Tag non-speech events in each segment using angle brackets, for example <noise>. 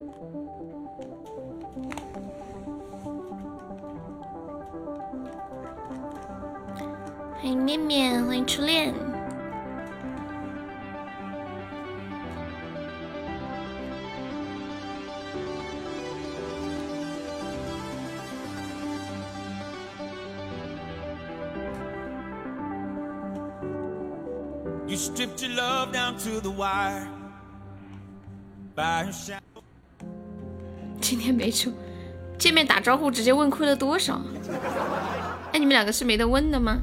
欢迎面面，欢迎初恋。今天没出，见面打招呼直接问亏了多少？哎，你们两个是没得问的吗？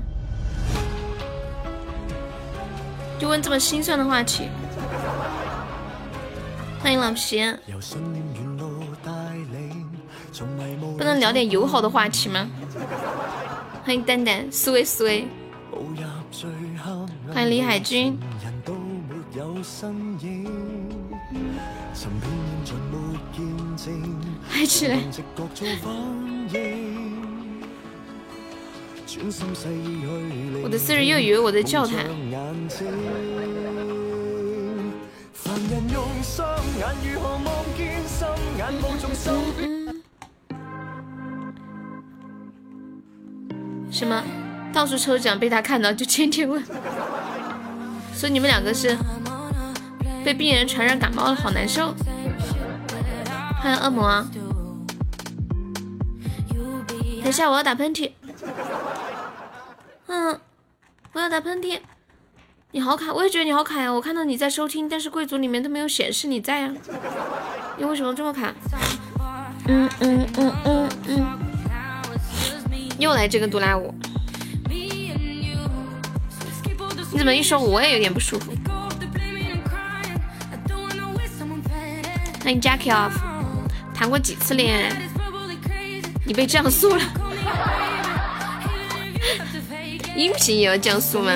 就问这么心酸的话题？欢迎老皮，不能聊点友好的话题吗？欢迎蛋蛋，思维思维。欢迎李海军。起来！我的私人又以为我在叫他。什么？到处抽奖被他看到就天天问，所以你们两个是被病人传染感冒了，好难受。欢迎恶魔，等一下我要打喷嚏。嗯，我要打喷嚏。你好卡，我也觉得你好卡呀。我看到你在收听，但是贵族里面都没有显示你在呀。你为什么这么卡？嗯嗯嗯嗯嗯。又来这个杜拉舞。你怎么一说，我也有点不舒服。欢迎 Jackie Off，谈过几次恋爱？你被降速了？<laughs> 音频也要降速吗？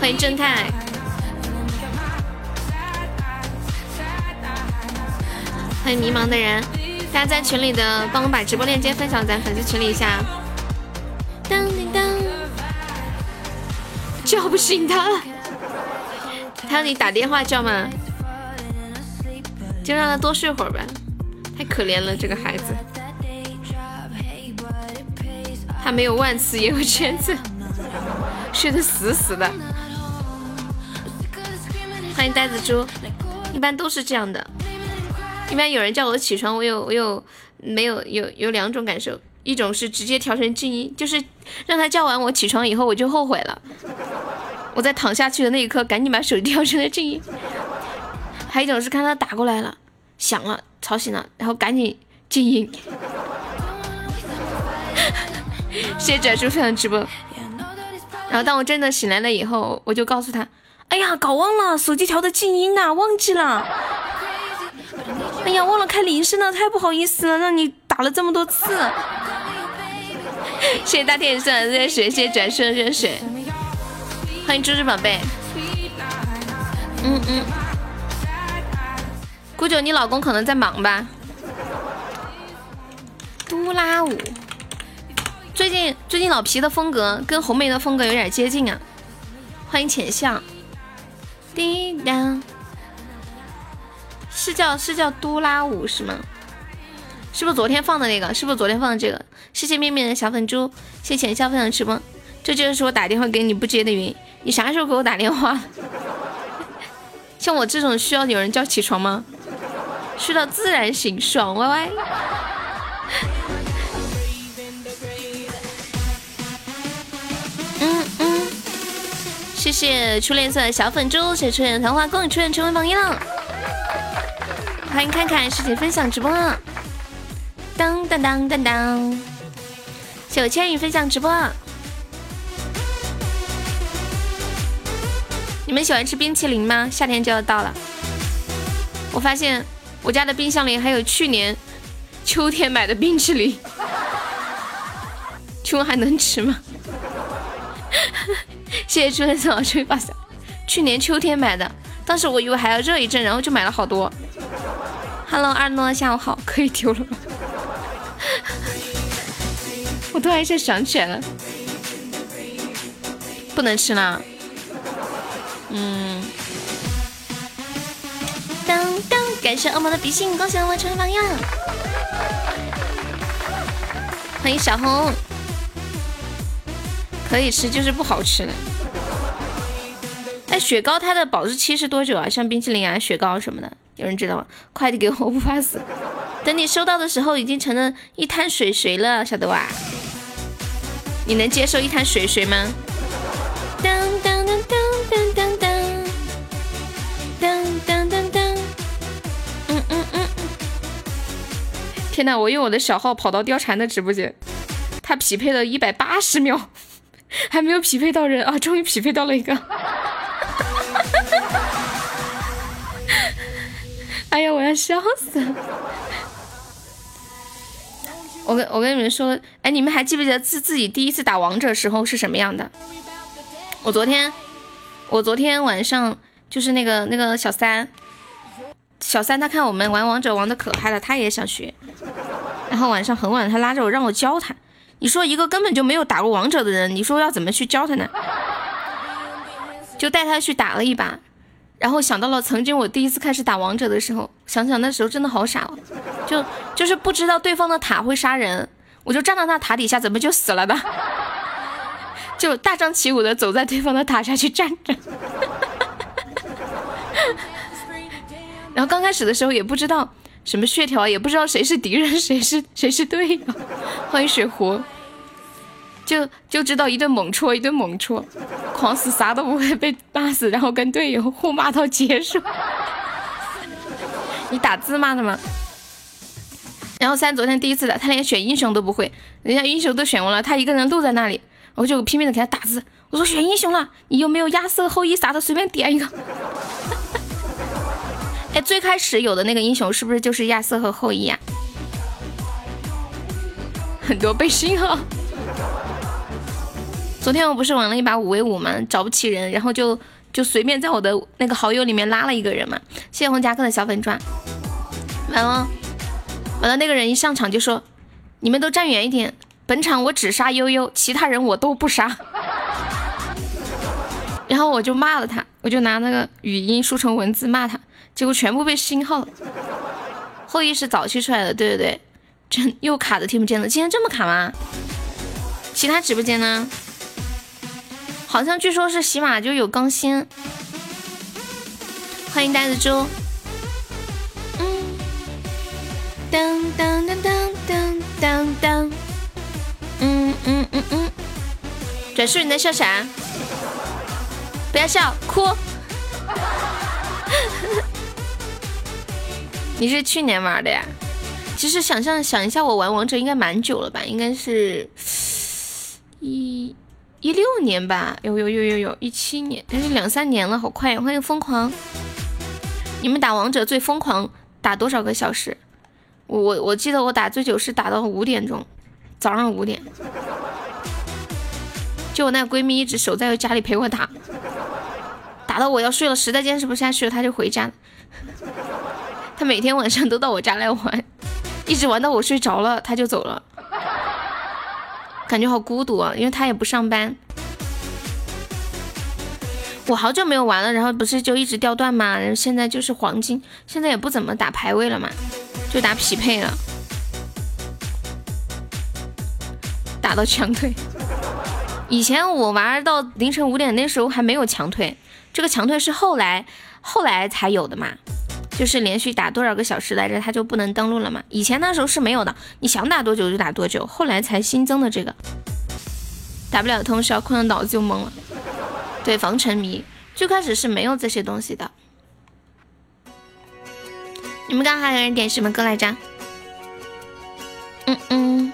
欢迎正太，欢迎迷茫的人，大家在群里的帮我把直播链接分享在粉丝群里一下。当当当。叫不醒他了，他让你打电话叫吗？就让他多睡会儿吧，太可怜了这个孩子。他没有万次也有千次，睡得死死的。欢迎呆子猪，一般都是这样的。一般有人叫我起床，我有我有没有有有两种感受，一种是直接调成静音，就是让他叫完我起床以后我就后悔了。我在躺下去的那一刻，赶紧把手机调成了静音。还有一种是看他打过来了，响了，吵醒了，然后赶紧静音。谢谢转叔分享直播。然后当我真的醒来了以后，我就告诉他：“哎呀，搞忘了手机调的静音呐，忘记了。哎呀，忘了开铃声了，太不好意思了，让你打了这么多次。<laughs> ”谢谢大天送的热水，谢谢转叔的热水。欢迎猪猪宝贝，嗯嗯，姑九，你老公可能在忙吧？嘟啦舞，最近最近老皮的风格跟红梅的风格有点接近啊。欢迎浅笑，滴答，是叫是叫嘟啦舞是吗？是不是昨天放的那个？是不是昨天放的这个？谢谢面面的小粉猪，谢谢浅笑分享直播，这就是我打电话给你不接的原因。你啥时候给我打电话？<laughs> 像我这种需要有人叫起床吗？睡到自然醒，爽歪歪。嗯嗯，谢谢初恋色的小粉猪，谢谢初恋的桃花，恭喜初恋成为榜一了。欢迎看看师姐分享直播。当当当当当，谢我千羽分享直播。你们喜欢吃冰淇淋吗？夏天就要到了，我发现我家的冰箱里还有去年秋天买的冰淇淋，<laughs> 请问还能吃吗？谢谢初恋送我吹发小，去年秋天买的，当时我以为还要热一阵，然后就买了好多。Hello，二诺，下午好，可以丢了吗？<laughs> 我突然一下想起来了，不能吃啦。嗯，感谢恶魔的比心，恭喜恶魔成为榜样。欢迎小红，可以吃就是不好吃了。哎，雪糕它的保质期是多久啊？像冰淇淋啊、雪糕什么的，有人知道吗？快递给我，我不怕死。等你收到的时候，已经成了一滩水水了，晓得吧？你能接受一滩水水吗？天呐，我用我的小号跑到貂蝉的直播间，他匹配了一百八十秒，还没有匹配到人啊！终于匹配到了一个。<laughs> 哎呀，我要笑死了！我跟我跟你们说，哎，你们还记不记得自自己第一次打王者时候是什么样的？我昨天，我昨天晚上就是那个那个小三，小三他看我们玩王者玩的可嗨了，他也想学。然后晚上很晚，他拉着我让我教他。你说一个根本就没有打过王者的人，你说要怎么去教他呢？就带他去打了一把。然后想到了曾经我第一次开始打王者的时候，想想那时候真的好傻哦，就就是不知道对方的塔会杀人，我就站到那塔底下，怎么就死了的？<laughs> 就大张旗鼓的走在对方的塔下去站着。<laughs> 然后刚开始的时候也不知道什么血条，也不知道谁是敌人，谁是谁是队友。欢迎水壶。就就知道一顿猛戳，一顿猛戳，狂死啥都不会被骂死，然后跟队友互骂到结束。<laughs> 你打字骂的吗？然后三昨天第一次打，他连选英雄都不会，人家英雄都选完了，他一个人露在那里，我就拼命的给他打字，我说选英雄了，你有没有亚瑟后羿啥的，随便点一个。哎，最开始有的那个英雄是不是就是亚瑟和后羿呀？<laughs> 很多背心哈。<laughs> 昨天我不是玩了一把五 v 五吗？找不起人，然后就就随便在我的那个好友里面拉了一个人嘛。谢谢红夹克的小粉钻。完了，完了，那个人一上场就说：“你们都站远一点，本场我只杀悠悠，其他人我都不杀。”然后我就骂了他，我就拿那个语音输成文字骂他，结果全部被信号了。后羿是早期出来的，对对对，真又卡的听不见了。今天这么卡吗？其他直播间呢？好像据说是喜马就有更新，欢迎呆子猪。嗯，当当当当当当当，嗯嗯嗯嗯。转述你在笑啥？不要笑，哭。你是去年玩的呀？其实想象想一下，我玩王者应该蛮久了吧？应该是一。一六年吧，有有有有有，一七年，但是两三年了，好快呀！欢迎疯狂，你们打王者最疯狂打多少个小时？我我我记得我打最久是打到五点钟，早上五点，就我那闺蜜一直守在家里陪我打，打到我要睡了，实在坚持不下去了，她就回家了。他每天晚上都到我家来玩，一直玩到我睡着了，他就走了。感觉好孤独啊，因为他也不上班。我好久没有玩了，然后不是就一直掉段吗？然后现在就是黄金，现在也不怎么打排位了嘛，就打匹配了，打到强退。以前我玩到凌晨五点，那时候还没有强退，这个强退是后来后来才有的嘛。就是连续打多少个小时来着，他就不能登录了嘛？以前那时候是没有的，你想打多久就打多久，后来才新增的这个。打不了通宵，困的脑子就懵了。对，防沉迷，最开始是没有这些东西的。你们刚刚还有人点什么歌来着？嗯嗯。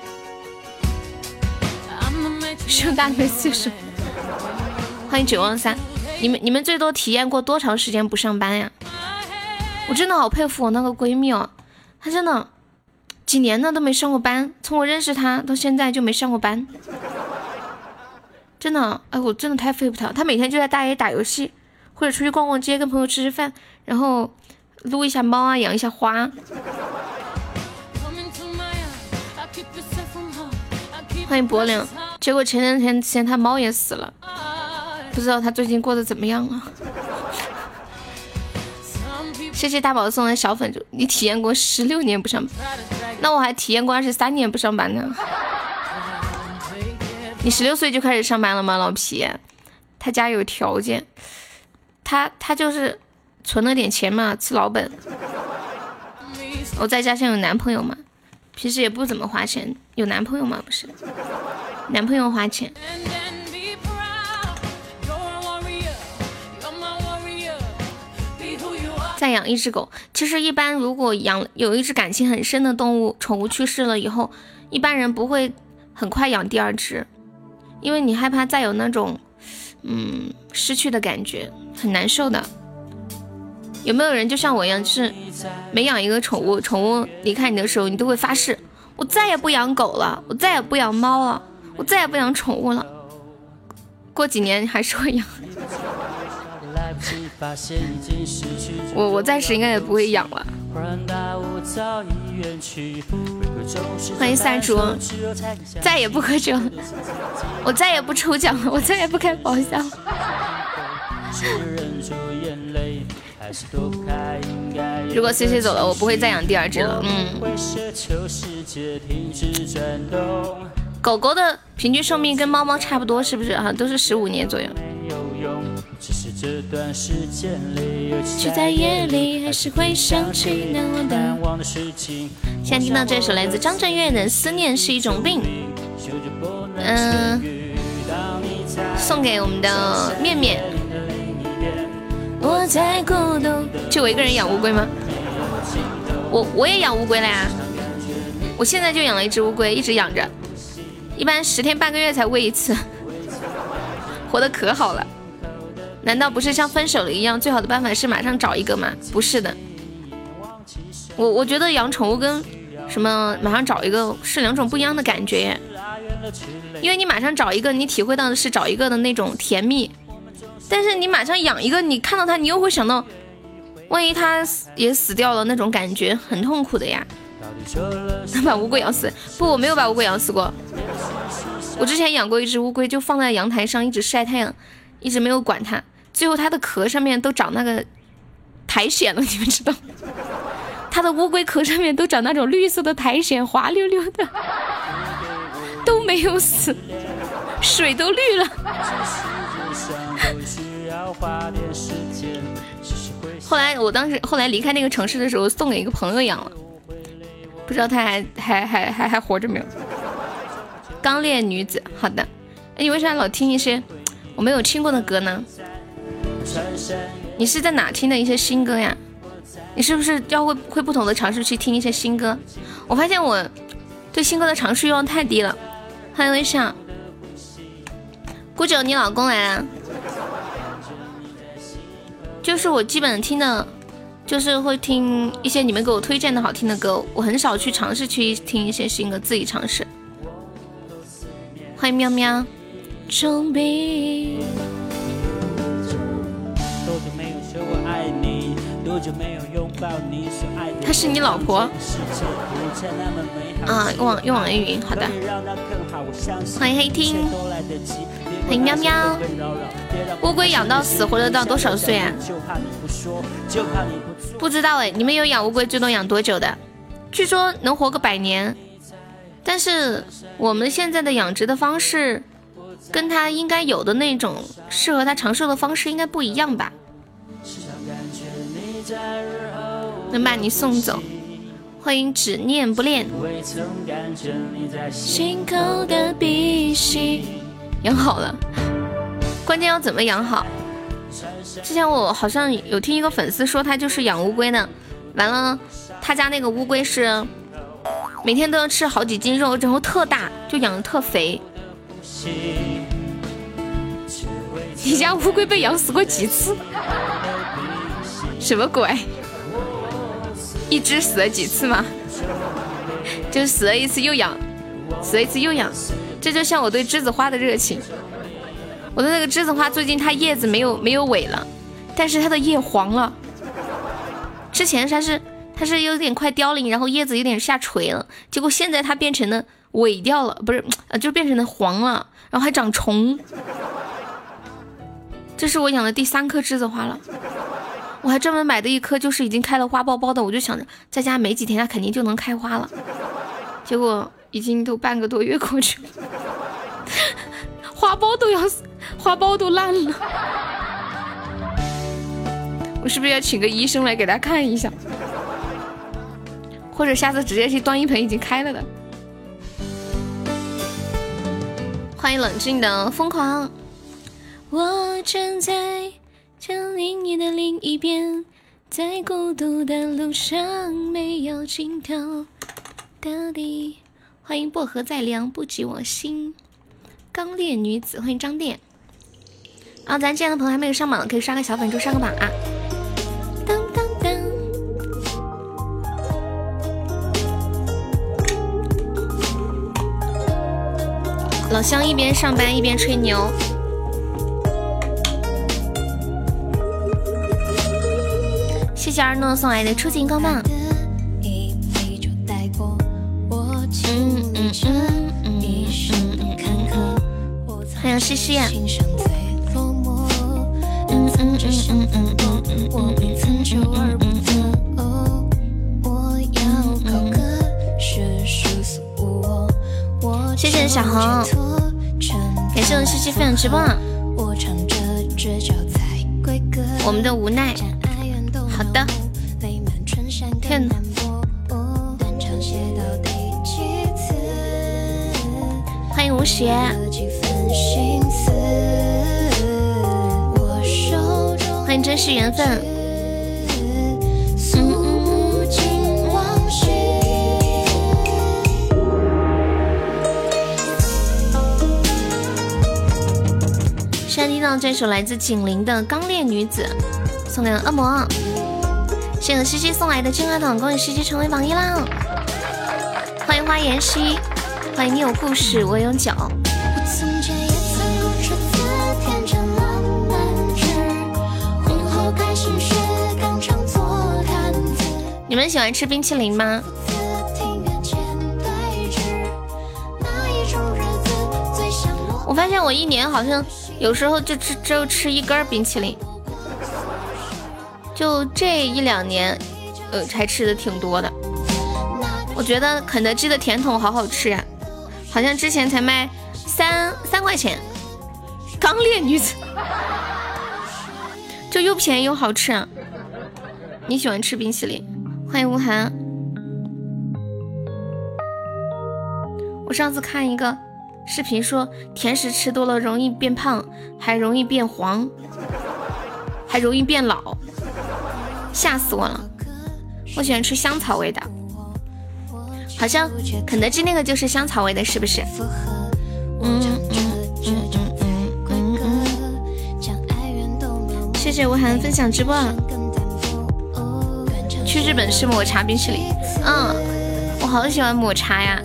盛大的岁数。欢迎九万三，你们你们最多体验过多长时间不上班呀？我真的好佩服我那个闺蜜哦，她真的几年了都没上过班，从我认识她到现在就没上过班，真的，哎，我真的太佩服她。她每天就在大爷打游戏，或者出去逛逛街，跟朋友吃吃饭，然后撸一下猫啊，养一下花。欢迎柏林，结果前两天之前他猫也死了，不知道他最近过得怎么样了。谢谢大宝送的小粉猪，你体验过十六年不上班，那我还体验过二十三年不上班呢。你十六岁就开始上班了吗，老皮？他家有条件，他他就是存了点钱嘛，吃老本。我在家乡有男朋友嘛，平时也不怎么花钱，有男朋友吗？不是，男朋友花钱。再养一只狗，其实一般如果养有一只感情很深的动物宠物去世了以后，一般人不会很快养第二只。因为你害怕再有那种，嗯，失去的感觉，很难受的。有没有人就像我一样，就是每养一个宠物，宠物离开你的时候，你都会发誓，我再也不养狗了，我再也不养猫了，我再也不养宠物了。过几年还是会养。我我暂时应该也不会养了。欢迎三竹，再也不喝酒，<laughs> 我再也不抽奖了，我再也不开宝箱。<laughs> 如果 C C 走了，我不会再养第二只了。嗯。狗狗的平均寿命跟猫猫差不多，是不是啊？都是十五年左右。这段时间里却在夜里还是会想起难忘的事情。现在听到这首来自张震岳的《思念是一种病》，嗯，送给我们的面面。我在孤独，就我一个人养乌龟吗？我我也养乌龟了呀，我现在就养了一只乌龟，一直养着，一般十天半个月才喂一次，活得可好了。难道不是像分手了一样，最好的办法是马上找一个吗？不是的，我我觉得养宠物跟什么马上找一个是两种不一样的感觉，因为你马上找一个，你体会到的是找一个的那种甜蜜，但是你马上养一个，你看到它，你又会想到，万一它也死掉了，那种感觉很痛苦的呀。能 <laughs> 把乌龟咬死？不，我没有把乌龟咬死过。我之前养过一只乌龟，就放在阳台上一直晒太阳，一直没有管它。最后它的壳上面都长那个苔藓了，你们知道？<laughs> 它的乌龟壳上面都长那种绿色的苔藓，滑溜溜的，都没有死，水都绿了。后来我当时后来离开那个城市的时候，送给一个朋友养了，不知道他还还还还还活着没有？刚烈女子，好的。你为啥老听一些我没有听过的歌呢？你是在哪听的一些新歌呀？你是不是要会会不同的尝试去听一些新歌？我发现我对新歌的尝试欲望太低了。欢迎微笑，顾九，你老公来了。就是我基本听的，就是会听一些你们给我推荐的好听的歌，我很少去尝试去听一些新歌，自己尝试。欢迎喵喵，中笔。她是你老婆啊？用网用网易云，好的。欢迎黑听，欢迎喵喵。乌龟养到死，活得到多少岁啊？不知道哎，你们有养乌龟最多养多久的？据说能活个百年，但是我们现在的养殖的方式，跟它应该有的那种适合它长寿的方式应该不一样吧？能把你送走，欢迎只念不恋。心口的鼻息养好了，关键要怎么养好？之前我好像有听一个粉丝说，他就是养乌龟呢，完了他家那个乌龟是每天都要吃好几斤肉，然后特大，就养的特肥。你家乌龟被养死过几次？什么鬼？一只死了几次吗？就是死了一次又养，死了一次又养，这就像我对栀子花的热情。我的那个栀子花最近它叶子没有没有萎了，但是它的叶黄了。之前它是它是有点快凋零，然后叶子有点下垂了，结果现在它变成了萎掉了，不是呃就变成了黄了，然后还长虫。这是我养的第三棵栀子花了。我还专门买的一颗，就是已经开了花苞苞的，我就想着在家没几天它肯定就能开花了，结果已经都半个多月过去了，<laughs> 花苞都要，花苞都烂了，我是不是要请个医生来给他看一下？或者下次直接去端一盆已经开了的？欢迎冷静的疯狂。我站在这另一的另一边，在孤独的路上没有尽头。到底欢迎薄荷再凉不及我心。刚烈女子，欢迎张电。啊，咱进来的朋友还没有上榜的，可以刷个小粉猪上个榜啊。当当当。老乡一边上班一边吹牛。谢谢二诺送来的初级光棒。欢迎西西。谢谢小红，感谢我西西分享直播。我们的无奈。好的，天哪！欢迎吴邪，欢迎真是缘分。现在听到这首来自锦麟的《刚烈女子》，送给恶魔。谢谢西西送来的金话筒，恭喜西西成为榜一啦！欢迎花妍希，欢迎你有故事，我有脚。你们喜欢吃冰淇淋吗？我发现我一年好像有时候就吃只有吃一根冰淇淋。就这一两年，呃，才吃的挺多的。我觉得肯德基的甜筒好好吃呀，好像之前才卖三三块钱。刚烈女子，<laughs> 就又便宜又好吃啊！你喜欢吃冰淇淋？欢迎吴涵。我上次看一个视频说，甜食吃多了容易变胖，还容易变黄，还容易变老。吓死我了！我喜欢吃香草味的，好像肯德基那个就是香草味的，是不是？嗯嗯嗯嗯嗯嗯。谢谢吴涵分享直播。去日本吃抹茶冰淇淋，嗯，我好喜欢抹茶呀，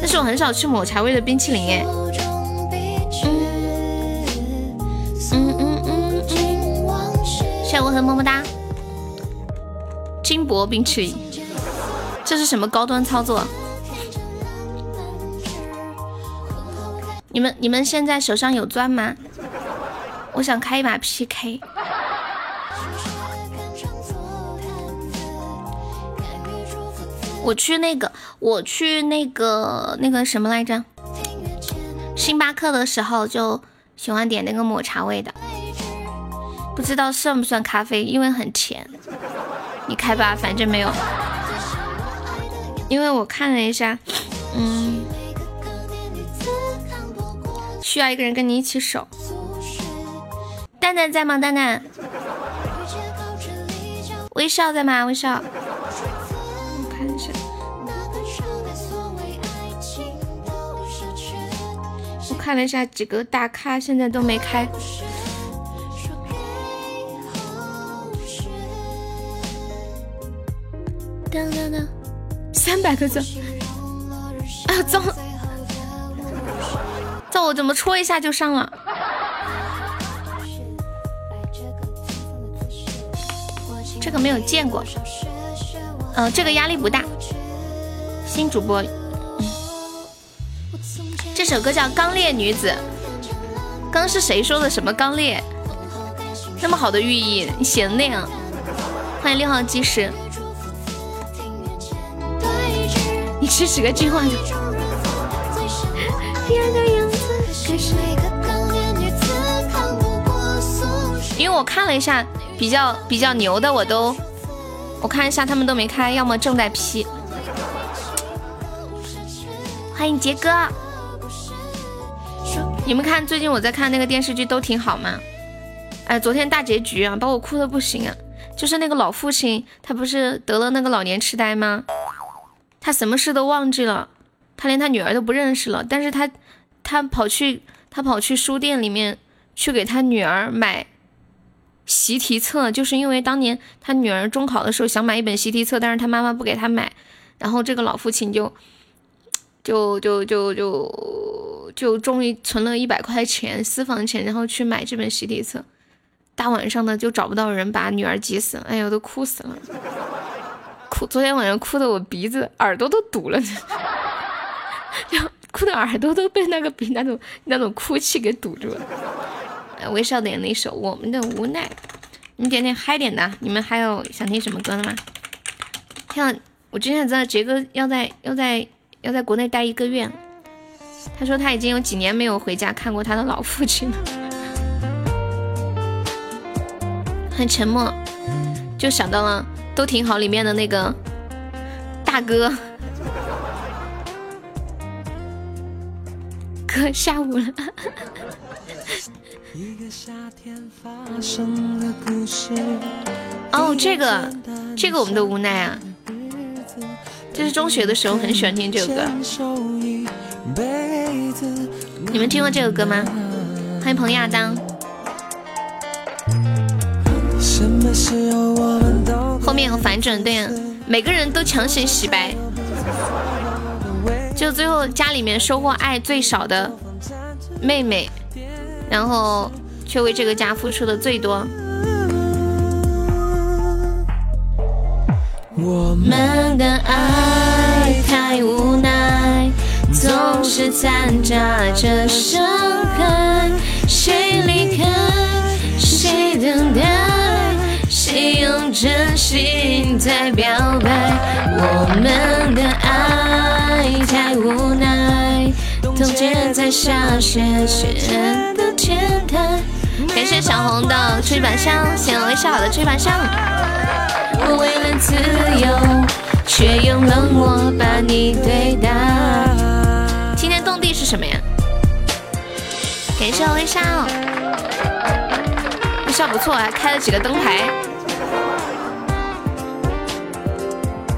但是我很少吃抹茶味的冰淇淋哎。么么哒，金箔冰淇淋，这是什么高端操作？你们你们现在手上有钻吗？我想开一把 PK。我去那个，我去那个那个什么来着？星巴克的时候就喜欢点那个抹茶味的。不知道算不算咖啡，因为很甜。你开吧，反正没有。因为我看了一下，嗯，需要一个人跟你一起守。蛋蛋在吗？蛋蛋，微笑在吗？微笑。我看一下，我看了一下几个大咖，现在都没开。三百个字啊！糟糟，我怎么戳一下就上了？这个没有见过，嗯，这个压力不大。新主播，这首歌叫《刚烈女子》。刚是谁说的什么刚烈？那么好的寓意，你写的那样。欢迎六号技师。你吃十个计划的。<laughs> 因为我看了一下，比较比较牛的我都，我看一下他们都没开，要么正在批。欢迎杰哥。你们看最近我在看那个电视剧都挺好吗？哎，昨天大结局啊，把我哭的不行啊！就是那个老父亲，他不是得了那个老年痴呆吗？他什么事都忘记了，他连他女儿都不认识了。但是他，他跑去他跑去书店里面去给他女儿买。习题册就是因为当年他女儿中考的时候想买一本习题册，但是他妈妈不给他买，然后这个老父亲就就就就就就终于存了一百块钱私房钱，然后去买这本习题册。大晚上的就找不到人把女儿急死了，哎呦，都哭死了，哭！昨天晚上哭的我鼻子耳朵都堵了，就哭的耳朵都被那个鼻那种那种哭泣给堵住了。微笑点那首《我们的无奈》，你点点嗨点的。你们还有想听什么歌的吗？像我之前知道杰哥要在要在要在国内待一个月，他说他已经有几年没有回家看过他的老父亲了。很沉默，就想到了都挺好里面的那个大哥。哥下午了。哦，这个，这个我们都无奈啊，这是中学的时候很喜欢听这首歌。你们听过这个歌吗？欢迎彭亚当。什么时候我们后面有反转，对呀，每个人都强行洗白，就最后家里面收获爱最少的妹妹。然后却为这个家付出的最多。我们的爱太无奈，总是掺杂着伤害。谁离开，谁等待，用真心在表白。我们的爱太无奈，冻结在下雪前。感谢小红的吹板香，谢谢微笑好的吹板香。我为了自由，却用冷漠把你对待。惊天动地是什么呀？感谢微笑，微笑不错，还开了几个灯牌。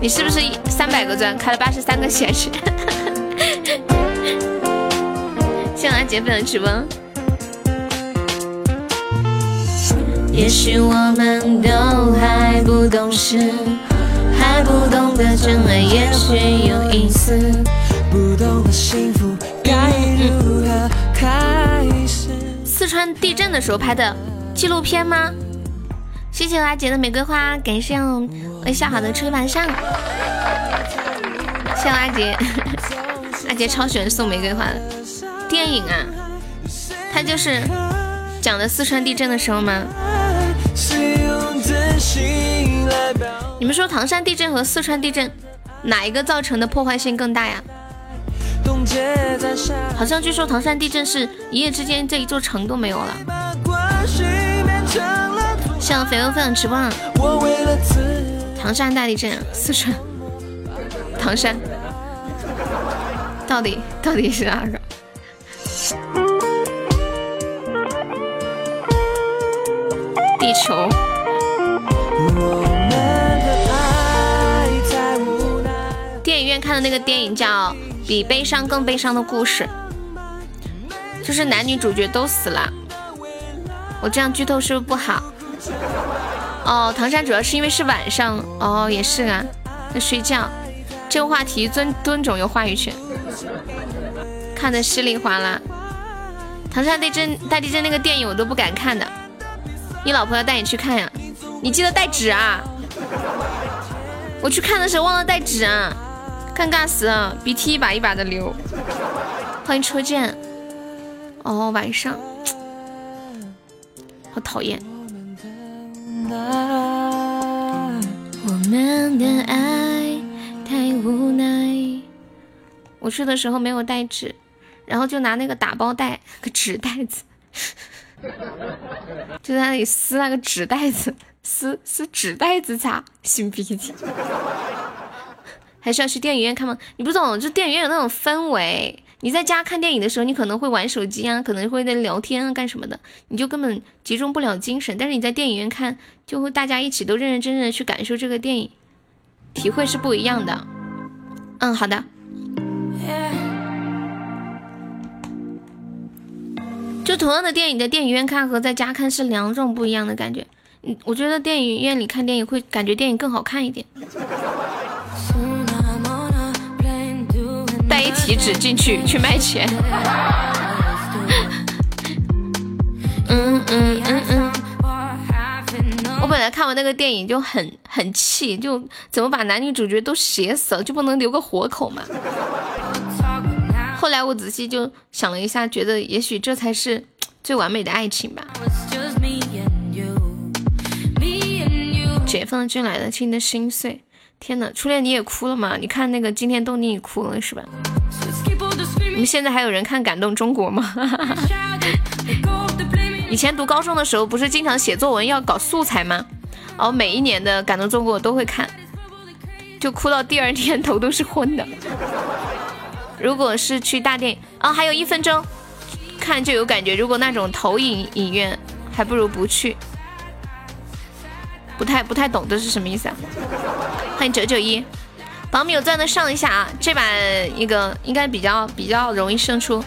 你是不是三百个钻开了八十三个显示？谢谢阿杰粉的直播。也许我们都还不懂事，还不懂得真爱，也许有意思，不懂得幸福该如何开始。四川地震的时候拍的纪录片吗？谢谢阿杰的玫瑰花，感谢微笑好的吹板上，谢谢阿杰，<laughs> 阿杰超喜欢送玫瑰花的。电影啊，他就是讲的四川地震的时候吗？你们说唐山地震和四川地震哪一个造成的破坏性更大呀？好像据说唐山地震是一夜之间这一座城都没有了。像绯闻分享直播，唐山大地震，四川，唐山，到底到底是哪个？地球。电影院看的那个电影叫《比悲伤更悲伤的故事》，就是男女主角都死了。我这样剧透是不是不好？哦，唐山主要是因为是晚上，哦，也是啊，在睡觉。这个话题尊尊总有话语权，看的稀里哗啦。唐山地震大地震那个电影我都不敢看的，你老婆要带你去看呀？你记得带纸啊！我去看的时候忘了带纸啊，尴尬死了，鼻涕一把一把的流。欢迎初见。哦，晚上，好讨厌。我们的爱太无奈。我去的时候没有带纸，然后就拿那个打包袋，个纸袋子，<laughs> 就在那里撕那个纸袋子，撕撕纸袋子擦擤鼻涕。<laughs> 还是要去电影院看吗？你不懂，就电影院有那种氛围。你在家看电影的时候，你可能会玩手机啊，可能会在聊天啊，干什么的，你就根本集中不了精神。但是你在电影院看，就会大家一起都认认真真的去感受这个电影，体会是不一样的。嗯，好的。就同样的电影，在电影院看和在家看是两种不一样的感觉。嗯，我觉得电影院里看电影会感觉电影更好看一点。你只进去去卖钱。嗯嗯嗯嗯。我本来看完那个电影就很很气，就怎么把男女主角都写死了，就不能留个活口吗？后来我仔细就想了一下，觉得也许这才是最完美的爱情吧。解放军来了，听的心碎。天呐，初恋你也哭了吗？你看那个惊天动地，你哭了是吧？你们现在还有人看《感动中国》吗？<laughs> 以前读高中的时候，不是经常写作文要搞素材吗？然后每一年的《感动中国》我都会看，就哭到第二天头都是昏的。如果是去大电影啊，还有一分钟看就有感觉。如果那种投影影院，还不如不去。不太不太懂这是什么意思啊？欢迎九九一，宝米有钻的上一下啊！这把一个应该比较比较容易胜出，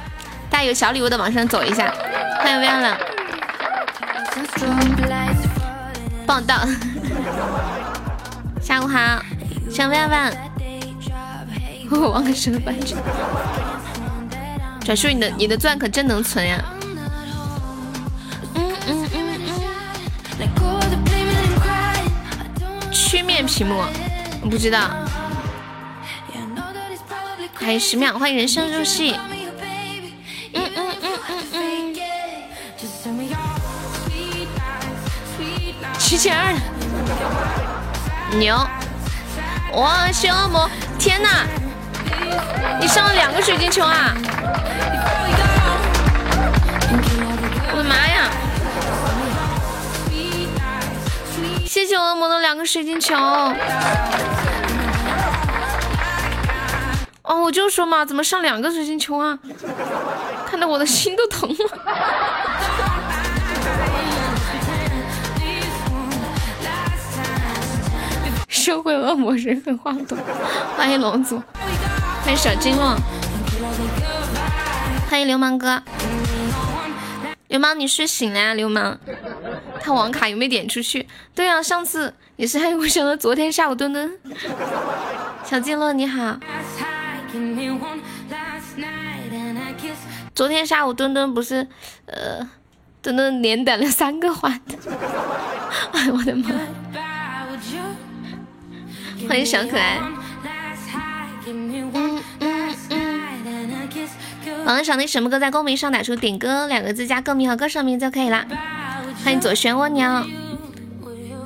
大家有小礼物的往上走一下。欢迎亮亮，报道。下午好，小万万。<laughs> 我忘了什么班长。转述你的你的钻可真能存呀！面屏幕，不知道。还有十秒，欢迎人生入戏。嗯嗯嗯嗯嗯。七千二，牛！哇，小魔，天哪！你上了两个水晶球啊！谢谢恶魔的两个水晶球。哦，我就说嘛，怎么上两个水晶球啊？看得我的心都疼了。社会恶魔人狠话多。欢迎龙族，欢迎小金旺，欢迎流氓哥。流氓，你睡醒了呀？流氓。他网卡有没有点出去？对啊，上次也是还我想到昨天下午墩墩，小静乐你好。昨天下午墩墩不是呃，墩墩连等了三个环，<laughs> 哎我的妈！欢迎小可爱。网上那什么歌在公屏上打出点歌两个字加歌名和歌手名就可以了。欢迎左旋蜗牛，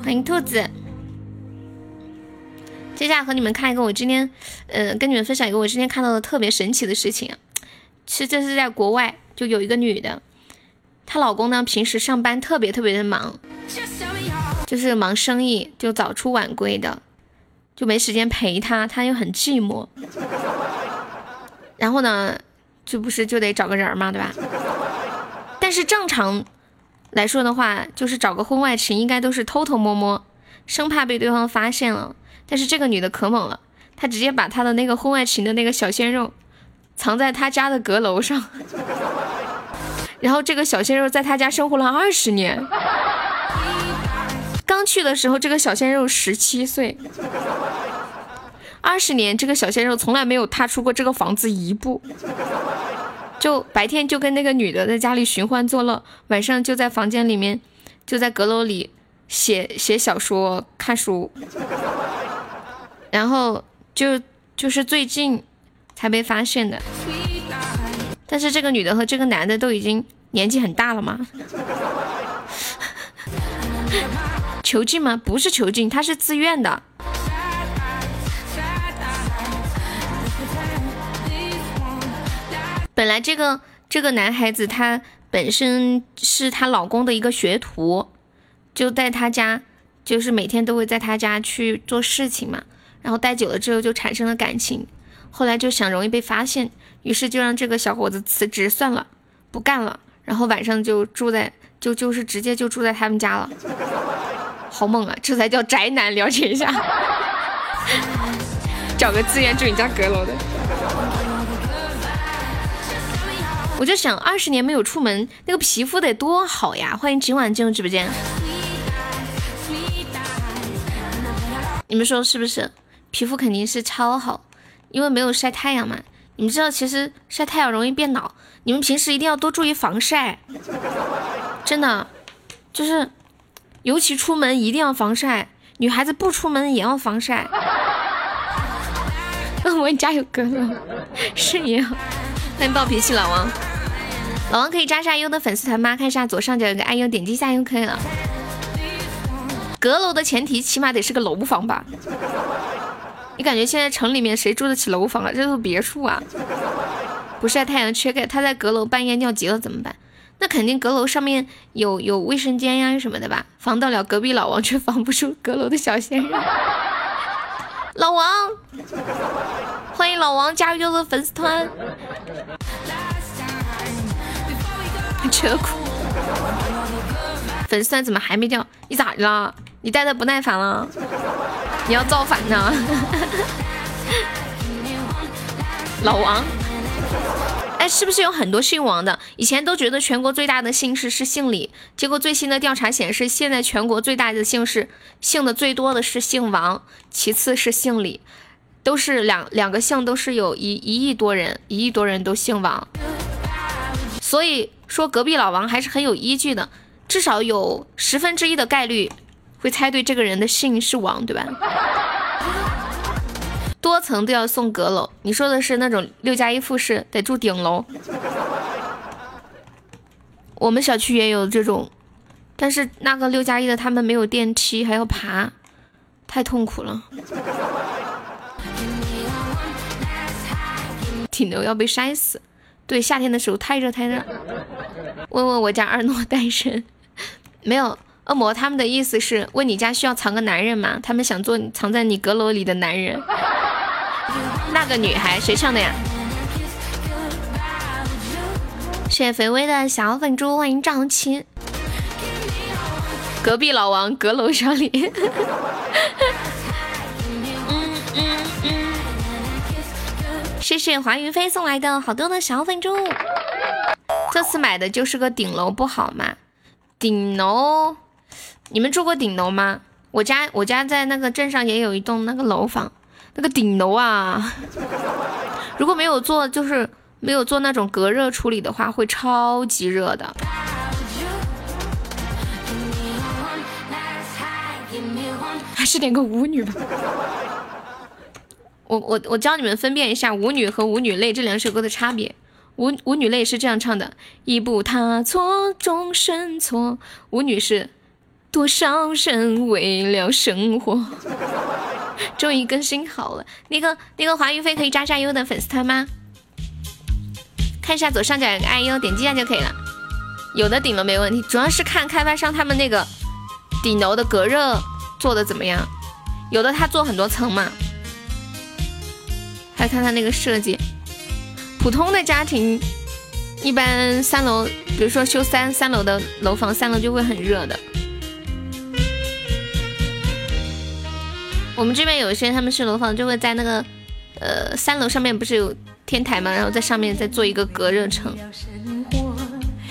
欢迎兔子。接下来和你们看一个我今天，呃，跟你们分享一个我今天看到的特别神奇的事情。其实这是在国外，就有一个女的，她老公呢平时上班特别特别的忙，就是忙生意，就早出晚归的，就没时间陪她，她又很寂寞。然后呢，这不是就得找个人嘛，对吧？但是正常。来说的话，就是找个婚外情，应该都是偷偷摸摸，生怕被对方发现了。但是这个女的可猛了，她直接把她的那个婚外情的那个小鲜肉藏在她家的阁楼上，<laughs> 然后这个小鲜肉在她家生活了二十年。刚去的时候，这个小鲜肉十七岁，二十年，这个小鲜肉从来没有踏出过这个房子一步。就白天就跟那个女的在家里寻欢作乐，晚上就在房间里面，就在阁楼里写写小说、看书，然后就就是最近才被发现的。但是这个女的和这个男的都已经年纪很大了嘛，<laughs> 囚禁吗？不是囚禁，他是自愿的。本来这个这个男孩子他本身是她老公的一个学徒，就在他家，就是每天都会在他家去做事情嘛。然后待久了之后就产生了感情，后来就想容易被发现，于是就让这个小伙子辞职算了，不干了。然后晚上就住在就就是直接就住在他们家了，好猛啊！这才叫宅男，了解一下，<laughs> 找个自愿住你家阁楼的。我就想，二十年没有出门，那个皮肤得多好呀！欢迎今晚进入直播间，你们说是不是？皮肤肯定是超好，因为没有晒太阳嘛。你们知道，其实晒太阳容易变老，你们平时一定要多注意防晒，真的，就是尤其出门一定要防晒，女孩子不出门也要防晒。<laughs> 我家有哥哥，是也好。欢迎暴脾气老王，老王可以加下优的粉丝团吗？看一下左上角有个爱优，点击一下就可以了。阁楼的前提起码得是个楼房吧？你感觉现在城里面谁住得起楼房啊？这都是别墅啊！不晒太阳缺钙，他在阁楼半夜尿急了怎么办？那肯定阁楼上面有有卫生间呀什么的吧？防得了隔壁老王，却防不住阁楼的小仙人。老王，欢迎老王加入的粉丝团。车库粉丝团怎么还没掉？你咋的了？你待的不耐烦了？你要造反呢？<laughs> 老王，是不是有很多姓王的？以前都觉得全国最大的姓氏是姓李，结果最新的调查显示，现在全国最大的姓氏姓的最多的是姓王，其次是姓李，都是两两个姓都是有一一亿多人，一亿多人都姓王。所以说隔壁老王还是很有依据的，至少有十分之一的概率会猜对这个人的姓是王，对吧？多层都要送阁楼，你说的是那种六加一复式，得住顶楼。我们小区也有这种，但是那个六加一的他们没有电梯，还要爬，太痛苦了。顶楼要被晒死。对，夏天的时候太热太热。问问我家二诺单身没有？恶魔他们的意思是问你家需要藏个男人吗？他们想做藏在你阁楼里的男人。那个女孩谁唱的呀？谢谢肥微的小粉猪，欢迎赵青。隔壁老王阁楼小李。<laughs> 谢谢华云飞送来的好多的小粉猪，这次买的就是个顶楼，不好吗？顶楼，你们住过顶楼吗？我家我家在那个镇上也有一栋那个楼房，那个顶楼啊，如果没有做就是没有做那种隔热处理的话，会超级热的。还是点个舞女吧。我我我教你们分辨一下舞女和舞女泪这两首歌的差别。舞舞女泪是这样唱的：一步踏错，终身错。舞女是多少人为了生活。<laughs> 终于更新好了，那个那个华云飞可以加加优的粉丝团吗？看一下左上角有个爱优，点击一下就可以了。有的顶楼没问题，主要是看开发商他们那个顶楼的隔热做的怎么样。有的他做很多层嘛。来看他那个设计，普通的家庭一般三楼，比如说修三三楼的楼房，三楼就会很热的。我们这边有一些他们是楼房，就会在那个呃三楼上面不是有天台吗？然后在上面再做一个隔热层，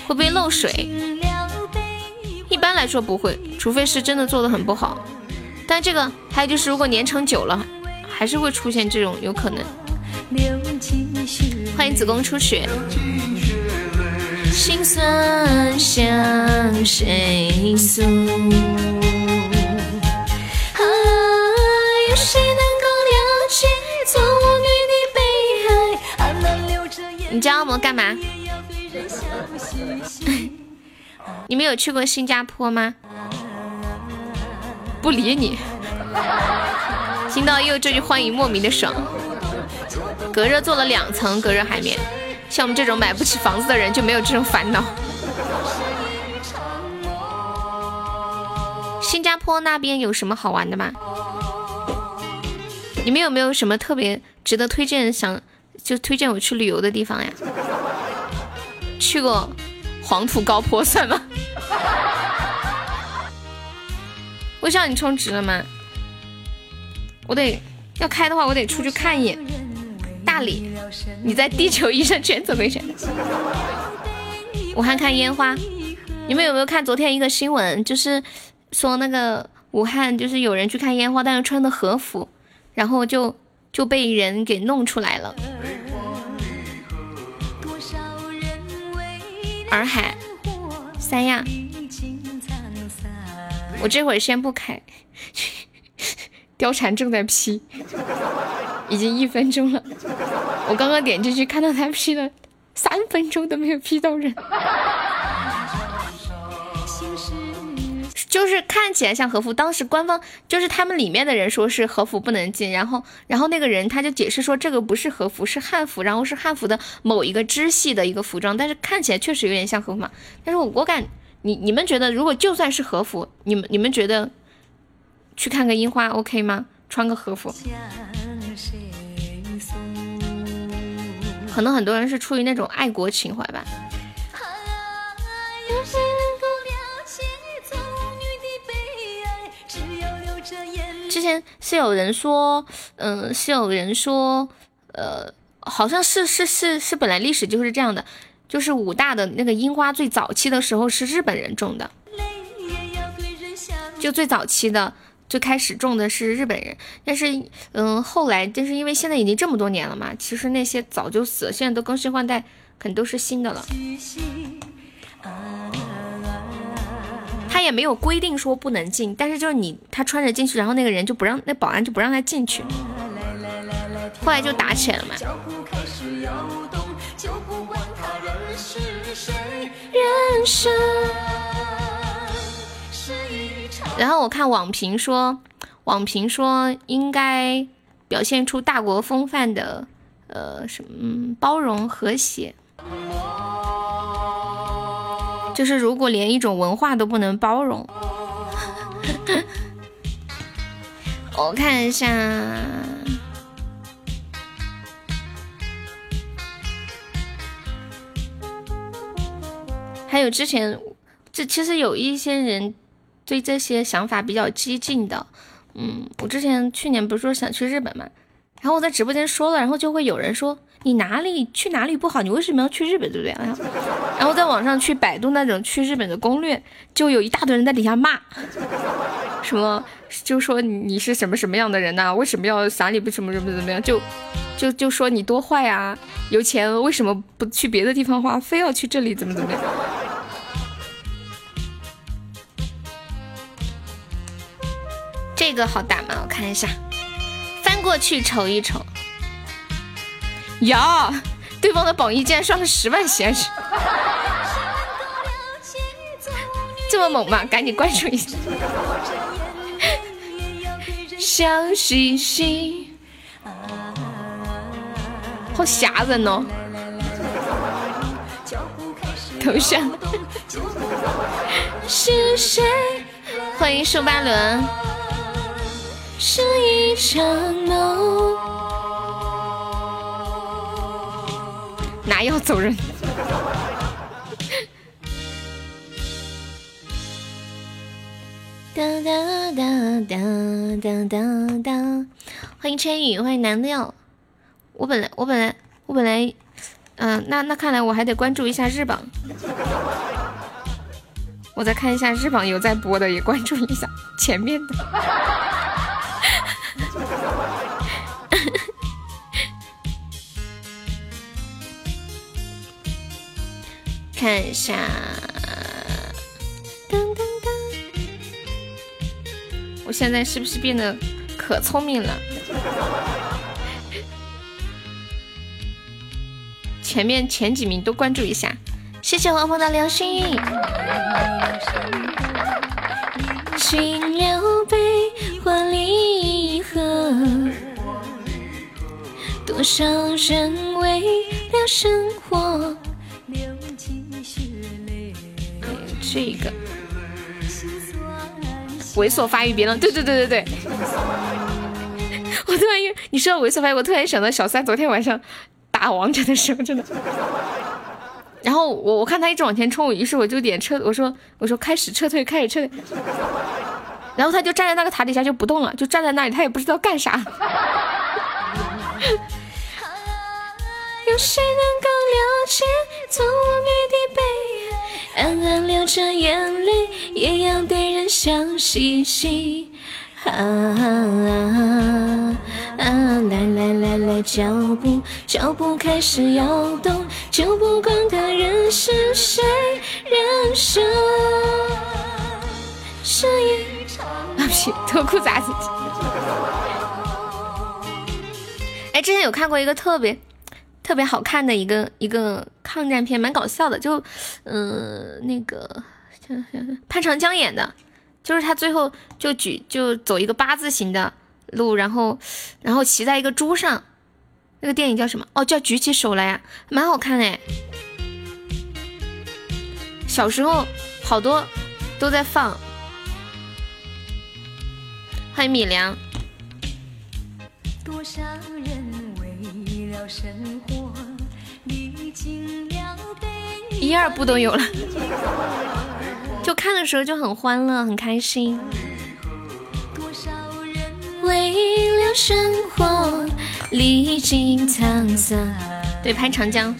会不会漏水？一般来说不会，除非是真的做的很不好。但这个还有就是，如果年成久了。还是会出现这种有可能。欢迎子宫出血。心酸向谁诉？谁能够了解错我给你悲哀？你叫我干嘛？<laughs> 你们有去过新加坡吗？不理你。听到又这句欢迎，莫名的爽。隔热做了两层隔热海绵，像我们这种买不起房子的人就没有这种烦恼。新加坡那边有什么好玩的吗？你们有没有什么特别值得推荐，想就推荐我去旅游的地方呀？去过黄土高坡算吗？微笑，你充值了吗？我得要开的话，我得出去看一眼。大理，你在地球一生圈怎么圈？武汉看烟花，你们有没有看昨天一个新闻？就是说那个武汉，就是有人去看烟花，但是穿的和服。然后就就被人给弄出来了。洱海，三亚，我这会儿先不开，貂蝉正在 P，已经一分钟了。我刚刚点进去看到他 P 了三分钟都没有 P 到人。就是看起来像和服，当时官方就是他们里面的人说是和服不能进，然后然后那个人他就解释说这个不是和服，是汉服，然后是汉服的某一个支系的一个服装，但是看起来确实有点像和服嘛。但是我我感你你们觉得如果就算是和服，你们你们觉得去看个樱花 OK 吗？穿个和服，可能很多人是出于那种爱国情怀吧。之前是有人说，嗯，是有人说，呃，好像是是是是，本来历史就是这样的，就是武大的那个樱花最早期的时候是日本人种的，就最早期的最开始种的是日本人，但是嗯，后来就是因为现在已经这么多年了嘛，其实那些早就死了，现在都更新换代，肯定都是新的了。他也没有规定说不能进，但是就是你他穿着进去，然后那个人就不让那保安就不让他进去，后来就打起来了嘛。然后我看网评说，网评说应该表现出大国风范的，呃，什么包容和谐。就是如果连一种文化都不能包容，<laughs> 我看一下，还有之前这其实有一些人对这些想法比较激进的，嗯，我之前去年不是说想去日本嘛，然后我在直播间说了，然后就会有人说。你哪里去哪里不好？你为什么要去日本，对不对？然后在网上去百度那种去日本的攻略，就有一大堆人在底下骂，什么就说你是什么什么样的人呐？为什么要啥里不什么什么怎么样？就就就说你多坏啊！有钱为什么不去别的地方花，非要去这里怎么怎么样？这个好打吗？我看一下，翻过去瞅一瞅。呀，对方的榜一竟然上了十万喜爱值，这么猛吗？赶紧关注一下。笑嘻嘻，好吓人哦！头像是谁？欢迎瘦八轮。是一场梦。拿药走人。哒哒哒哒哒哒哒！欢迎千羽，欢迎南料。我本来我本来我本来，嗯，那那看来我还得关注一下日榜。我再看一下日榜有在播的，也关注一下前面的。看一下，噔噔噔！我现在是不是变得可聪明了？<laughs> 前面前几名都关注一下，谢谢黄鹏的流星。请留杯。花离合，多少人为了生活这个猥琐发育别了，对对对对对。<laughs> 我突然又，你说猥琐发育，我突然想到小三昨天晚上打王者的时候，真的。<laughs> 然后我我看他一直往前冲，于是我就点撤，我说我说开始撤退，开始撤退。然后他就站在那个塔底下就不动了，就站在那里，他也不知道干啥。<laughs> 有谁能够了解从无语的悲哀？暗暗流着眼泪，也要对人笑嘻嘻。啊啊啊！来来来来，脚步脚步开始摇动，就不管他人是谁，人生是一场。啊屁，脱裤子。哎，之前有看过一个特别特别好看的一个一个抗战片，蛮搞笑的，就嗯那个潘长江演的。就是他最后就举就走一个八字形的路，然后然后骑在一个猪上，那个电影叫什么？哦，叫举起手来呀，蛮好看哎。小时候好多都在放。欢迎米良。多少人。一二部都有了。<laughs> 就看的时候就很欢乐，很开心。为了生活历经沧桑。对，潘长江。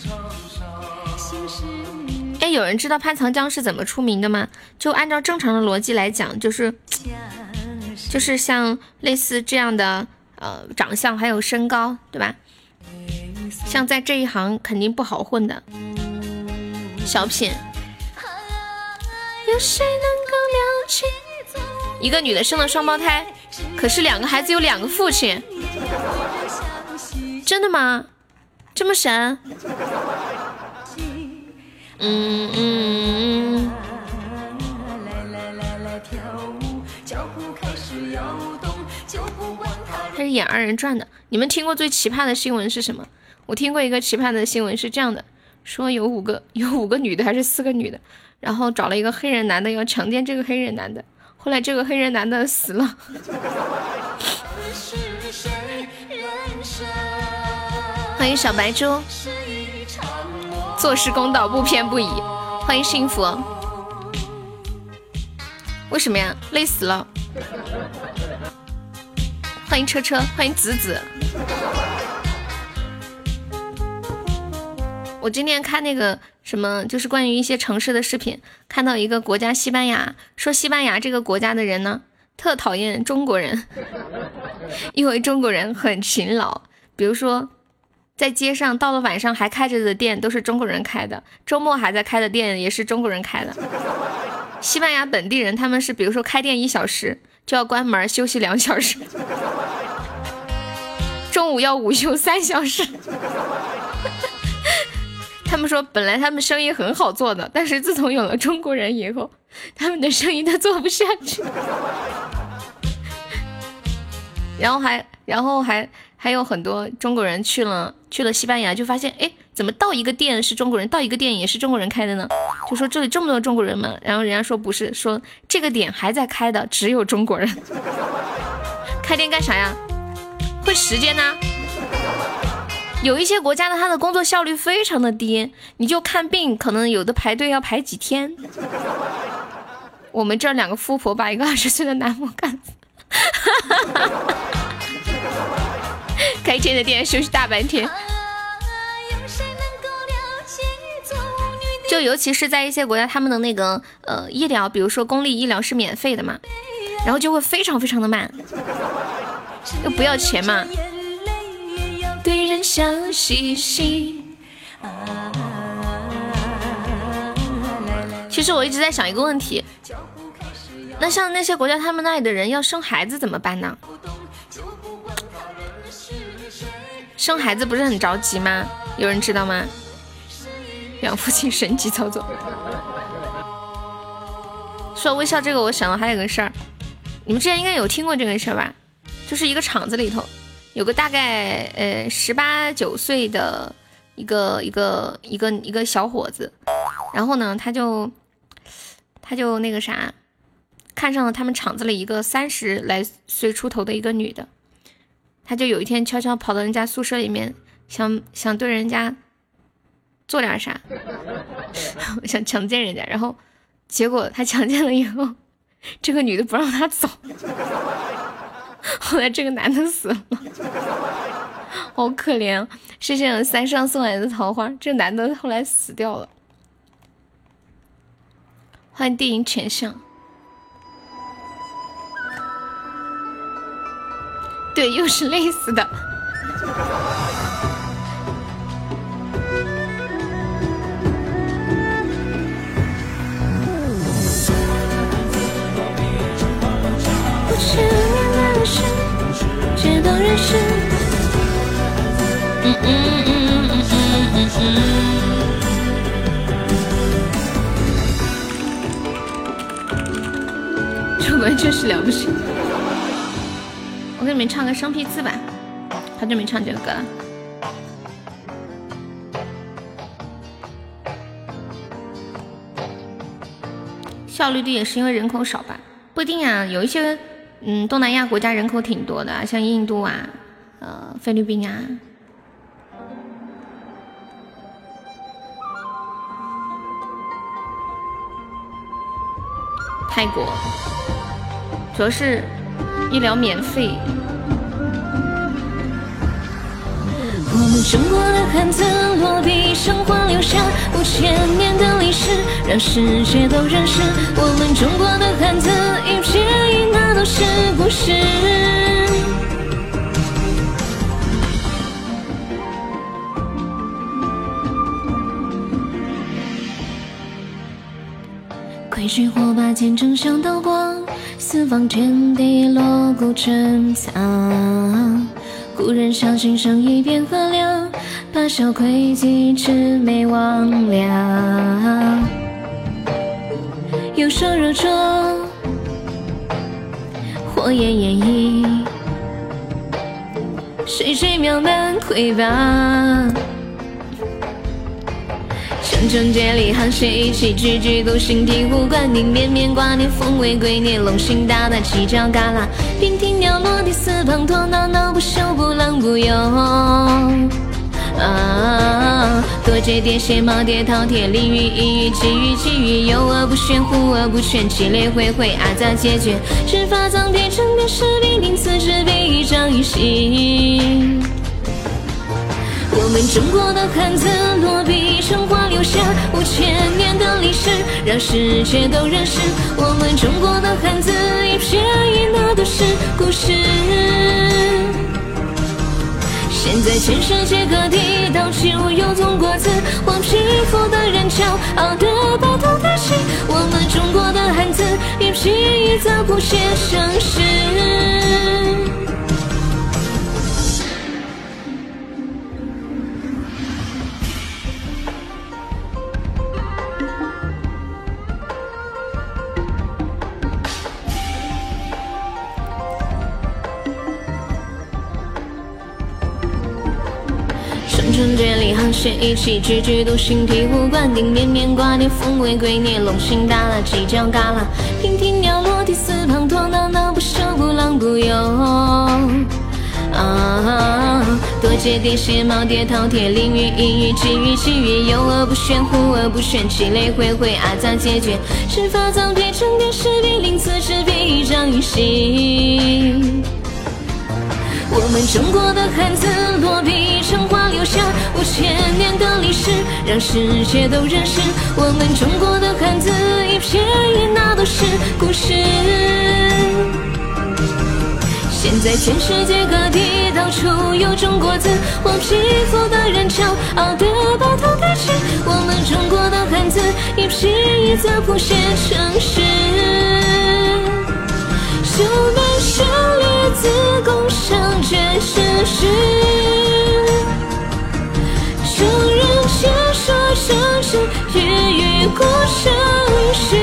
哎，有人知道潘长江是怎么出名的吗？就按照正常的逻辑来讲，就是就是像类似这样的呃长相还有身高，对吧？像在这一行肯定不好混的。小品。有谁能够了解？一个女的生了双胞胎，可是两个孩子有两个父亲，真的吗？这么神？嗯嗯。他是演二人转的。你们听过最奇葩的新闻是什么？我听过一个奇葩的新闻是这样的：说有五个，有五个女的还是四个女的？然后找了一个黑人男的要强奸这个黑人男的，后来这个黑人男的死了。<laughs> 欢迎小白猪，做事公道不偏不倚。欢迎幸福，为什么呀？累死了。欢迎车车，欢迎子子。我今天看那个。什么？就是关于一些城市的视频，看到一个国家西班牙，说西班牙这个国家的人呢，特讨厌中国人，<laughs> 因为中国人很勤劳。比如说，在街上到了晚上还开着的店都是中国人开的，周末还在开的店也是中国人开的。西班牙本地人他们是，比如说开店一小时就要关门休息两小时，<laughs> 中午要午休三小时。<laughs> 他们说，本来他们生意很好做的，但是自从有了中国人以后，他们的生意都做不下去。<laughs> 然后还，然后还还有很多中国人去了去了西班牙，就发现，哎，怎么到一个店是中国人，到一个店也是中国人开的呢？就说这里这么多中国人嘛，然后人家说不是，说这个点还在开的只有中国人。<laughs> 开店干啥呀？会时间呢？有一些国家的他的工作效率非常的低，你就看病可能有的排队要排几天。我们这两个富婆把一个二十岁的男模干死，<laughs> 开间的店休息大半天。就尤其是在一些国家，他们的那个呃医疗，比如说公立医疗是免费的嘛，然后就会非常非常的慢，又不要钱嘛。对人笑嘻嘻。其实我一直在想一个问题，那像那些国家，他们那里的人要生孩子怎么办呢？生孩子不是很着急吗？有人知道吗？养父亲神级操作。说微笑这个，我想了还有个事儿，你们之前应该有听过这个事儿吧？就是一个厂子里头有个大概呃十八九岁的一个一个一个一个小伙子，然后呢，他就他就那个啥，看上了他们厂子里一个三十来岁出头的一个女的，他就有一天悄悄跑到人家宿舍里面，想想对人家做点啥，<laughs> 想强奸人家，然后结果他强奸了以后。这个女的不让他走，后来这个男的死了，好可怜！谢谢三上送来的桃花，这男的后来死掉了。欢迎电影全相，对，又是累死的。嗯嗯嗯嗯嗯嗯这完全是了不起！我给你们唱个生僻字吧，好久没唱这个歌了。效率低也是因为人口少吧？不一定啊，有一些。嗯，东南亚国家人口挺多的，像印度啊，呃，菲律宾啊，泰国，主要是医疗免费。我们中国的汉字落笔生活，留下五千年的历史，让世界都认识我们中国的汉字，一撇一捺都是故事。规矩火把见证像刀光，四方天地锣鼓珍藏。故人相信生意变和良，把小亏记魑魅魍魉。有手揉捉，火焰演绎，谁谁渺漫魁拔。层层接力，沆瀣一气，句句都心醍醐灌顶，绵绵挂念，凤尾龟臬，龙行大大，犄角旮旯，娉婷鸟落地，四方陀闹闹，不休不浪不休。啊，多阶叠写，耄耋饕餮，鲤鱼一鱼，鲫鱼鲫鱼，游而不旋，呼而不旋，泣泪恢恢，阿杂解决，执法藏笔，成便是笔，临此执笔，一张一心。我们中国的汉字落笔成画，留下五千年的历史，让世界都认识我们中国的汉字，一撇一捺都是故事。现在全世界各地到处有中国字，黄皮肤的人骄傲的把头抬起，我们中国的汉字一撇一捺谱写盛世。接力，沆瀣一气，句句都心醍醐灌顶，绵绵挂念，凤尾龟臬，龙行大犁，犄角旮旯，娉婷鸟落地，四方陀闹闹，不休不浪不休。啊，多阶叠写，耄耋饕餮，鲤鱼一鱼，鲫鱼鲫鱼，游而不旋，呼而不旋，泣泪恢恢，阿杂解决，执法藏笔，成便是笔，临此执笔，一张一心。我们中国的汉字落笔成画，留下五千年的历史，让世界都认识我们中国的汉字，一撇一捺都是故事。现在全世界各地到处有中国字，黄皮肤的人骄傲的把头抬起，我们中国的汉字一撇一捺谱写成诗。就难舍列子共赏卷世事，众人皆说盛世，夜雨过盛世。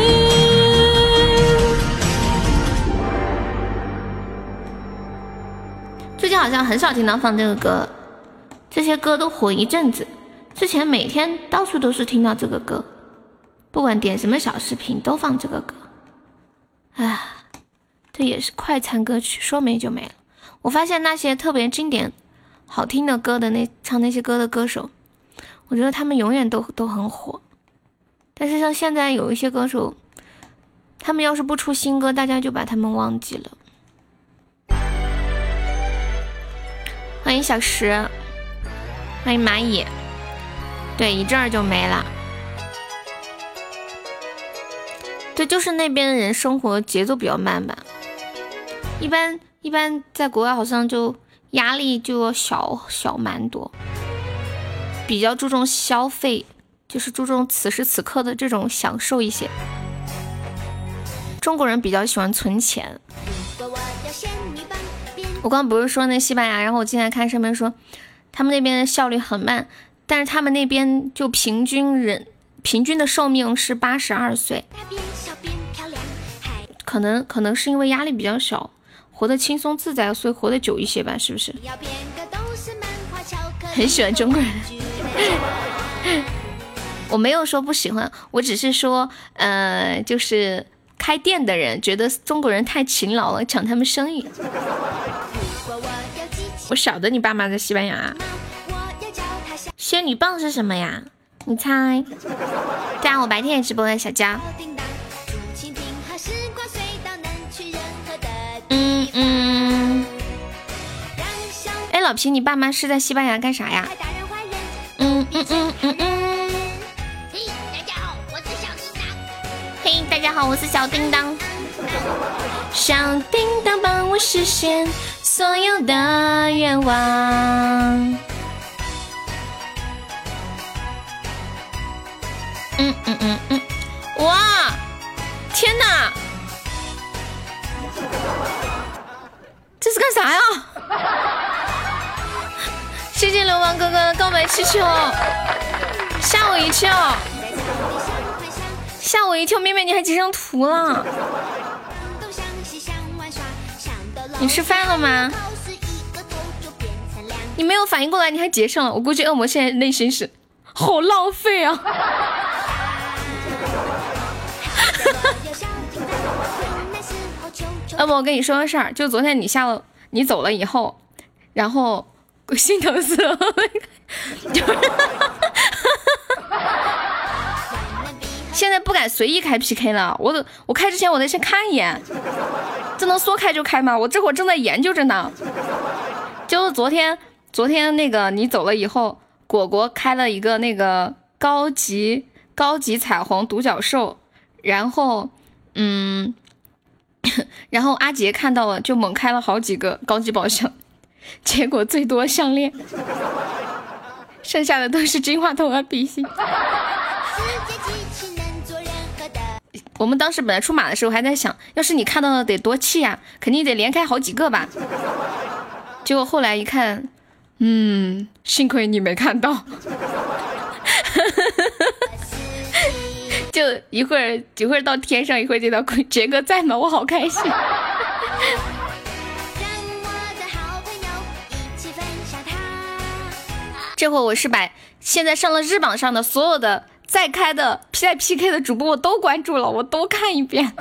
近好像很少听到放这个歌，这些歌都火一阵子。之前每天到处都是听到这个歌，不管点什么小视频都放这个歌。啊，这也是快餐歌曲，说没就没了。我发现那些特别经典、好听的歌的那唱那些歌的歌手，我觉得他们永远都都很火。但是像现在有一些歌手，他们要是不出新歌，大家就把他们忘记了。欢迎小石，欢迎蚂蚁。对，一阵儿就没了。对，就是那边的人生活节奏比较慢吧。一般一般，在国外好像就压力就小小蛮多，比较注重消费，就是注重此时此刻的这种享受一些。中国人比较喜欢存钱。我刚不是说那西班牙，然后我进来看上面说，他们那边的效率很慢。但是他们那边就平均人平均的寿命是八十二岁，可能可能是因为压力比较小，活得轻松自在，所以活得久一些吧，是不是？很喜欢中国人，<laughs> 我没有说不喜欢，我只是说，呃，就是开店的人觉得中国人太勤劳了，抢他们生意。我晓得你爸妈在西班牙。仙女棒是什么呀？你猜。对啊，我白天也直播的小娇。嗯嗯。哎，老皮，你爸妈是在西班牙干啥呀？嗯嗯嗯嗯嗯。嘿，大家好，我是小叮当。嘿，大家好，我是小叮当。小叮当帮我实现所有的愿望。嗯嗯嗯嗯，哇，天哪，这是干啥呀？谢谢流氓哥哥的告白气球，吓我一跳，吓我一跳，妹妹你还截上图了？你吃饭了吗？你没有反应过来，你还截上了，我估计恶魔现在内心是好浪费啊。要不我跟你说个事儿，就昨天你下了，你走了以后，然后心疼死了，<laughs> 现在不敢随意开 PK 了，我都我开之前我得先看一眼，这能说开就开吗？我这会儿正在研究着呢。就是昨天，昨天那个你走了以后，果果开了一个那个高级高级彩虹独角兽，然后嗯。然后阿杰看到了，就猛开了好几个高级宝箱，结果最多项链，剩下的都是金话筒和笔芯。<laughs> 我们当时本来出马的时候还在想，要是你看到了得多气呀，肯定得连开好几个吧。结果后来一看，嗯，幸亏你没看到。<laughs> 就一会儿一会儿到天上，一会儿就到杰哥在吗？我好开心。<laughs> 这会我是把现在上了日榜上的所有的在开的 P 在 PK 的主播我都关注了，我都看一遍，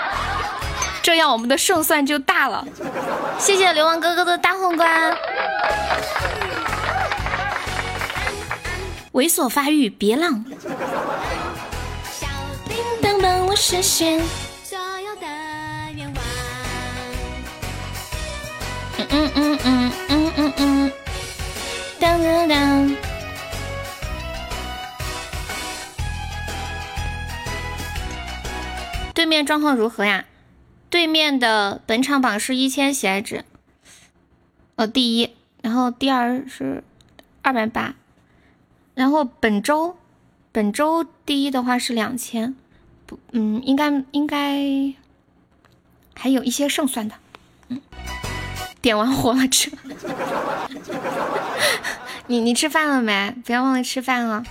<laughs> 这样我们的胜算就大了。谢谢流氓哥哥的大皇冠。猥琐发育，别浪。实现所有的愿望。嗯嗯嗯嗯嗯嗯嗯。当当当。对面状况如何呀？对面的本场榜是一千喜爱值，呃，第一，然后第二是二百八，然后本周本周第一的话是两千。不，嗯，应该应该还有一些胜算的，嗯，点完火了吃。<laughs> 你你吃饭了没？不要忘了吃饭哦。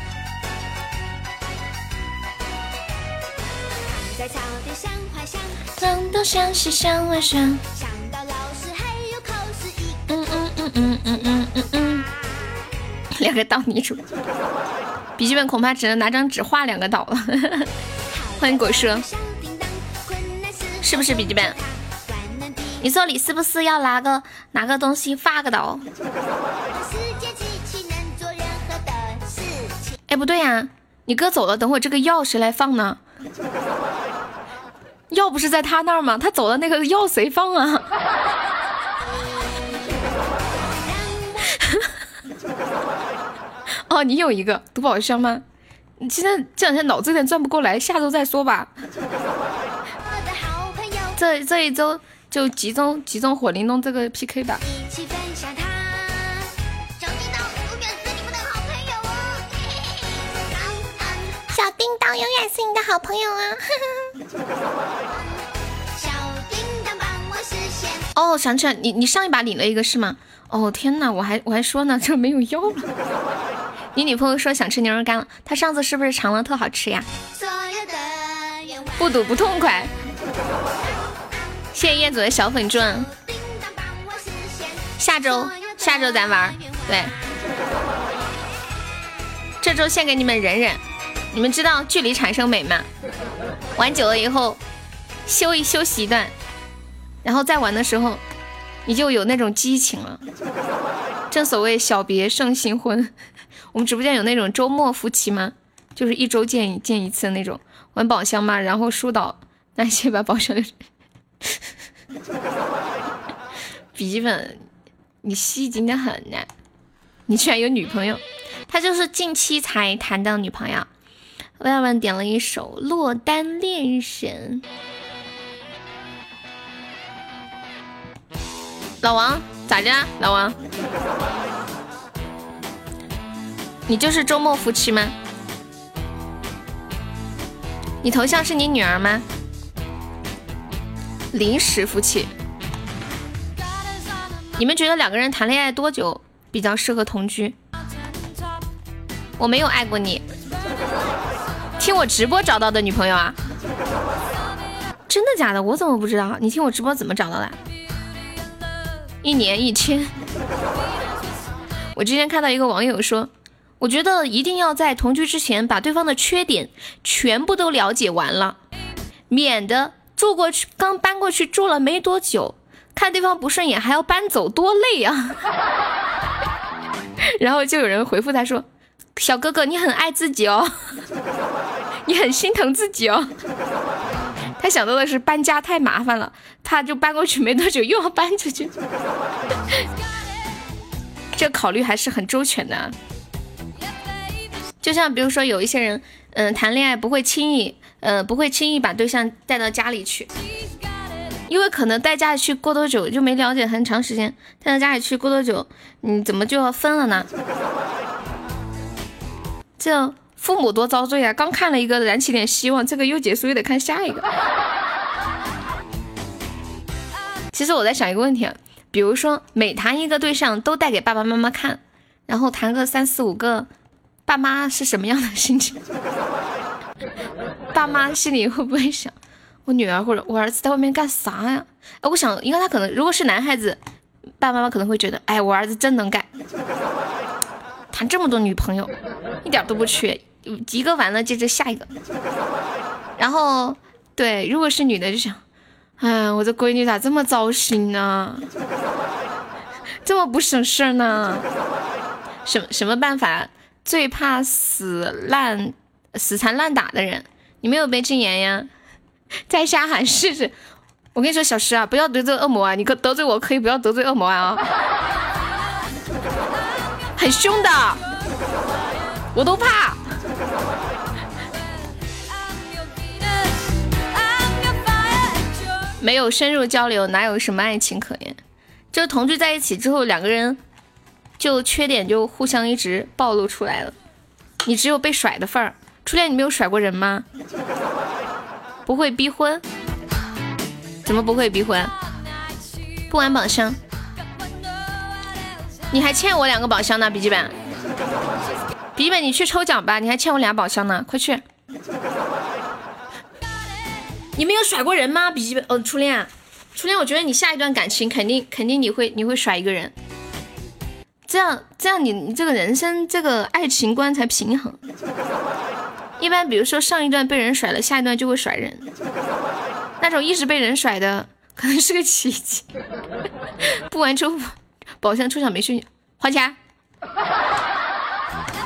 嗯嗯嗯嗯嗯嗯，两个岛女主，笔记本恐怕只能拿张纸画两个岛了。欢迎果叔，是不是笔记本？你说你是不是要拿个拿个东西发个岛？哎，不对呀，你哥走了，等会这个药谁来放呢？药不是在他那儿吗？他走了，那个药谁放啊？<laughs> 哦，你有一个夺宝箱吗？你现在这两天脑子有点转不过来，下周再说吧。这这一周就集中集中火灵动这个 PK 吧。<laughs> 小叮当永远是你的好朋友啊！<laughs> 哦，想起来，你你上一把领了一个是吗？哦天哪，我还我还说呢，<laughs> 这没有药了。你女朋友说想吃牛肉干了，她上次是不是尝了特好吃呀？不堵不痛快。谢谢彦祖的小粉钻。下周下周咱玩，对。这周献给你们忍忍。你们知道距离产生美吗？玩久了以后，休一休息一段。然后再玩的时候，你就有那种激情了。正所谓小别胜新婚。我们直播间有那种周末夫妻吗？就是一周见一见一次那种玩宝箱吗？然后疏导那些把宝箱的笔记本，你戏精的很呢。你居然有女朋友？他就是近期才谈的女朋友。万万点了一首《落单恋人》。老王咋的？老王，你就是周末夫妻吗？你头像是你女儿吗？临时夫妻。你们觉得两个人谈恋爱多久比较适合同居？我没有爱过你，听我直播找到的女朋友啊？真的假的？我怎么不知道？你听我直播怎么找到的？一年一千。我之前看到一个网友说，我觉得一定要在同居之前把对方的缺点全部都了解完了，免得住过去刚搬过去住了没多久，看对方不顺眼还要搬走，多累啊！<laughs> 然后就有人回复他说：“小哥哥，你很爱自己哦，<laughs> 你很心疼自己哦。”他想到的是搬家太麻烦了，他就搬过去没多久又要搬出去，<laughs> 这考虑还是很周全的。就像比如说有一些人，嗯，谈恋爱不会轻易，嗯，不会轻易把对象带到家里去，因为可能带家里去过多久就没了解很长时间，带到家里去过多久，你怎么就要分了呢？<laughs> 就。父母多遭罪啊！刚看了一个，燃起点希望，这个又结束，又得看下一个。其实我在想一个问题，啊比如说每谈一个对象都带给爸爸妈妈看，然后谈个三四五个，爸妈是什么样的心情？爸妈心里会不会想，我女儿或者我儿子在外面干啥呀？哎，我想应该他可能如果是男孩子，爸爸妈妈可能会觉得，哎，我儿子真能干，谈这么多女朋友，一点都不缺。一个完了，接着下一个。<laughs> 然后，对，如果是女的就想，哎，我这闺女咋这么糟心呢？这么不省事儿呢？什什么办法？最怕死烂、死缠烂打的人。你没有被禁言呀？在下喊试试。我跟你说，小石啊，不要得罪恶魔啊！你可得罪我可以，不要得罪恶魔啊！很凶的，我都怕。没有深入交流，哪有什么爱情可言？就同居在一起之后，两个人就缺点就互相一直暴露出来了。你只有被甩的份儿。初恋你没有甩过人吗？不会逼婚？怎么不会逼婚？不玩宝箱？你还欠我两个宝箱呢，笔记本。笔记本，你去抽奖吧，你还欠我俩宝箱呢，快去！你没有甩过人吗？笔记本，哦，初恋，初恋，我觉得你下一段感情肯定肯定你会你会甩一个人，这样这样你你这个人生这个爱情观才平衡。一般比如说上一段被人甩了，下一段就会甩人。那种一直被人甩的，可能是个奇迹。<laughs> 不玩抽宝箱抽奖没顺利，还钱，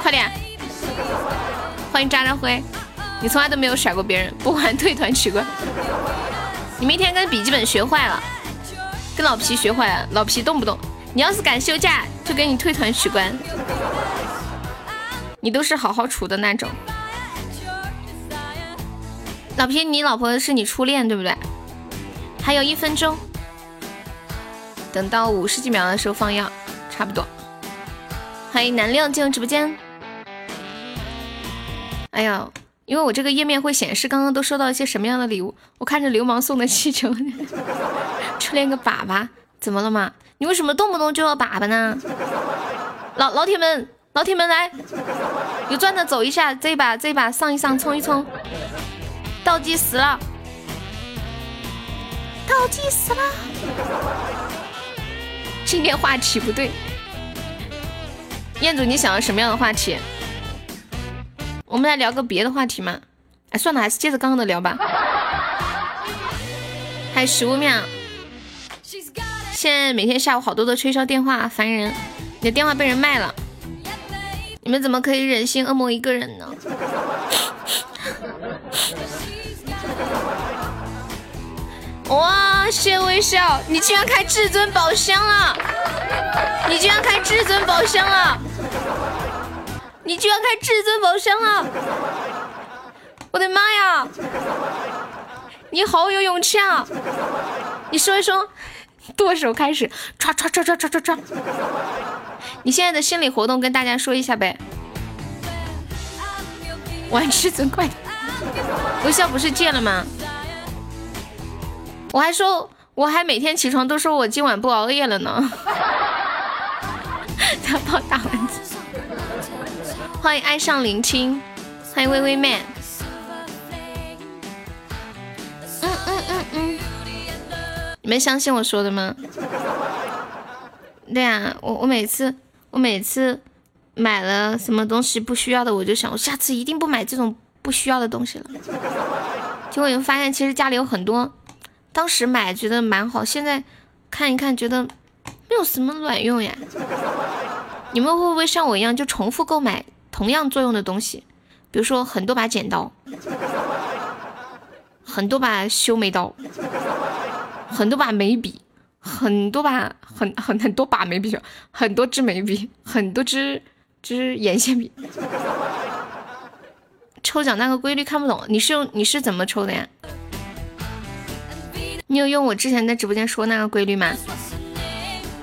快点！欢迎渣渣辉，你从来都没有甩过别人，不玩退团取关。<laughs> 你明天跟笔记本学坏了，跟老皮学坏了，老皮动不动，你要是敢休假，就给你退团取关。你都是好好处的那种。老皮，你老婆是你初恋对不对？还有一分钟，等到五十几秒的时候放药，差不多。欢迎南六进入直播间。哎呀，因为我这个页面会显示刚刚都收到一些什么样的礼物。我看着流氓送的气球，<laughs> 初恋个粑粑，怎么了吗？你为什么动不动就要粑粑呢？老老铁们，老铁们来，有钻的走一下，这一把这一把上一上，冲一冲。倒计时了，倒计时了。今天话题不对，彦祖，你想要什么样的话题？我们来聊个别的话题嘛？哎，算了，还是接着刚刚的聊吧。还有十五秒。现在每天下午好多的推销电话，烦人。你的电话被人卖了，你们怎么可以忍心恶魔一个人呢？<laughs> 哇，谢微笑，你居然开至尊宝箱了！你居然开至尊宝箱了！你居然开至尊宝箱了！我的妈呀！你好有勇气啊！你说一说，剁手开始，唰唰唰唰唰唰唰！你现在的心理活动跟大家说一下呗。玩至尊快，微笑不是戒了吗？我还说，我还每天起床都说我今晚不熬夜了呢。他帮打蚊子。欢迎爱上聆听，欢迎微微 man。嗯嗯嗯嗯，你们相信我说的吗？对啊，我我每次我每次买了什么东西不需要的，我就想我下次一定不买这种不需要的东西了。结果你们发现，其实家里有很多。当时买觉得蛮好，现在看一看觉得没有什么卵用呀。你们会不会像我一样就重复购买同样作用的东西？比如说很多把剪刀，很多把修眉刀，很多把眉笔，很多把很很很多把眉笔，很多支眉笔，很多支支眼线笔。抽奖那个规律看不懂，你是用你是怎么抽的呀？你有用我之前在直播间说那个规律吗？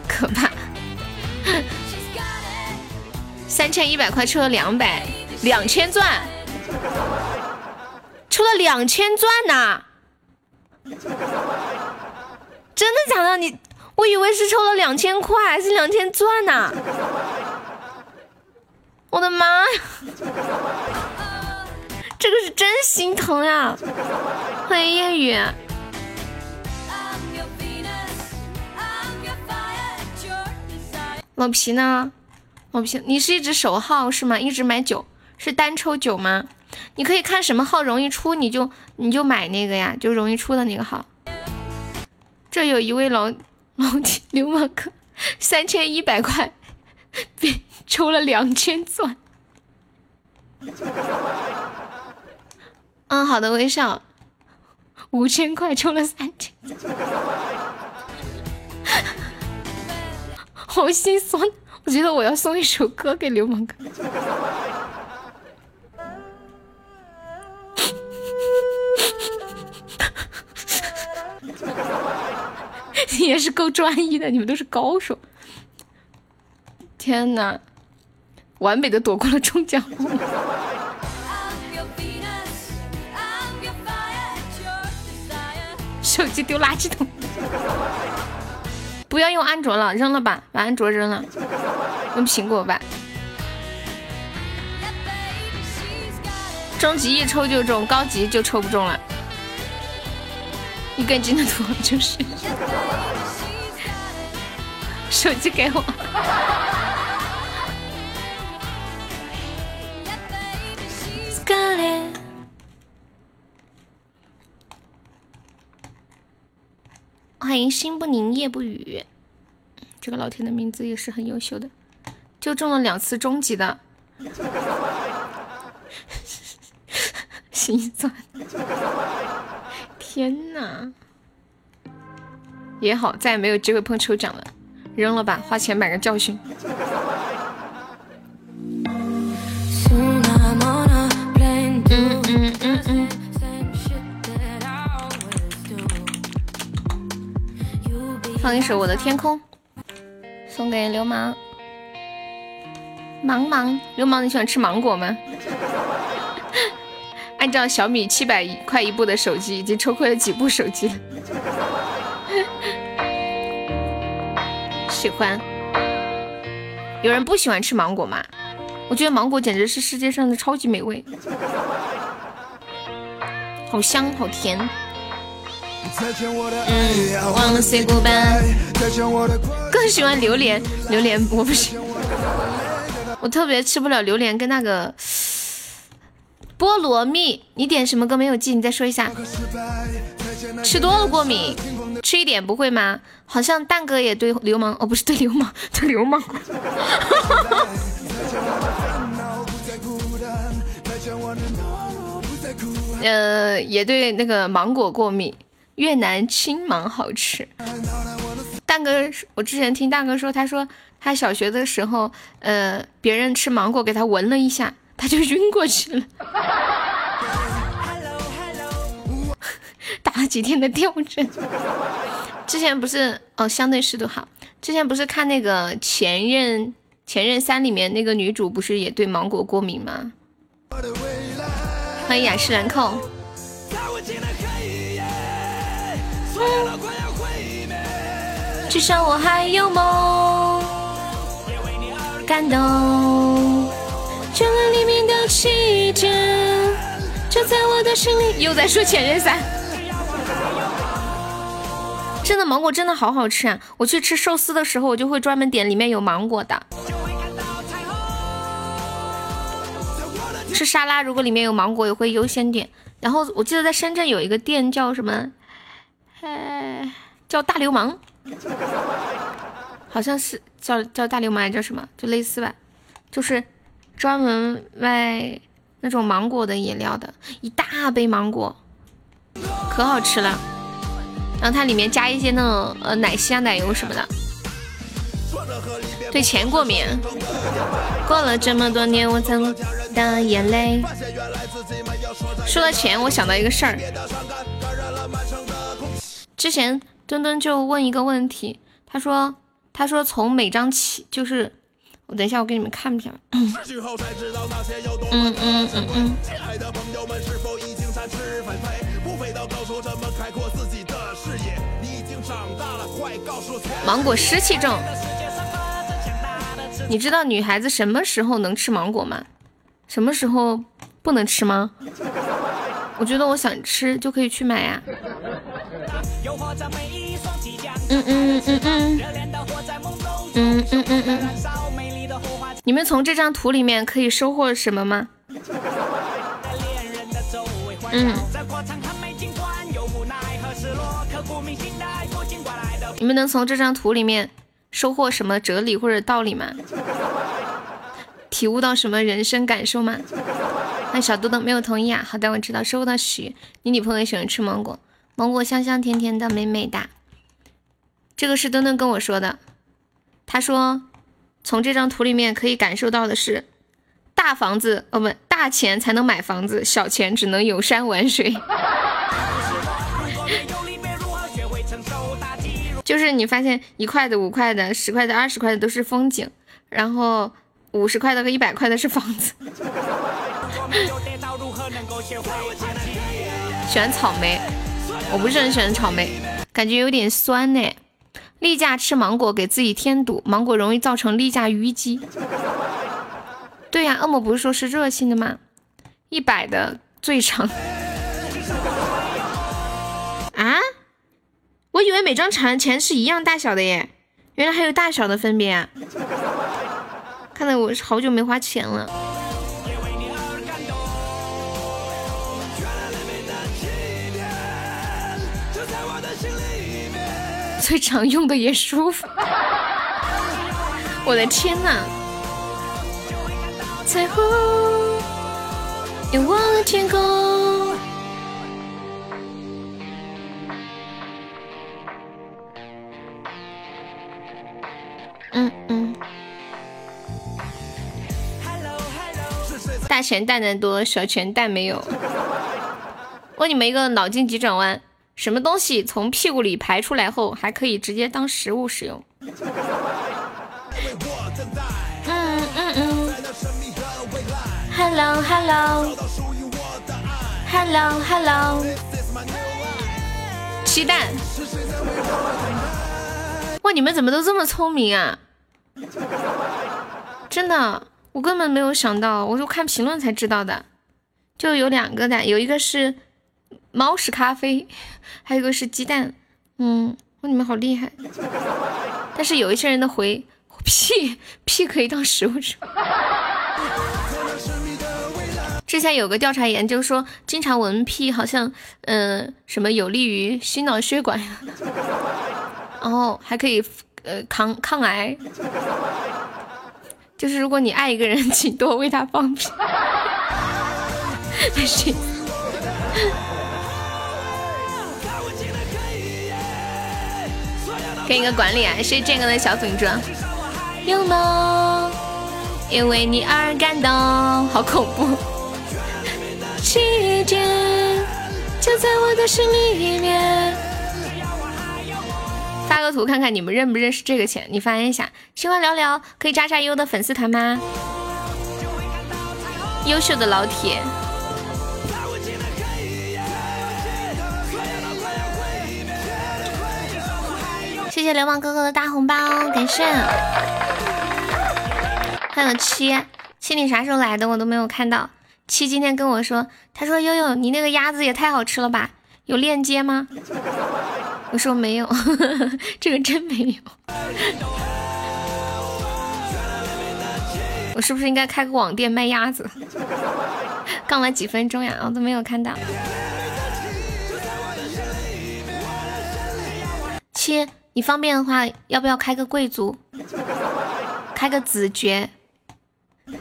可怕！三千一百块抽了两百，两千钻，抽了两千钻呐！<laughs> 真的假的？你，我以为是抽了两千块，还是两千钻呢？我的妈呀！这个是真心疼呀！欢迎夜雨。老皮呢？老皮，你是一直守号是吗？一直买九是单抽九吗？你可以看什么号容易出，你就你就买那个呀，就容易出的那个号。这有一位老老流氓哥，三千一百块，被抽了两千钻。嗯，好的，微笑，五千块抽了三千。<laughs> 好心酸，我觉得我要送一首歌给流氓哥。你也是够专一的，你们都是高手。天哪，完美的躲过了中奖。手机丢垃圾桶。不要用安卓了，扔了吧。把安卓扔了，用苹果吧。中级一抽就中，高级就抽不中了。一根筋的图，就是手机给我。欢迎心不宁夜不语，这个老铁的名字也是很优秀的，就中了两次终极的，心酸。天哪！也好，再也没有机会碰抽奖了，扔了吧，花钱买个教训。放一首《我的天空》，送给流氓。芒芒，流氓，你喜欢吃芒果吗？<laughs> 按照小米七百块一部的手机，已经抽亏了几部手机了。<laughs> 喜欢。有人不喜欢吃芒果吗？我觉得芒果简直是世界上的超级美味，好香好甜。嗯，忘了 say goodbye。更喜欢榴莲，榴莲我不行，我特别吃不了榴莲跟那个菠萝蜜。你点什么歌没有记？你再说一下。吃多了过敏，吃一点不会吗？好像蛋哥也对流氓哦，不是对流氓，<laughs> 对流氓。呃，也对那个芒果过敏。越南青芒好吃。蛋哥，我之前听大哥说，他说他小学的时候，呃，别人吃芒果给他闻了一下，他就晕过去了。打了几天的吊针。之前不是哦，相对湿度好。之前不是看那个前任前任三里面那个女主，不是也对芒果过敏吗？欢迎雅诗兰蔻。至少我还有梦，感动，眷恋里面的气质，就在我的心里。又在说前任三，真的芒果真的好好吃啊！我去吃寿司的时候，我就会专门点里面有芒果的。吃沙拉如果里面有芒果，也会优先点。然后我记得在深圳有一个店叫什么，哎，叫大流氓。好像是叫叫大流氓，叫什么？就类似吧，就是专门卖那种芒果的饮料的，一大杯芒果，可好吃了。然后它里面加一些那种呃奶昔啊、奶油什么的。对钱过敏，过了这么多年，我怎么的眼泪？说到钱，我想到一个事儿，之前。墩墩就问一个问题，他说：“他说从每张起，就是我等一下，我给你们看一下。”嗯嗯嗯嗯嗯。芒果湿气重，你知道女孩子什么时候能吃芒果吗？什么时候不能吃吗？我觉得我想吃就可以去买呀。嗯嗯嗯嗯，嗯嗯嗯嗯，你们从这张图里面可以收获什么吗？嗯，你们能从这张图里面收获什么哲理或者道理吗？体悟到什么人生感受吗？那小豆豆没有同意啊。好的，我知道，收获到许。你女朋友也喜欢吃芒果，芒果香香甜甜的，美美的。这个是墩墩跟我说的，他说从这张图里面可以感受到的是，大房子哦不，大钱才能买房子，小钱只能游山玩水。就是你发现一块的、五块的、十块的、二十块的都是风景，然后五十块的和一百块的是房子。<laughs> 喜欢草莓，我不是很喜欢草莓，感觉有点酸呢。例假吃芒果给自己添堵，芒果容易造成例假淤积。对呀，恶魔不是说是热性的吗？一百的最长。啊？我以为每张钱钱是一样大小的耶，原来还有大小的分别啊！看来我好久没花钱了。脆肠用的也舒服。<laughs> 我的天呐！彩虹，仰望了天空。嗯嗯。大钱蛋蛋多，小钱蛋没有。<laughs> 问你们一个脑筋急转弯：什么东西从屁股里排出来后，还可以直接当食物使用？嗯嗯嗯。Hello Hello Hello Hello。鸡蛋。哇，你们怎么都这么聪明啊？真的。我根本没有想到，我就看评论才知道的，就有两个的，有一个是猫屎咖啡，还有一个是鸡蛋。嗯，哇，你们好厉害！但是有一些人的回屁屁可以当食物吃。之前有个调查研究说，经常闻屁好像，嗯，什么有利于心脑血管呀，然后还可以呃抗抗癌。就是如果你爱一个人，请多为他放屁。没事。给你个管理啊，谢谢健哥的小粉钻。有梦，因为你而感动，好恐怖。奇迹就在我的心里面。发个图看看你们认不认识这个钱？你发一下，喜欢聊聊可以加加优的粉丝团吗？优秀的老铁，谢谢流氓哥哥的大红包，感谢。还有七七，你啥时候来的？我都没有看到。七今天跟我说，他说悠悠，你那个鸭子也太好吃了吧？有链接吗？我说没有，<laughs> 这个真没有。我是不是应该开个网店卖鸭子？刚来几分钟呀，我都没有看到。七，你方便的话，要不要开个贵族？开个子爵？<laughs>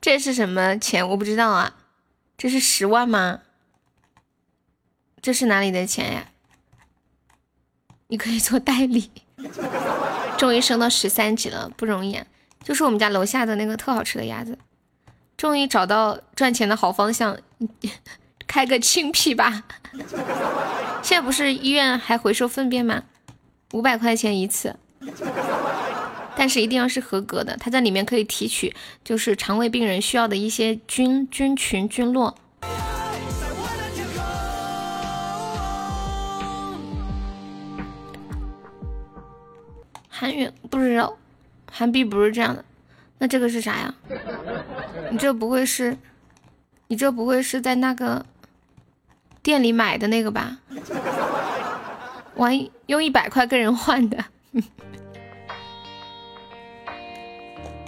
这是什么钱？我不知道啊。这是十万吗？这是哪里的钱呀？你可以做代理。终于升到十三级了，不容易啊！就是我们家楼下的那个特好吃的鸭子。终于找到赚钱的好方向，<laughs> 开个清屁吧。现在不是医院还回收粪便吗？五百块钱一次。但是一定要是合格的，它在里面可以提取，就是肠胃病人需要的一些菌菌群菌落。韩语不知道，韩币不是这样的，那这个是啥呀？你这不会是，你这不会是在那个店里买的那个吧？玩用一百块跟人换的。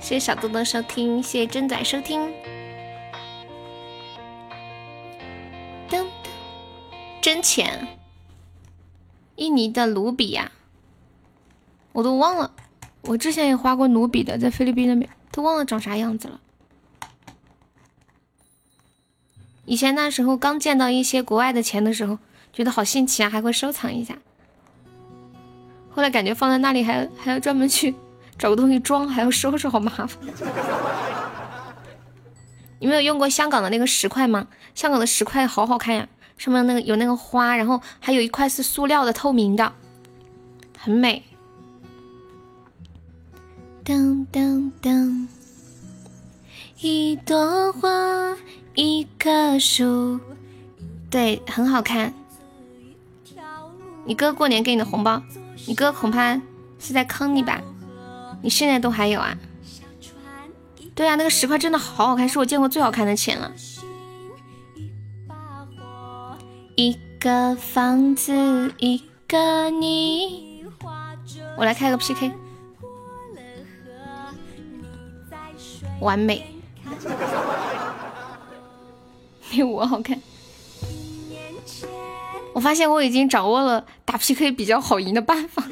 谢谢小豆豆收听，谢谢真仔收听。噔，真钱，印尼的卢比呀，我都忘了。我之前也花过卢比的，在菲律宾那边，都忘了长啥样子了。以前那时候刚见到一些国外的钱的时候，觉得好新奇啊，还会收藏一下。后来感觉放在那里还还要专门去。<laughs> 找个东西装还要收拾，好麻烦。你没有用过香港的那个十块吗？香港的十块好好看呀，上面那个有那个花，然后还有一块是塑料的透明的，很美。噔噔噔，一朵花，一棵树，对，很好看。你哥过年给你的红包，你哥恐怕是在坑你吧？你现在都还有啊？对啊，那个十块真的好好看，是我见过最好看的钱了。一个房子，一个你。我来开个 PK，完美。<laughs> 比我好看。我发现我已经掌握了打 PK 比较好赢的办法，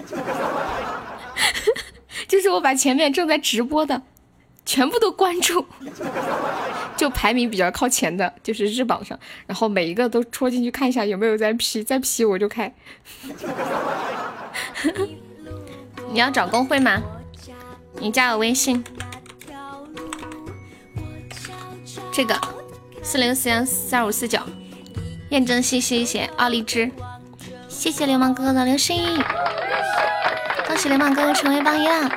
<laughs> 就是我把前面正在直播的全部都关注，就排名比较靠前的，就是日榜上，然后每一个都戳进去看一下有没有在 P，在 P 我就开。<laughs> 你要找工会吗？你加我微信，这个四零四幺四二五四九。验证谢谢谢奥利枝，谢谢流氓哥哥的流星，恭喜流氓哥哥成为榜样。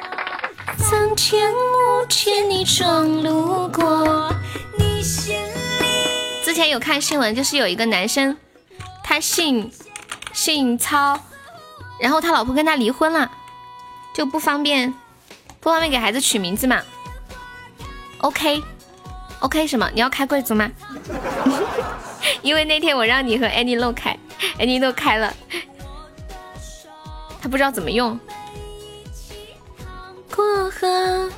曾天无见你闯路过，之前有看新闻，就是有一个男生，他姓姓操，然后他老婆跟他离婚了，就不方便不方便给孩子取名字嘛。OK OK 什么？你要开贵族吗？<laughs> 因为那天我让你和 Annie 漏开，Annie 都开了，他不知道怎么用。过河，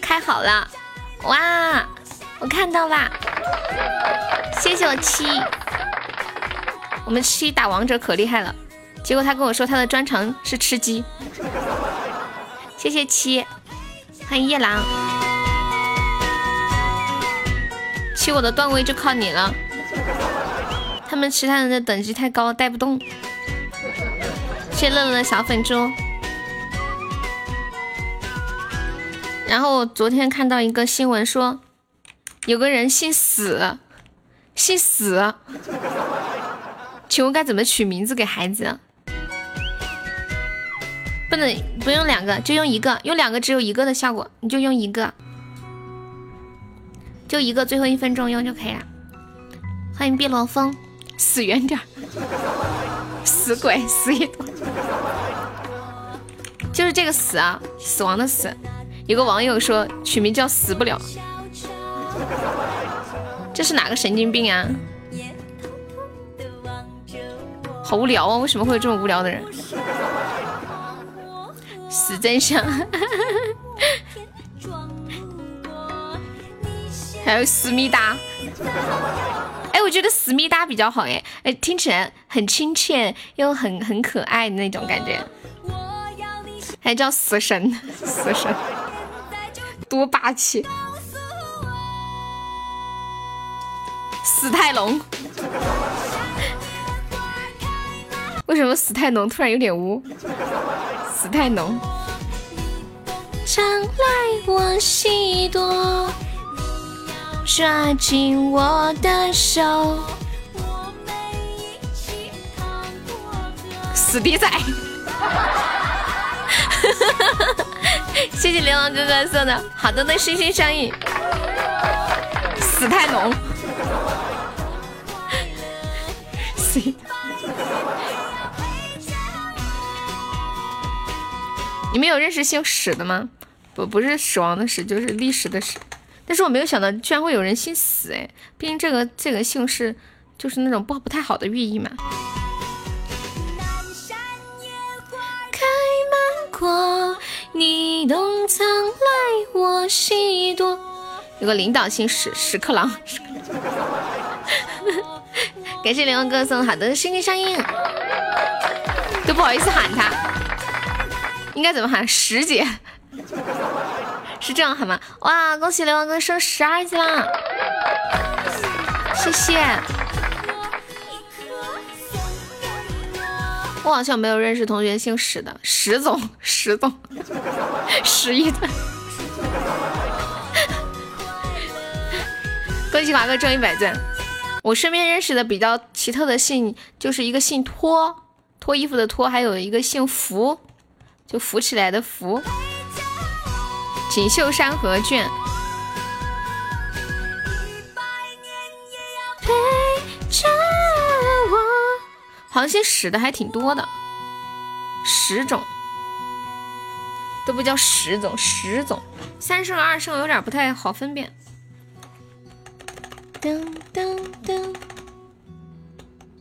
开好了，哇，我看到啦，谢谢我七，我们七打王者可厉害了，结果他跟我说他的专长是吃鸡，谢谢七，欢迎夜郎，七我的段位就靠你了。他们其他人的等级太高，带不动。谢乐乐的小粉猪。然后昨天看到一个新闻说，有个人姓死，姓死，请问该怎么取名字给孩子？不能不用两个，就用一个，用两个只有一个的效果，你就用一个，就一个，最后一分钟用就可以了。欢迎碧螺风。死远点儿，死鬼，死一朵，就是这个死啊，死亡的死。有个网友说取名叫死不了，这是哪个神经病啊？好无聊啊！为什么会有这么无聊的人？死真相，还有思密达。哎我觉得思密达比较好哎，哎，听起来很亲切又很很可爱的那种感觉，还叫死神，<laughs> 死神，多霸气！死太浓，为什么死太浓突然有点污？死太浓，常来我西多。抓紧我的手，我们一起扛过死逼仔！<laughs> 谢谢流氓哥哥送的好多的心心相印，死太浓，死！你们有认识姓史的吗？不，不是死亡的史，就是历史的史。但是我没有想到，居然会有人姓死哎！毕竟这个这个姓氏就是那种不不太好的寓意嘛。开满花，你东藏来我西躲。有个领导姓史，屎壳郎。<laughs> 感谢联哥送好的心心相印，都不好意思喊他，应该怎么喊？石姐。<laughs> 是这样好吗？哇，恭喜流氓哥升十二级啦！谢谢。我好像没有认识同学姓史的，史总，史总，<laughs> 十一的。<laughs> 恭喜华哥中一百钻。我身边认识的比较奇特的姓，就是一个姓托，脱衣服的脱，还有一个姓福，就浮起来的浮。锦绣山河卷，好像姓史的还挺多的，十种。都不叫十种，十种。三声二声有点不太好分辨。噔噔噔，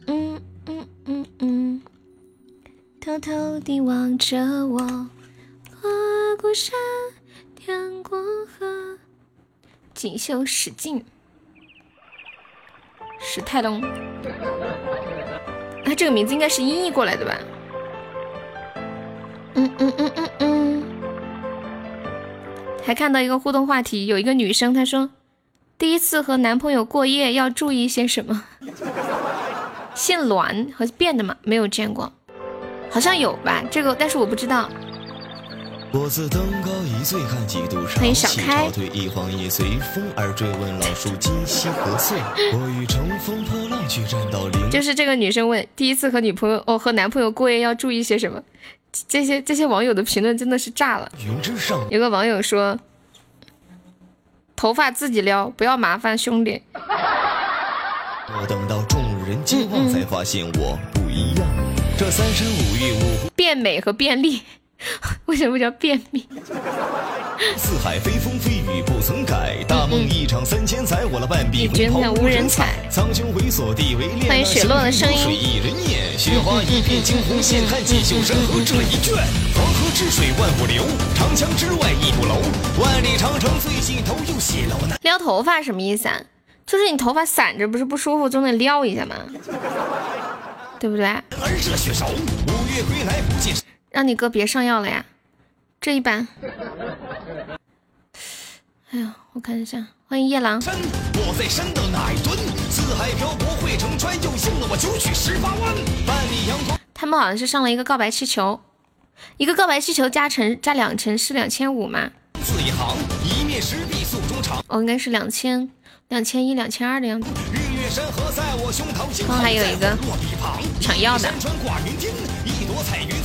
嗯嗯嗯嗯，偷偷地望着我，跨过山。阳光和，锦绣史进。史泰龙。他这个名字应该是音译过来的吧？嗯嗯嗯嗯嗯。还看到一个互动话题，有一个女生她说，第一次和男朋友过夜要注意些什么？姓栾和变的吗？没有见过，好像有吧？这个但是我不知道。欢迎小开。<laughs> 就是这个女生问，第一次和女朋友哦和男朋友过夜要注意些什么？这些这些网友的评论真的是炸了。云之上有个网友说，头发自己撩，不要麻烦兄弟。我等到众人皆忘，才发现我不一样。这三山五岳五变美和变丽，<laughs> 为什么叫便秘？四海飞风飞雨不曾改，大梦一场三千载，我了半壁红袍无人采。苍穹猥琐地为恋，欢迎雪落的声音。水一人念，雪花一片惊鸿现，看锦绣山河这一卷。黄河之水万物流，长江之外一步楼。万里长城最尽头又写了我那。撩头发什么意思啊？就是你头发散着不是不舒服，总得撩一下嘛，对不对？让你哥别上药了呀，这一版。哎呀，我看一下，欢迎夜郎。我在山的哪一蹲？四海漂泊汇成川，又信了我九曲十八弯。万里阳光他们好像是上了一个告白气球，一个告白气球加成加两成是两千五吗？字一行，一面石壁诉衷肠哦，应该是两千。两千一、两千二的样子。刚还有一个抢药的。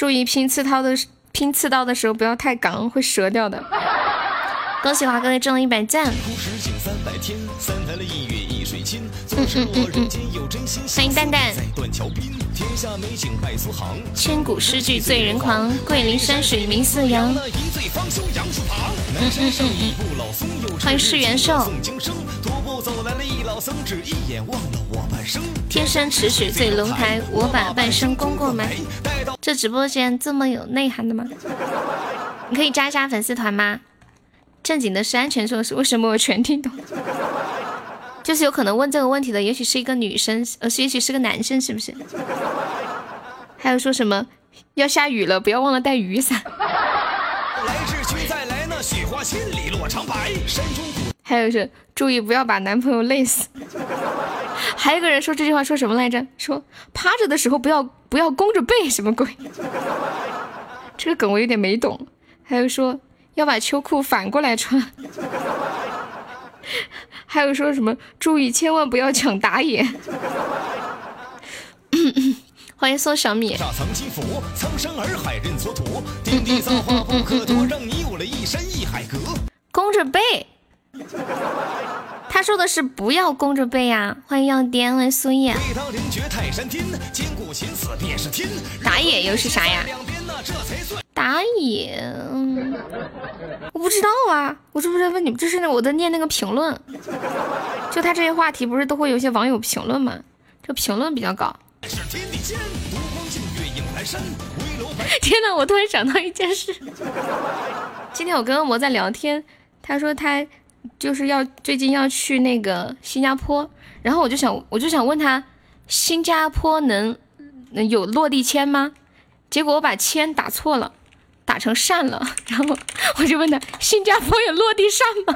注意拼刺刀的拼刺刀的时候不要太刚，会折掉的。恭喜华哥中了一百赞。嗯嗯嗯嗯。欢迎蛋蛋。千古诗句醉人狂，桂林山水名四阳。嗯嗯嗯嗯。欢迎世元寿。天生池水醉龙台，我把半生功过埋。这直播间这么有内涵的吗？你可以加一下粉丝团吗？正经的是安全措施，为什么我全听懂？就是有可能问这个问题的，也许是一个女生，呃，也许是个男生，是不是？还有说什么要下雨了，不要忘了带雨伞。<laughs> 还有是注意不要把男朋友累死。还有个人说这句话说什么来着？说趴着的时候不要不要弓着背，什么鬼？<laughs> 这个梗我有点没懂。还有说要把秋裤反过来穿。还有说什么注意千万不要抢打野。<coughs> 欢迎送小米。弓着背。他说的是不要弓着背呀。欢迎要颠欢迎苏叶。打野又是啥呀？打野，我不知道啊。我是不是问你们？这是我在念那个评论。就他这些话题，不是都会有一些网友评论吗？这评论比较高。天哪，我突然想到一件事。今天我跟恶魔在聊天，他说他。就是要最近要去那个新加坡，然后我就想我就想问他，新加坡能能有落地签吗？结果我把签打错了，打成扇了，<laughs> 然后我就问他，新加坡有落地扇吗？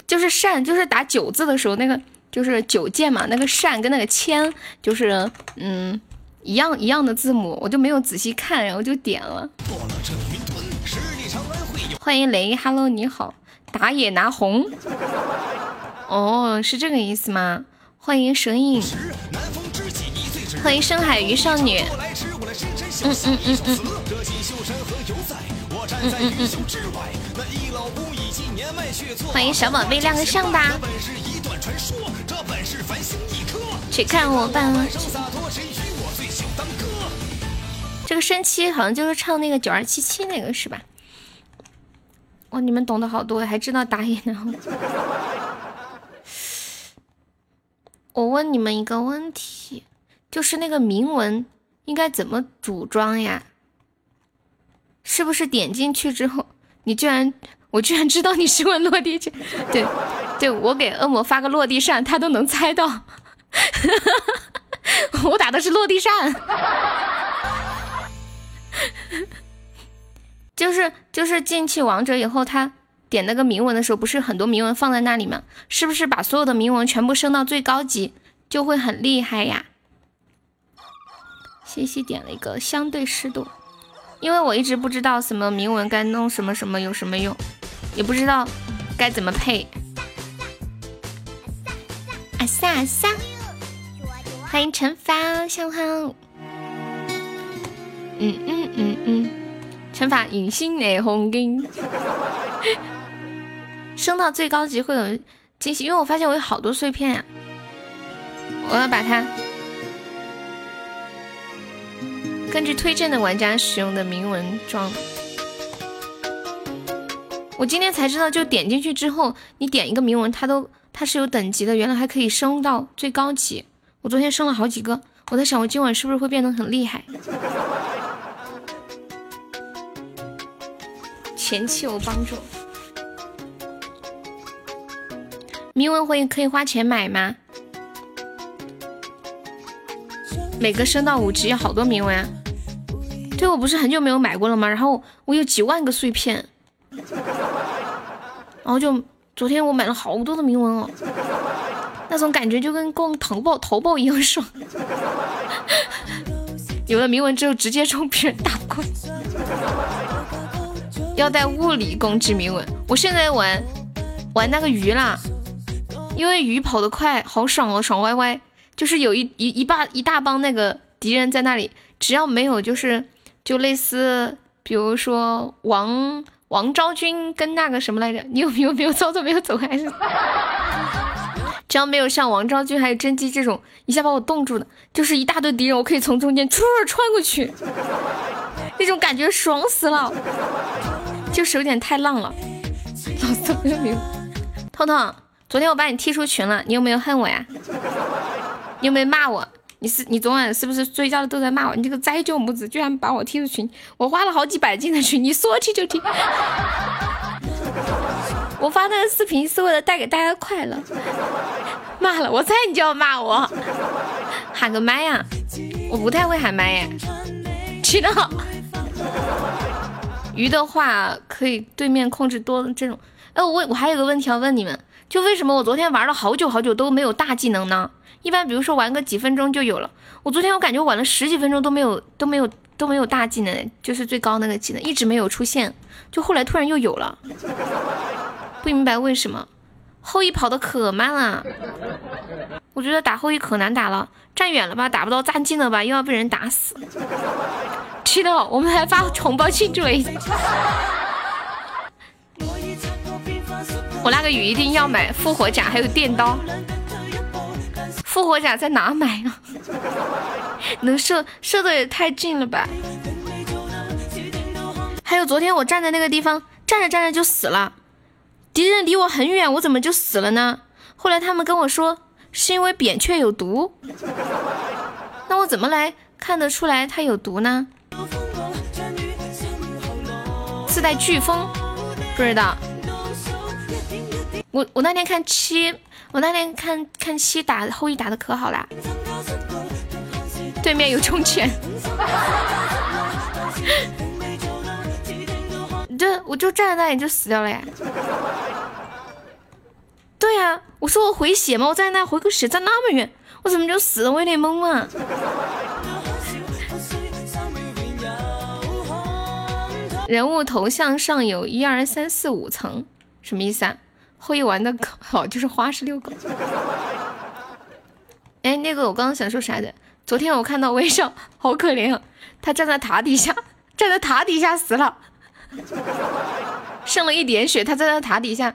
<laughs> 就是扇，就是打九字的时候那个就是九键嘛，那个扇跟那个签就是嗯一样一样的字母，我就没有仔细看，然后就点了。欢迎雷，Hello，你好，打野拿红，哦，是这个意思吗？欢迎蛇影，欢迎深海鱼少女，嗯嗯嗯嗯。嗯嗯嗯。欢迎小宝贝亮个相吧。去看我吧。这个生七好像就是唱那个九二七七那个是吧？哇，你们懂得好多，还知道打野呢。<laughs> 我问你们一个问题，就是那个铭文应该怎么组装呀？是不是点进去之后，你居然我居然知道你是问落地键？对，对我给恶魔发个落地扇，他都能猜到。<laughs> 我打的是落地扇。<laughs> 就是就是进去王者以后，他点那个铭文的时候，不是很多铭文放在那里吗？是不是把所有的铭文全部升到最高级，就会很厉害呀？西西点了一个相对湿度，因为我一直不知道什么铭文该弄什么什么有什么用，也不知道该怎么配。阿萨阿萨！欢迎惩罚小好。嗯嗯嗯嗯。惩罚隐形的红金，升到最高级会有惊喜，因为我发现我有好多碎片呀，我要把它根据推荐的玩家使用的铭文装。我今天才知道，就点进去之后，你点一个铭文，它都它是有等级的，原来还可以升到最高级。我昨天升了好几个，我在想我今晚是不是会变得很厉害。前期有帮助，铭文会可以花钱买吗？每个升到五级要好多铭文啊！对我不是很久没有买过了吗？然后我有几万个碎片，然后就昨天我买了好多的铭文哦，那种感觉就跟逛淘宝淘宝一样爽。<laughs> 有了铭文之后，直接冲别人打怪。要带物理攻击铭文，我现在玩玩那个鱼啦，因为鱼跑得快，好爽哦，爽歪歪。就是有一一一大一大帮那个敌人在那里，只要没有就是就类似，比如说王王昭君跟那个什么来着，你有 <laughs> 没有没有操作没有走开是？<laughs> 只要没有像王昭君还有甄姬这种一下把我冻住的，就是一大堆敌人，我可以从中间唰穿过去，那种感觉爽死了。就是有点太浪了，老色没有明。彤彤，昨天我把你踢出群了，你有没有恨我呀？<laughs> 你有没有骂我？你是你昨晚是不是睡觉都在骂我？你这个灾舅母子居然把我踢出群！我花了好几百进的群，你说踢就踢。<laughs> 我发那个视频是为了带给大家快乐。骂了我猜你就要骂我，喊个麦呀！我不太会喊麦耶。知道。鱼的话可以对面控制多这种，哎，我我还有个问题要问你们，就为什么我昨天玩了好久好久都没有大技能呢？一般比如说玩个几分钟就有了，我昨天我感觉玩了十几分钟都没有都没有都没有大技能，就是最高那个技能一直没有出现，就后来突然又有了，不明白为什么后羿跑的可慢了，我觉得打后羿可难打了，站远了吧打不到，站近了吧又要被人打死。知道，我们还发红包庆祝了一下。我那个雨一定要买复活甲，还有电刀。复活甲在哪买啊？<laughs> 能射射的也太近了吧？还有昨天我站在那个地方，站着站着就死了。敌人离我很远，我怎么就死了呢？后来他们跟我说，是因为扁鹊有毒。那我怎么来看得出来他有毒呢？自带飓风，不知道。我我那天看七，我那天看看七打后羿打的可好啦。对面有重拳。<laughs> 对，我就站在那里就死掉了呀。对呀，我说我回血吗？我站在那回个血站那么远，我怎么就死了？我有点懵啊。人物头像上有一二三四五层，什么意思啊？后羿玩的好，就是花式遛狗。<laughs> 哎，那个我刚刚想说啥的？昨天我看到微笑，好可怜啊，他站在塔底下，站在塔底下死了。剩了一点血，他站在塔底下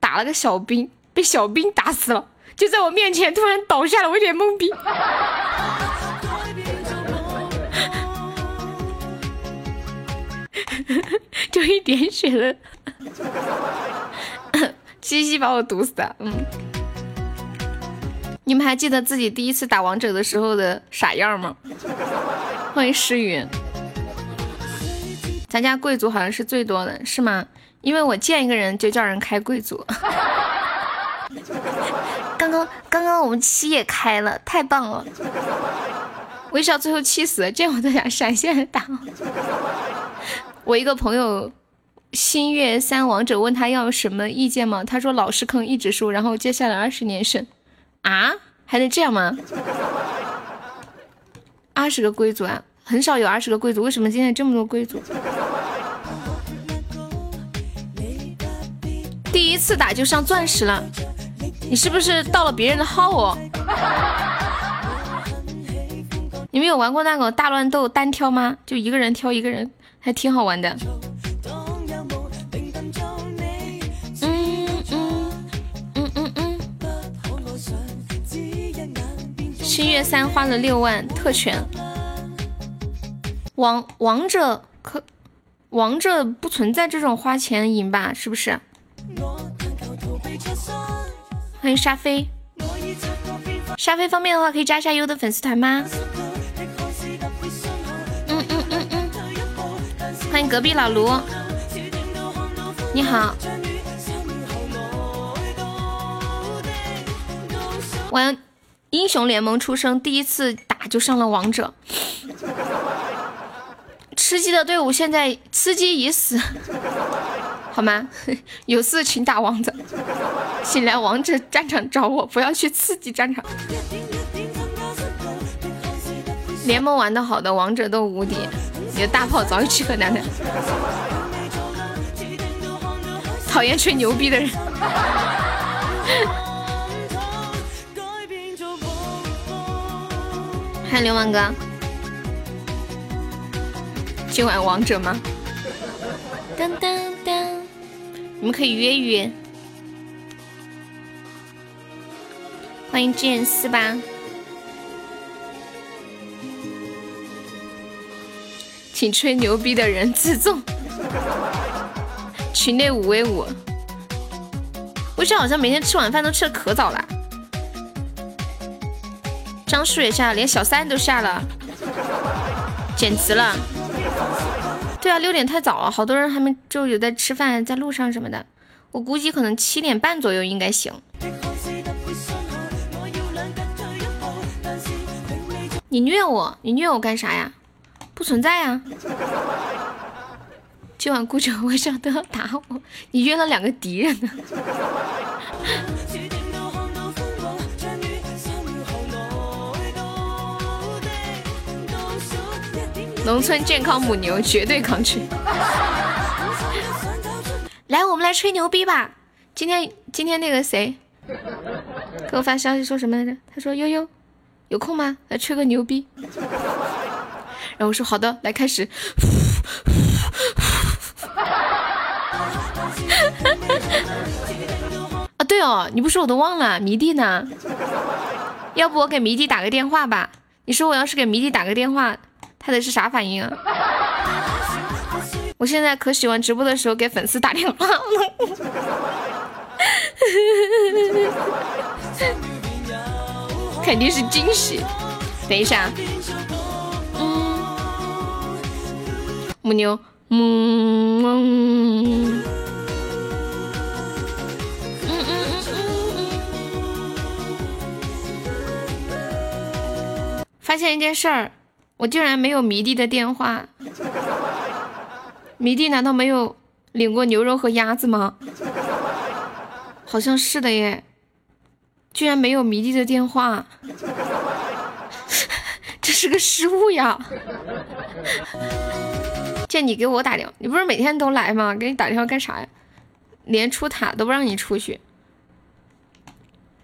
打了个小兵，被小兵打死了，就在我面前突然倒下了，我有点懵逼。<laughs> 就一点血了，西西把我毒死的。嗯，你们还记得自己第一次打王者的时候的傻样吗？欢迎诗云，咱家贵族好像是最多的，是吗？因为我见一个人就叫人开贵族。<laughs> 刚刚刚刚我们七也开了，太棒了！微笑最后气死了，见我都想闪现打。我一个朋友，星月三王者问他要什么意见吗？他说老是坑，一直输，然后接下来二十年胜。啊，还能这样吗？<laughs> 二十个贵族啊，很少有二十个贵族，为什么今天这么多贵族？第一次打就上钻石了，你是不是盗了别人的号哦？<laughs> 你们有玩过那个大乱斗单挑吗？就一个人挑一个人。还挺好玩的。星月三花了六万特权。王王者可王者不存在这种花钱赢吧？是不是？欢迎沙飞。沙飞方便的话可以加一下优的粉丝团吗？嗯嗯嗯嗯欢迎隔壁老卢，你好。玩英雄联盟出生，第一次打就上了王者。吃鸡的队伍现在吃鸡已死，好吗？<laughs> 有事请打王者，请来王者战场找我，不要去刺激战场。联盟玩的好的王者都无敌。你的大炮早已去河南了。讨厌吹牛逼的人。欢迎流氓哥。今晚王者吗？当当当！你们可以约约。欢迎剑四八。请吹牛逼的人自重。群内五 v 五，微笑好像每天吃晚饭都吃的可早了。张树也下了，连小三都下了，简直了。对啊，六点太早了，好多人还没就有在吃饭，在路上什么的。我估计可能七点半左右应该行。你虐我，你虐我干啥呀？不存在呀！今晚顾着微笑都要打我，你约了两个敌人呢。农村健康母牛绝对抗群。<laughs> 来，我们来吹牛逼吧！今天今天那个谁给我发消息说什么来着？他说悠悠有空吗？来吹个牛逼。<laughs> 然后我说好的，来开始。<laughs> 啊，对哦，你不说我都忘了，迷弟呢？要不我给迷弟打个电话吧？你说我要是给迷弟打个电话，他得是啥反应啊？我现在可喜欢直播的时候给粉丝打电话了，<laughs> 肯定是惊喜。等一下。嗯母牛，嗯嗯嗯嗯发现一件事儿，我竟然没有迷弟的电话。<laughs> 迷弟难道没有领过牛肉和鸭子吗？好像是的耶，居然没有迷弟的电话，<laughs> 这是个失误呀。见你给我打电话，你不是每天都来吗？给你打电话干啥呀？连出塔都不让你出去。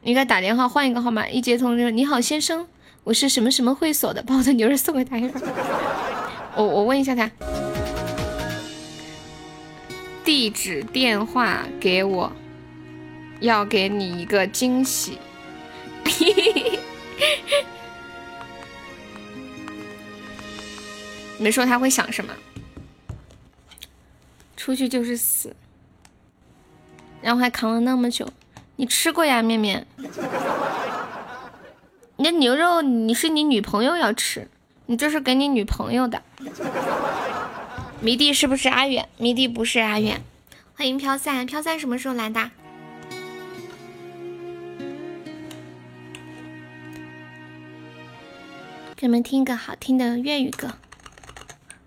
应该打电话换一个号码，一接通就你好先生，我是什么什么会所的，把我的牛肉送给他一份。<laughs> 我我问一下他。地址电话给我，要给你一个惊喜。<laughs> 你们说他会想什么？出去就是死，然后还扛了那么久。你吃过呀，面面？你的牛肉你是你女朋友要吃，你这是给你女朋友的。迷弟是不是阿远？迷弟不是阿远。欢迎飘散，飘散什么时候来的？给你们听一个好听的粤语歌。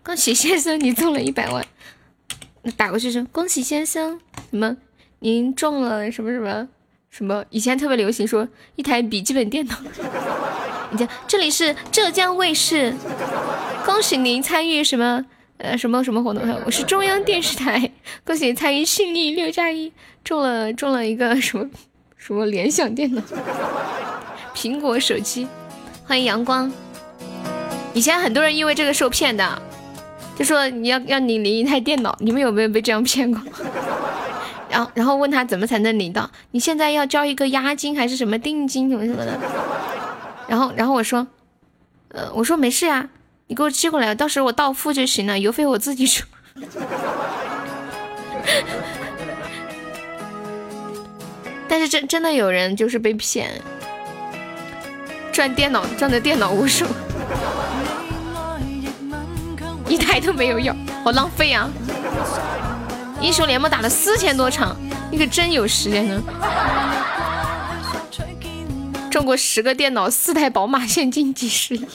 恭喜先生，你中了一百万。打过去说恭喜先生，什么？您中了什么什么什么？以前特别流行说一台笔记本电脑。<laughs> 你看，这里是浙江卫视，恭喜您参与什么？呃，什么什么活动？我是中央电视台，恭喜参与幸运六加一，中了中了一个什么什么联想电脑，苹果手机。欢迎阳光。以前很多人因为这个受骗的，就说你要要你领一台电脑，你们有没有被这样骗过？然后然后问他怎么才能领到？你现在要交一个押金还是什么定金什么什么的？然后然后我说，呃，我说没事呀。你给我寄过来，到时候我到付就行了，邮费我自己出。<laughs> 但是真真的有人就是被骗，赚电脑赚的电脑无数，<laughs> 一台都没有要，好浪费啊！英雄联盟打了四千多场，你可真有时间呢。中过十个电脑，四台宝马，现金几十亿。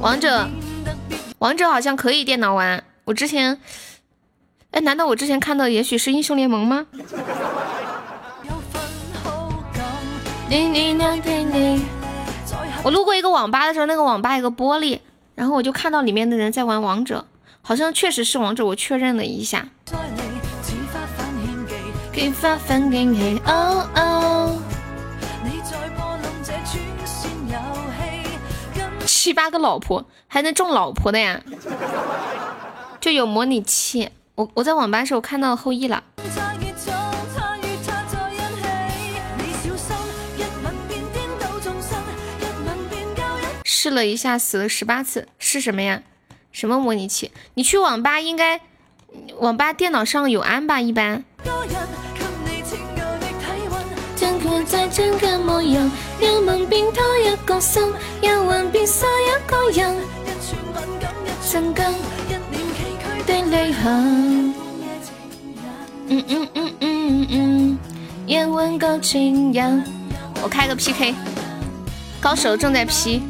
王者，王者好像可以电脑玩。我之前，哎，难道我之前看到也许是英雄联盟吗？我路过一个网吧的时候，那个网吧有个玻璃，然后我就看到里面的人在玩王者，好像确实是王者，我确认了一下。七八个老婆还能中老婆的呀？就有模拟器。我我在网吧时候看到后羿了，试了一下死了十八次，是什么呀？什么模拟器？你去网吧应该，网吧电脑上有安吧？一般。嗯嗯嗯嗯嗯我开个 PK，高手正在 P，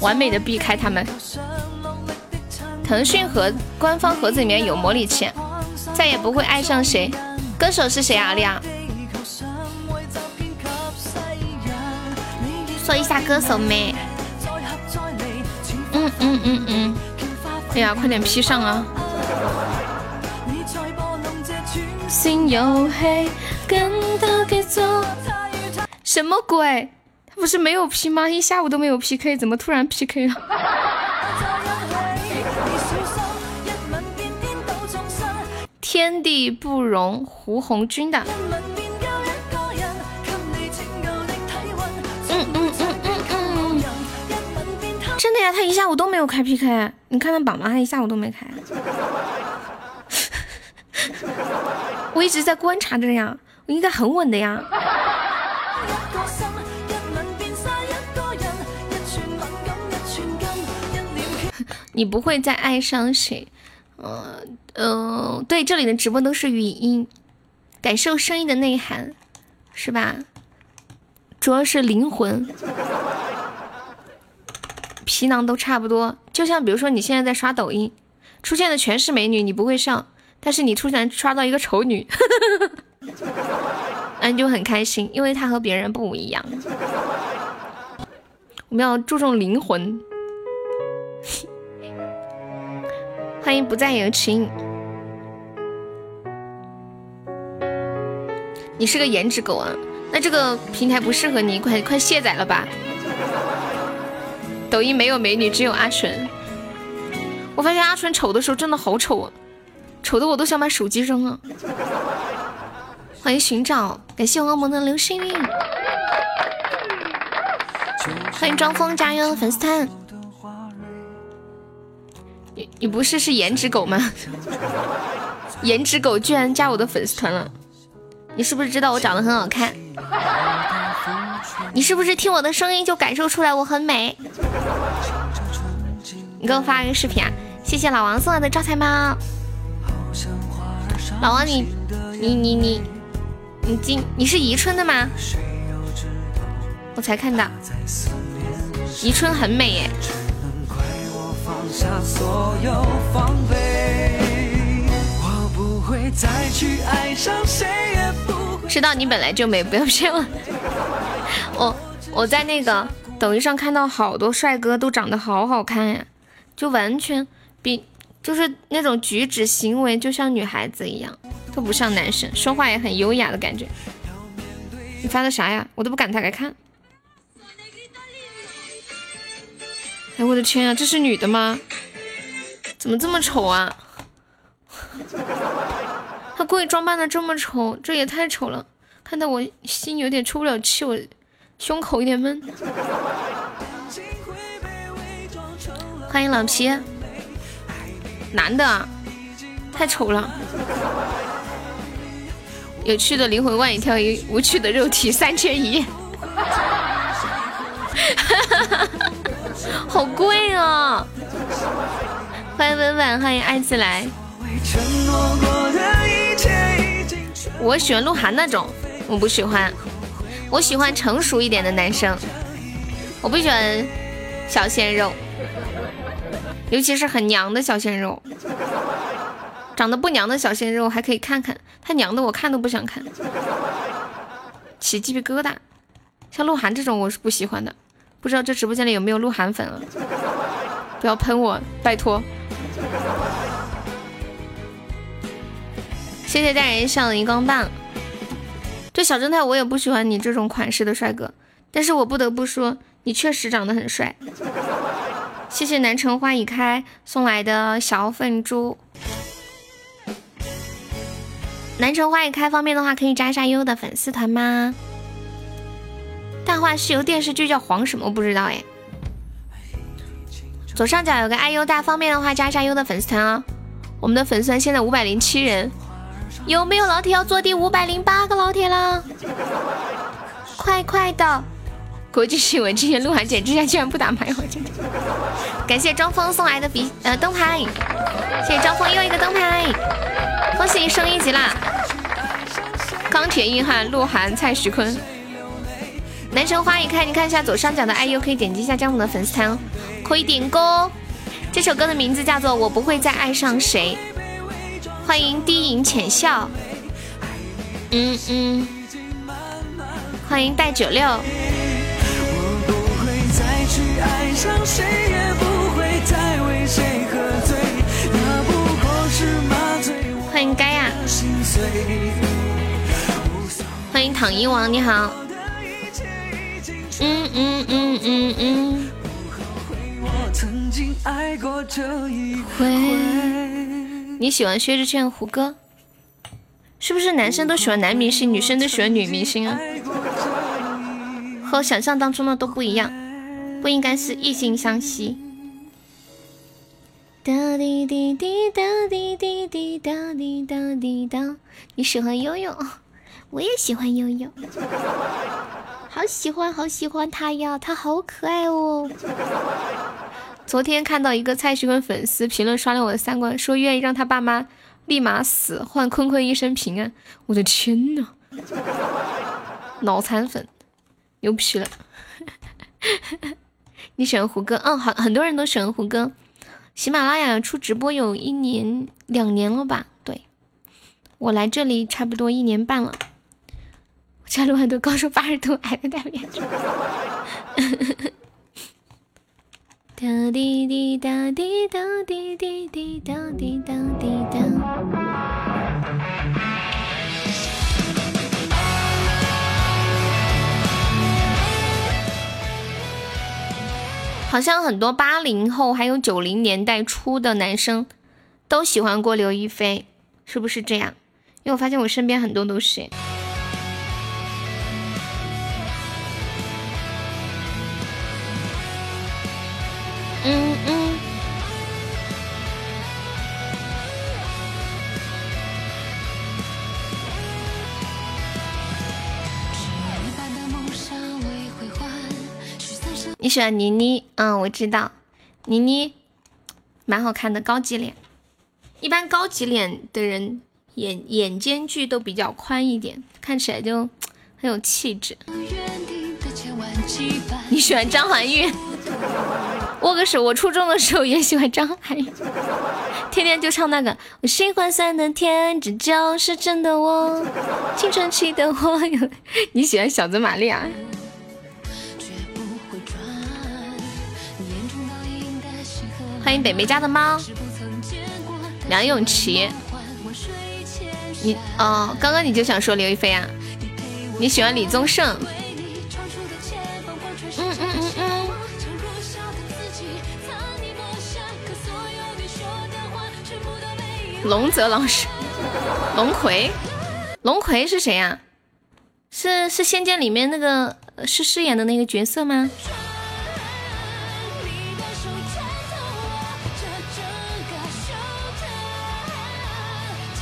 完美的避开他们。腾讯盒官方盒子里面有魔力器，再也不会爱上谁。歌手是谁啊？丽亚，说一下歌手没？嗯嗯嗯嗯，哎呀，快点 P 上啊！什么鬼？不是没有 P 吗？一下午都没有 PK，怎么突然 PK 了？天地不容胡红军的，真的呀，他一下午都没有开 PK，你看他榜吗？他一下午都没开，<laughs> 我一直在观察着呀，我应该很稳的呀。你不会再爱上谁？嗯嗯，对，这里的直播都是语音，感受声音的内涵，是吧？主要是灵魂，皮囊都差不多。就像比如说，你现在在刷抖音，出现的全是美女，你不会上；但是你突然刷到一个丑女，<laughs> 那你就很开心，因为她和别人不一样。我们要注重灵魂。欢迎不再有情，你是个颜值狗啊？那这个平台不适合你，快快卸载了吧。抖音没有美女，只有阿纯。我发现阿纯丑的时候真的好丑啊，丑的我都想把手机扔了。欢迎寻找，感谢我恶魔的流星雨。欢迎装疯加油粉丝团。你你不是是颜值狗吗？<laughs> 颜值狗居然加我的粉丝团了，你是不是知道我长得很好看？你是不是听我的声音就感受出来我很美？你给我发一个视频啊！谢谢老王送来的招财猫。老王，你你你你你今你是宜春的吗？我才看到，宜春很美耶。知道你本来就美，不要骗 <laughs> 我。我我在那个抖音上看到好多帅哥都长得好好看呀，就完全比就是那种举止行为就像女孩子一样，都不像男生，说话也很优雅的感觉。你发的啥呀？我都不敢打开看。哎，我的天啊，这是女的吗？怎么这么丑啊？他故意装扮的这么丑，这也太丑了，看得我心有点出不了气，我胸口有点闷。欢迎老皮，男的，太丑了。有趣的灵魂万里挑一，无趣的肉体三缺一。哈哈哈哈好贵啊！欢迎文婉，欢迎爱自来。我喜欢鹿晗那种，我不喜欢，我喜欢成熟一点的男生，我不喜欢小鲜肉，尤其是很娘的小鲜肉。长得不娘的小鲜肉还可以看看，他娘的我看都不想看，起鸡皮疙瘩。像鹿晗这种我是不喜欢的，不知道这直播间里有没有鹿晗粉啊？不要喷我，拜托。谢谢大人上的荧光棒。对小正太，我也不喜欢你这种款式的帅哥，但是我不得不说，你确实长得很帅。谢谢南城花已开送来的小粉猪。南城花已开方便的话，可以加一下悠悠的粉丝团吗？大话西游电视剧叫黄什么？不知道哎。左上角有个爱优，大方便的话加一下优的粉丝团啊。我们的粉丝团现在五百零七人。有没有老铁要做第五百零八个老铁了？快快的！国际新闻，今天鹿晗姐之前居然不打牌，我天！感谢张峰送来的笔呃灯牌，谢谢张峰又一个灯牌，恭喜你升一级啦！钢铁硬汉鹿晗蔡徐坤，男神花一开，你看一下左上角的 IU，可以点击一下加入我的粉丝团哦，可以点歌。这首歌的名字叫做《我不会再爱上谁》。欢迎低吟浅笑，嗯嗯，欢迎带九六，欢迎盖亚，欢迎躺赢王，你好，嗯嗯嗯嗯嗯，会。你喜欢薛之谦、胡歌，是不是男生都喜欢男明星，女生都喜欢女明星啊？和想象当中的都不一样，不应该是异性相吸。哒滴滴滴哒滴滴滴哒滴哒滴哒。你喜欢悠悠，我也喜欢悠悠，好喜欢好喜欢他呀，他好可爱哦。<laughs> 昨天看到一个蔡徐坤粉丝评论刷了我的三观，说愿意让他爸妈立马死，换坤坤一生平安。我的天呐，脑残粉，牛皮了！<laughs> 你喜欢胡歌？嗯，好，很多人都喜欢胡歌。喜马拉雅出直播有一年、两年了吧？对，我来这里差不多一年半了。加入很多高手八十度矮的代表。哒滴滴哒滴哒滴滴滴哒滴哒滴哒。好像很多八零后还有九零年代初的男生都喜欢过刘亦菲，是不是这样？因为我发现我身边很多都是。嗯嗯。你喜欢倪妮？嗯，我知道，倪妮蛮好看的，高级脸。一般高级脸的人眼眼间距都比较宽一点，看起来就很有气质。你喜欢张含韵？握个手。我初中的时候也喜欢张含韵，天天就唱那个。我喜欢酸的甜，这就是真的我，青春期的我。你喜欢小泽玛利亚？欢迎北北家的猫，梁咏琪。你哦，刚刚你就想说刘亦菲啊？你喜欢李宗盛？龙泽老师，龙葵，龙葵是谁呀？是是《仙剑》里面那个是饰演的那个角色吗？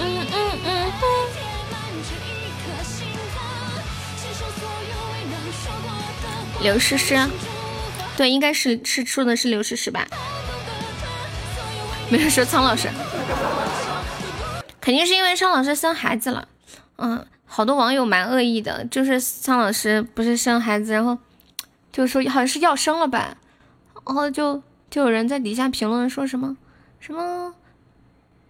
嗯嗯嗯。刘诗诗，对，应该是是说的是刘诗诗吧？没有说苍老师。肯定是因为苍老师生孩子了，嗯，好多网友蛮恶意的，就是苍老师不是生孩子，然后就说好像是要生了吧，然后就就有人在底下评论说什么什么，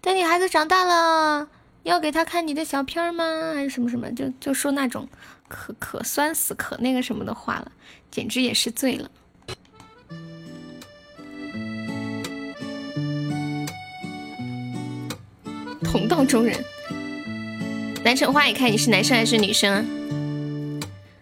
等你孩子长大了，要给他看你的小片吗？还是什么什么，就就说那种可可酸死可那个什么的话了，简直也是醉了。同道中人，南城花，也看你是男生还是女生啊？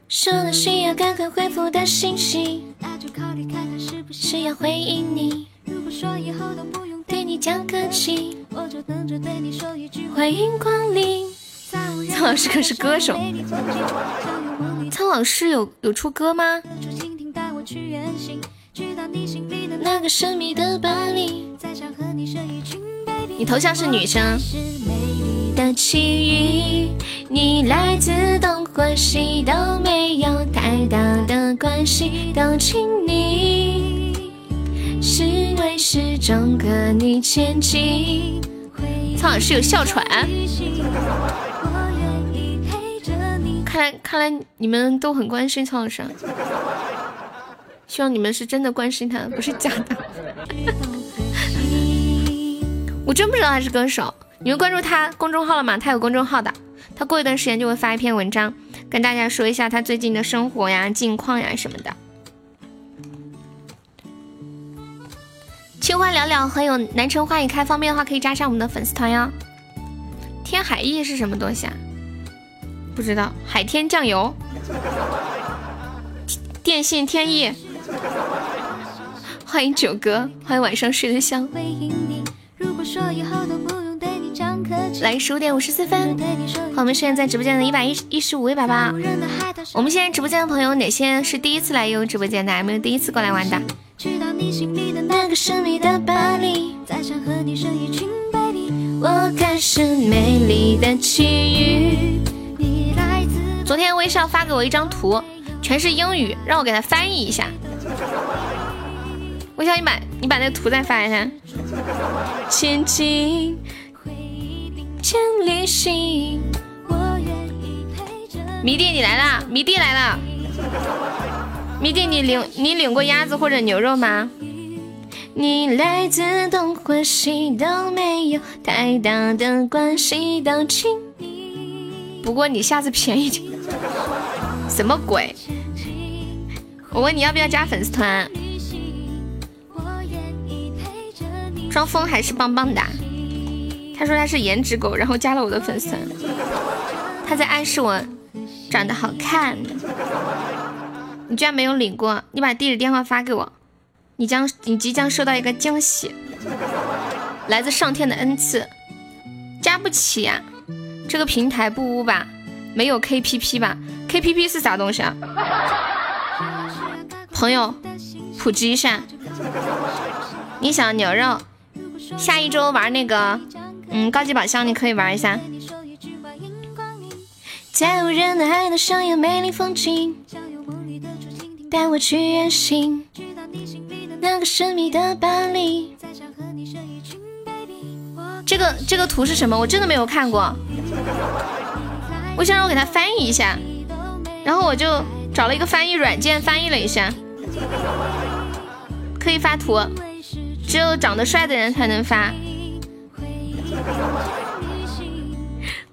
说了需要赶快回复的信息，那就考虑看看是不是要回应你。如果说以后都不用对你讲客气，我就等着对你说一句欢迎光临。苍老师可是歌手，苍老师有有出歌吗？那个神秘的巴黎，再想和你睡一群。你头像是女生。的奇遇，你来自东或西都没有太大的关系，都请你是为始终和你前进。苍老师有哮喘，看来看来你们都很关心曹老师，希望你们是真的关心他，不是假的。我真不知道他是歌手，你们关注他公众号了吗？他有公众号的，他过一段时间就会发一篇文章，跟大家说一下他最近的生活呀、近况呀什么的。青花聊聊还有南城花已开，方便的话可以加上我们的粉丝团哟。天海翼是什么东西啊？不知道。海天酱油，电信天翼。欢迎九哥，欢迎晚上睡得香。来十五点五十四分，我们现在在直播间的一百一一十五位宝宝。我们现在直播间的朋友，哪些是第一次来悠悠直播间的？有没有第一次过来玩的？那个神秘的巴黎昨天微笑发给我一张图，全是英语，让我给他翻译一下。微笑，你把你把那个图再发一下。千金千里行，我愿意迷弟你来啦！迷弟来了，迷弟你领你领过鸭子或者牛肉吗？你来自东或西都没有太大的关系，都请你。不过你下次便宜点。什么鬼？我问你要不要加粉丝团？双峰还是棒棒的，他说他是颜值狗，然后加了我的粉丝，他在暗示我长得好看。你居然没有领过，你把地址电话发给我，你将你即将收到一个惊喜，来自上天的恩赐。加不起呀，这个平台不污吧？没有 KPP 吧？KPP 是啥东西啊？朋友，普及一下。你想牛肉，下一周玩那个，嗯，高级宝箱你可以玩一下。在无人的海岛上有美丽风景，带我去远行，那个神秘的巴黎。这个这个图是什么？我真的没有看过。我想让我给他翻译一下，然后我就找了一个翻译软件翻译了一下。可以发图，只有长得帅的人才能发。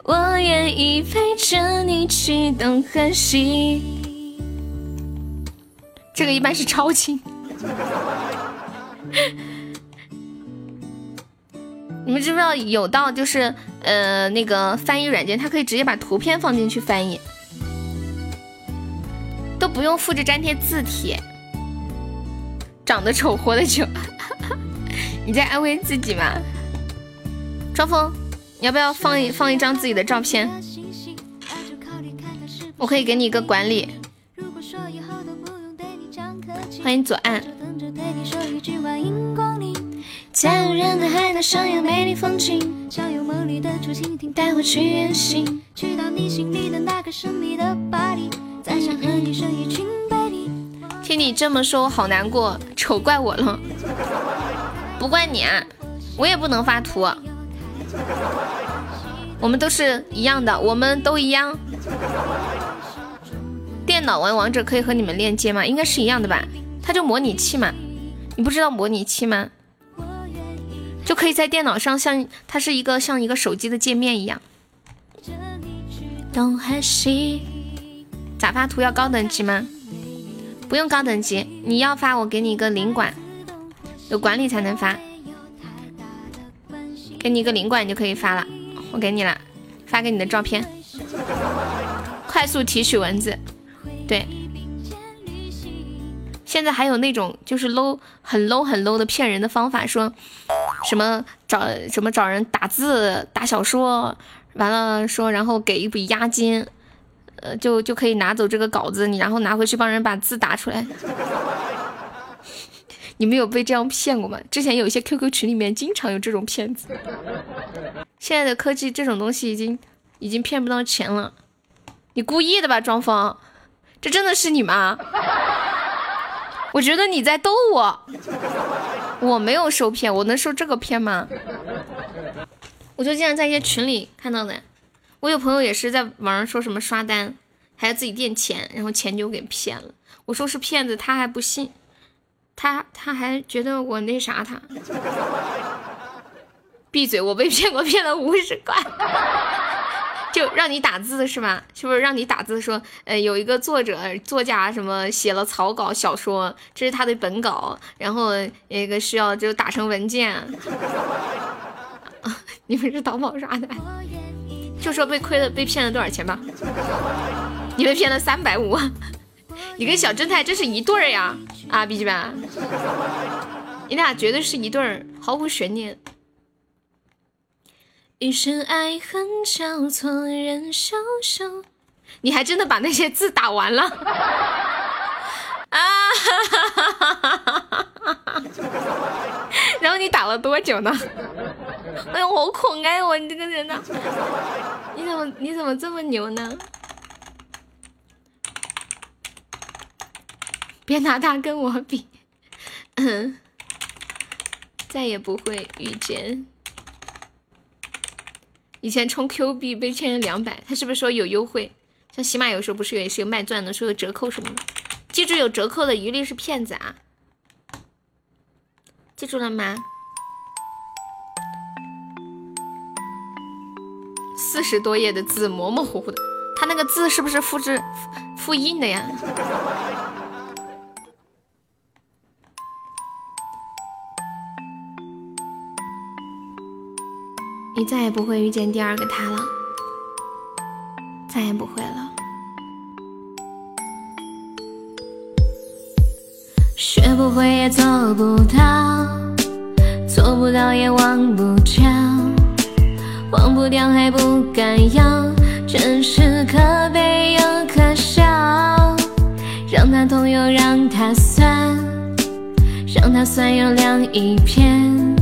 我愿意陪着你去东和西。这个一般是超轻。<laughs> 你们知不知道有道就是呃那个翻译软件，它可以直接把图片放进去翻译，都不用复制粘贴字体。长得丑活得久，你在安慰自己吗？庄峰，你要不要放一放一张自己的照片？我可以给你一个管理。欢迎左岸。在无人的海岛上有美丽风景，想用梦里的竹蜻蜓带我去远行，去到你心里的那个神秘的巴黎，再想和你生一群 baby。听你这么说，我好难过，丑怪我了。不怪你啊，我也不能发图。我们都是一样的，我们都一样。电脑玩王者可以和你们链接吗？应该是一样的吧？它就模拟器嘛，你不知道模拟器吗？就可以在电脑上，像它是一个像一个手机的界面一样。东和西，咋发图要高等级吗？不用高等级，你要发我给你一个领馆，有管理才能发。给你一个领馆你就可以发了，我给你了，发给你的照片。快速提取文字，对。现在还有那种就是 low 很 low 很 low 的骗人的方法，说什么找什么找人打字打小说，完了说然后给一笔押金，呃就就可以拿走这个稿子，你然后拿回去帮人把字打出来。你们有被这样骗过吗？之前有一些 QQ 群里面经常有这种骗子。现在的科技这种东西已经已经骗不到钱了。你故意的吧，庄峰？这真的是你吗？我觉得你在逗我，我没有受骗，我能受这个骗吗？我就经常在一些群里看到的，我有朋友也是在网上说什么刷单，还要自己垫钱，然后钱就给骗了。我说是骗子，他还不信，他他还觉得我那啥他。闭嘴，我被骗过，骗了五十块。<laughs> 就让你打字是吧？是不是让你打字说，呃，有一个作者作家什么写了草稿小说，这是他的本稿，然后那个需要就打成文件。<laughs> 你们是淘宝刷的？就说被亏了，被骗了多少钱吧？你被骗了三百五。你跟小正太真是一对儿呀？啊，笔记本，你俩绝对是一对儿，毫无悬念。一生爱恨交错人消瘦，你还真的把那些字打完了啊！然后你打了多久呢？哎呦，好可爱哦！你这个人呢？你怎么你怎么这么牛呢？别拿他跟我比，嗯再也不会遇见。以前充 Q 币被骗了两百，他是不是说有优惠？像喜马有时候不是也是有卖钻的，说有折扣什么的。记住有折扣的一律是骗子啊！记住了吗？四十多页的字模模糊糊的，他那个字是不是复制复印的呀？你再也不会遇见第二个他了，再也不会了。学不会也做不到，做不到也忘不掉，忘不掉还不敢要，真是可悲又可笑。让它痛又让它酸，让它酸又凉一片，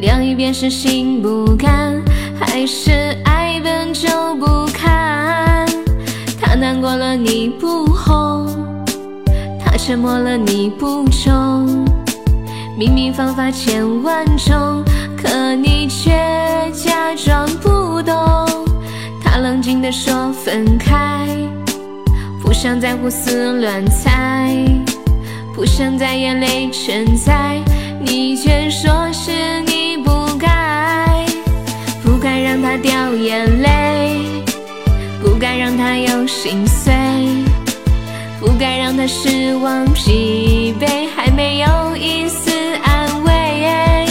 凉一边是心不甘，还是爱本就不堪？他难过了你不哄。他沉默了你不忠，明明方法千万种，可你却假装不懂。他冷静地说分开，不想再胡思乱猜，不想再眼泪成灾，你却说是你，让他掉眼泪，不该让他有心碎。不该让他失望疲惫，还没有一丝安慰。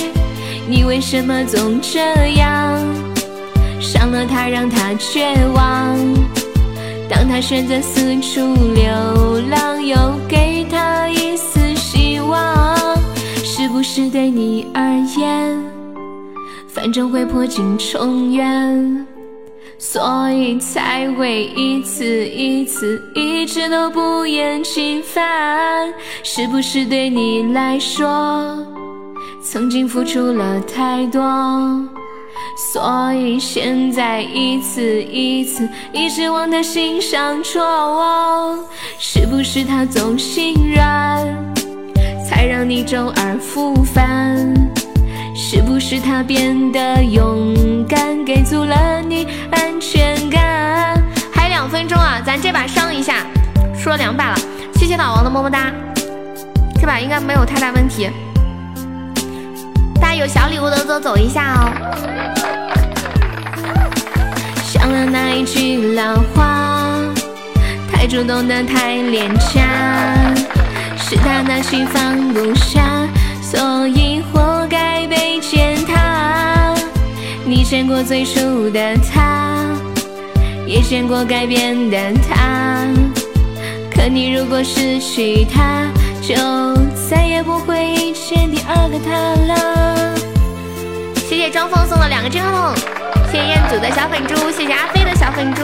你为什么总这样？伤了他，让他绝望。当他选择四处流浪，又给他一丝希望。是不是对你而言，反正会破镜重圆？所以才会一次一次一直都不厌其烦，是不是对你来说，曾经付出了太多，所以现在一次一次一直往他心上戳？是不是他总心软，才让你周而复返？是不是他变得勇敢，给足了你安全感？还有两分钟啊，咱这把上一下，输了两把了。谢谢老王的么么哒，这把应该没有太大问题。大家有小礼物的都走一下哦。想了那一句老话，太主动的太廉价，是他那心放不下。所以活被践踏。你见过最初的他，也见过改变的他。可你如果失去他，就再也不会遇见第二个他了。谢谢张峰送的两个金话筒，谢谢彦祖的小粉猪，谢谢阿飞的小粉猪，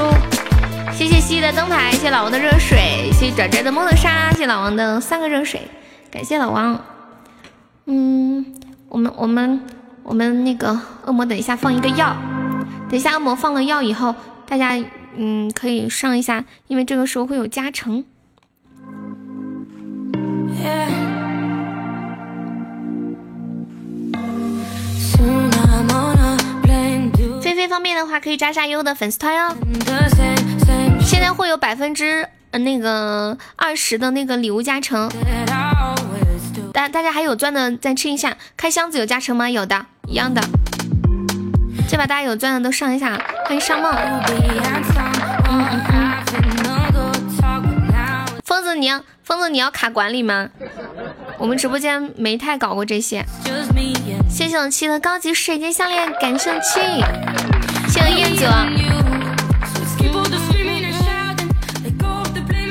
谢谢西的灯牌，谢谢老王的热水，谢谢拽拽的梦的沙，谢谢老王的三个热水，感谢老王。嗯，我们我们我们那个恶魔，等一下放一个药，等一下恶魔放了药以后，大家嗯可以上一下，因为这个时候会有加成。菲菲方便的话可以加下优的粉丝团哦，现在会有百分之呃那个二十的那个礼物加成。大大家还有钻的再吃一下，开箱子有加成吗？有的，一样的。这把大家有钻的都上一下，欢迎上梦。疯子，你要疯子你要卡管理吗？我们直播间没太搞过这些。谢谢我七的高级水晶项链，感谢七，谢谢燕子，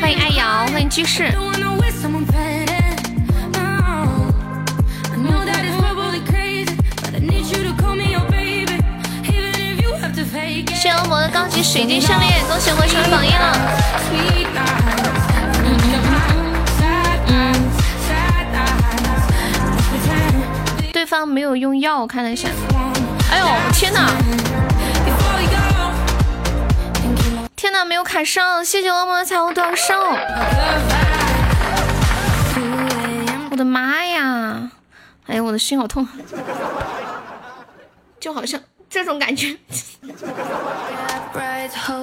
欢迎爱瑶，欢迎居士。谢恶魔的高级水晶项链，恭喜我成为榜一了。对方没有用药，我看了一下。哎呦，天哪！天哪，没有卡上，谢谢恶魔的彩虹短少。我的妈呀！哎呀，我的心好痛，就好像。这种感觉，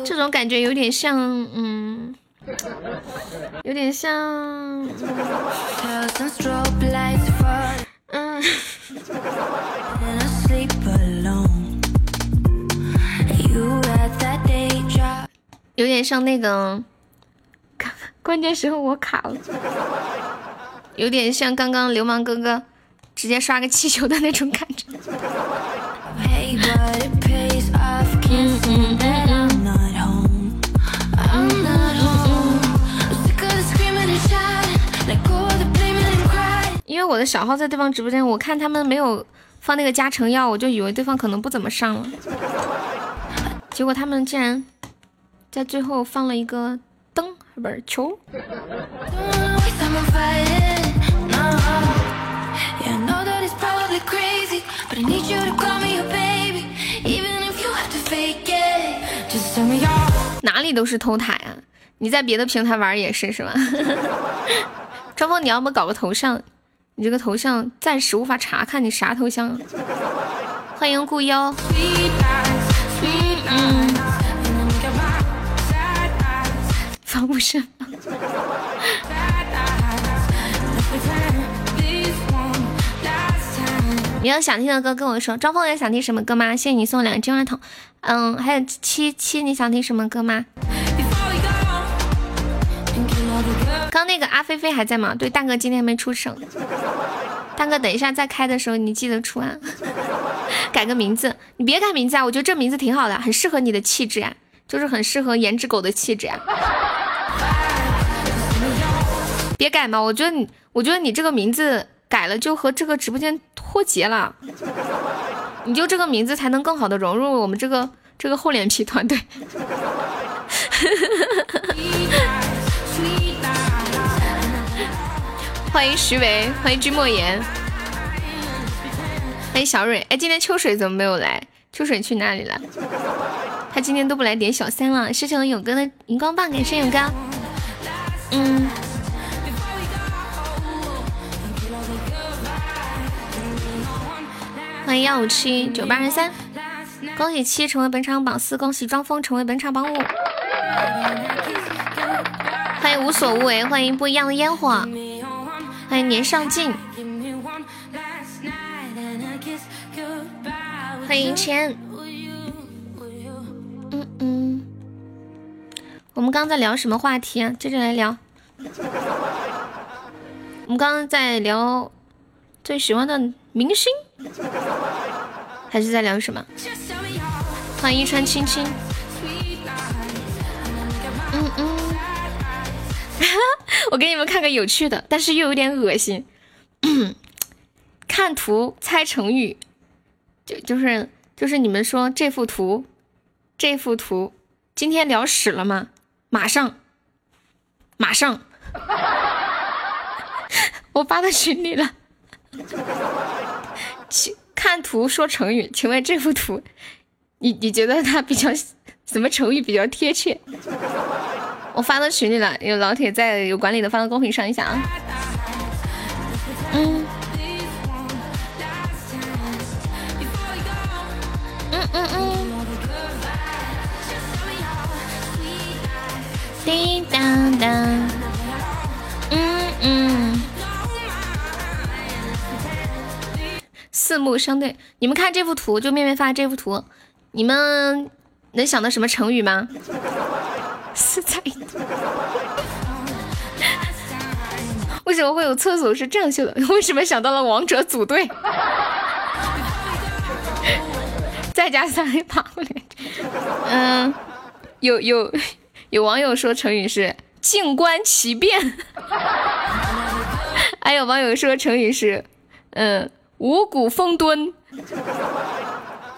这种感觉有点像，嗯，有点像，嗯，有点像那个，关键时候我卡了，有点像刚刚流氓哥哥直接刷个气球的那种感觉。因为我的小号在对方直播间，我看他们没有放那个加成药，我就以为对方可能不怎么上了。结果他们竟然在最后放了一个灯，不是球。哪里都是偷塔呀！你在别的平台玩也是是吧？<laughs> 张峰，你要不搞个头像，你这个头像暂时无法查看，你啥头像？欢迎顾妖。嗯。防不胜。你有想听的歌跟我说，张峰也想听什么歌吗？谢谢你送两个金话筒。嗯，还有七七，你想听什么歌吗？刚那个阿菲菲还在吗？对，大哥今天没出声。大哥，等一下再开的时候你记得出啊。改个名字，你别改名字啊，我觉得这名字挺好的，很适合你的气质呀，就是很适合颜值狗的气质呀。别改嘛，我觉得你，我觉得你这个名字。改了就和这个直播间脱节了，你就这个名字才能更好的融入我们这个这个厚脸皮团队。<laughs> 欢迎徐伟，欢迎君莫言，欢迎小蕊。哎，今天秋水怎么没有来？秋水去哪里了？他今天都不来点小三了。谢谢我勇哥的荧光棒，感谢勇哥。嗯。欢迎幺五七九八二三，恭喜七成为本场榜四，恭喜庄峰成为本场榜五。欢迎无所无为，欢迎不一样的烟火，欢迎年上进，欢迎千。嗯嗯，我们刚刚在聊什么话题啊？接着来聊。我们刚刚在聊最喜欢的明星。<laughs> 还是在聊什么？欢迎一川青青。嗯嗯，<laughs> 我给你们看个有趣的，但是又有点恶心。看图猜成语，就就是就是你们说这幅图，这幅图，今天聊屎了吗？马上，马上，<laughs> 我发到群里了。请看图说成语，请问这幅图，你你觉得它比较什么成语比较贴切？我发到群里了，有老铁在，有管理的发到公屏上一下啊。嗯，嗯嗯嗯，叮当当，嗯嗯。四目相对，你们看这幅图，就面面发这幅图，你们能想到什么成语吗？<laughs> 四彩。为什么会有厕所是这样修的？为什么想到了王者组队？再加三爬过来。嗯，有有有网友说成语是静观其变，<laughs> 还有网友说成语是嗯。五谷丰蹲，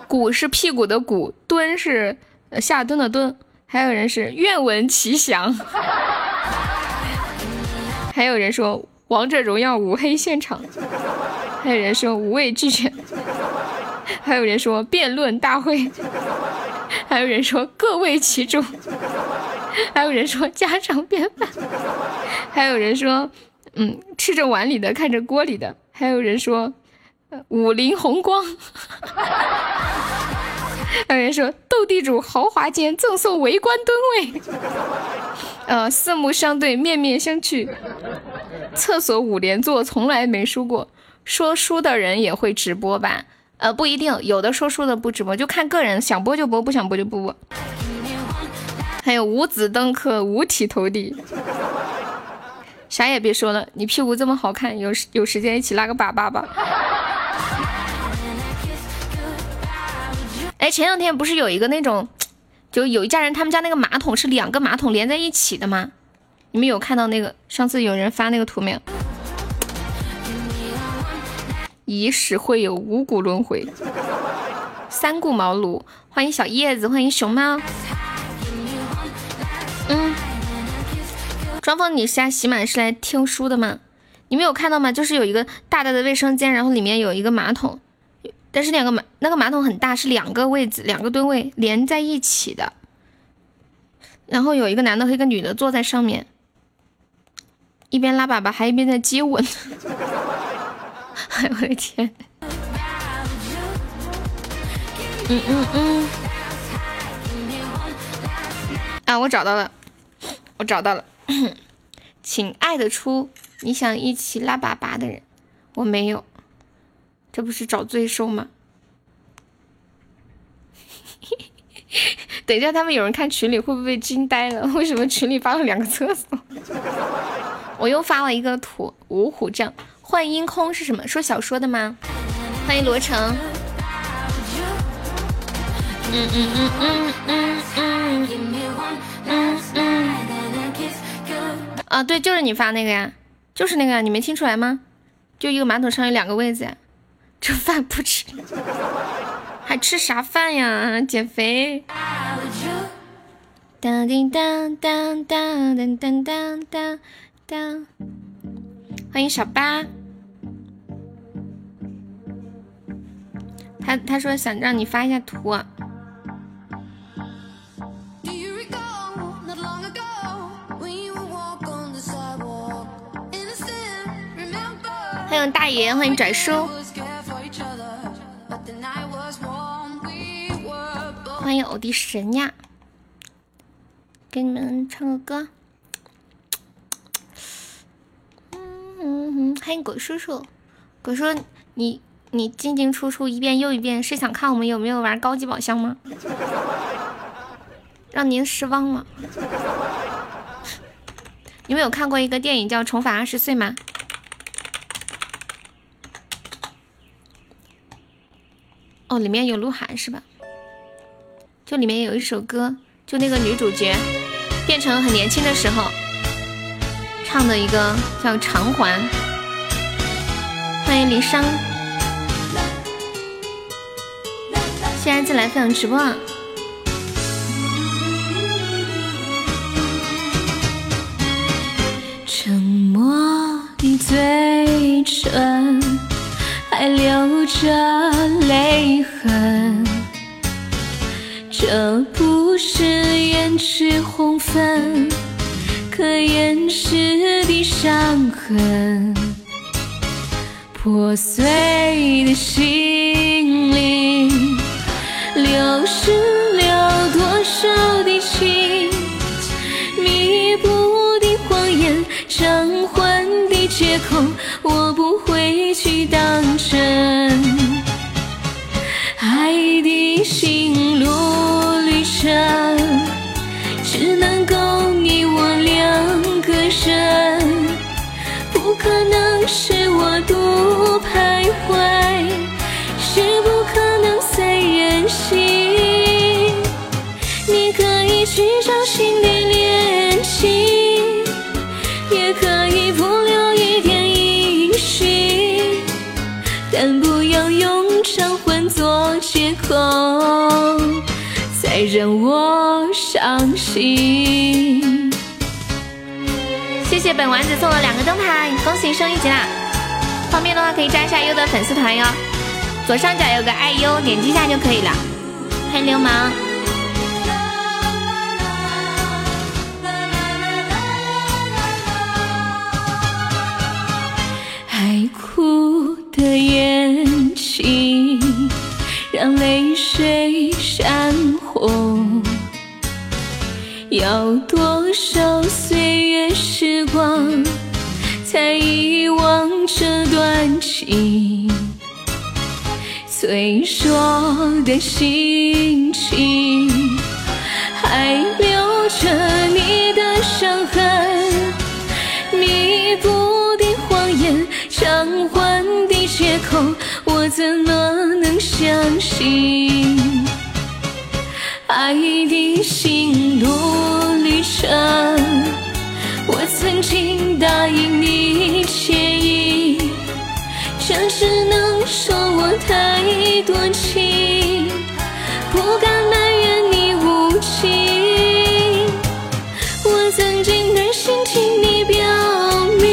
谷是屁股的谷，蹲是下蹲的蹲。还有人是愿闻其详，还有人说王者荣耀五黑现场，还有人说无畏拒绝，还有人说辩论大会，还有人说各为其主，还有人说家常便饭，还有人说嗯吃着碗里的看着锅里的，还有人说。五菱宏光，有人说斗地主豪华间赠送围观吨位，呃，四目相对面面相觑，厕所五连坐从来没输过，说书的人也会直播吧？呃，不一定，有的说书的不直播，就看个人想播就播，不想播就不播。还有五子登科，五体投地，啥也别说了，你屁股这么好看，有有时间一起拉个粑粑吧。哎，前两天不是有一个那种，就有一家人，他们家那个马桶是两个马桶连在一起的吗？你们有看到那个？上次有人发那个图没有？以使会有五谷轮回。三顾茅庐，欢迎小叶子，欢迎熊猫。嗯，庄峰，你下喜满是来听书的吗？你没有看到吗？就是有一个大大的卫生间，然后里面有一个马桶，但是两个马那个马桶很大，是两个位子，两个蹲位连在一起的。然后有一个男的和一个女的坐在上面，一边拉粑粑还一边在接吻。<laughs> 哎呦我的天！嗯嗯嗯。啊，我找到了，我找到了，请爱得出你想一起拉粑粑的人，我没有，这不是找罪受吗？<laughs> 等一下，他们有人看群里会不会惊呆了？为什么群里发了两个厕所？<laughs> 我又发了一个图，五虎将幻音空是什么？说小说的吗？欢迎罗成。嗯嗯嗯嗯嗯嗯嗯嗯。啊，对，就是你发那个呀，就是那个，呀，你没听出来吗？就一个马桶上有两个位子呀，这饭不吃。还吃啥饭呀？减肥。当叮当当当当当当当当。欢迎小八。他他说想让你发一下图。欢迎大爷，欢迎拽叔。欢迎偶的神呀，给你们唱个歌。嗯哼，欢迎鬼叔叔，鬼叔，你你进进出出一遍又一遍，是想看我们有没有玩高级宝箱吗？<laughs> 让您失望了。<laughs> 你们有看过一个电影叫《重返二十岁》吗？哦，里面有鹿晗是吧？就里面有一首歌，就那个女主角变成很年轻的时候唱的一个叫《偿还》。欢迎离殇，现在进来分享直播。沉默的嘴唇还留着泪痕。这不是胭脂红粉可掩饰的伤痕，破碎的心灵流失了多少的情，弥补的谎言，偿还的借口，我不会去人行。你可以去找新的恋情，也可以不留一点音讯，但不要用偿还做借口。再让我伤心。谢谢本丸子送了两个灯牌，恭喜升一级啦！方便的话可以加一下优的粉丝团哟，左上角有个爱优，点击一下就可以了。欢迎流氓。爱哭的眼睛，让泪水闪红。要多少岁月时光，才遗忘这段情？脆弱的心情，还留着你的伤痕。弥补的谎言，偿还的借口，我怎么能相信？爱的心路旅程，我曾经答应你牵引，这只能说我太多情，不敢埋怨你无情。我曾经的心听你表明，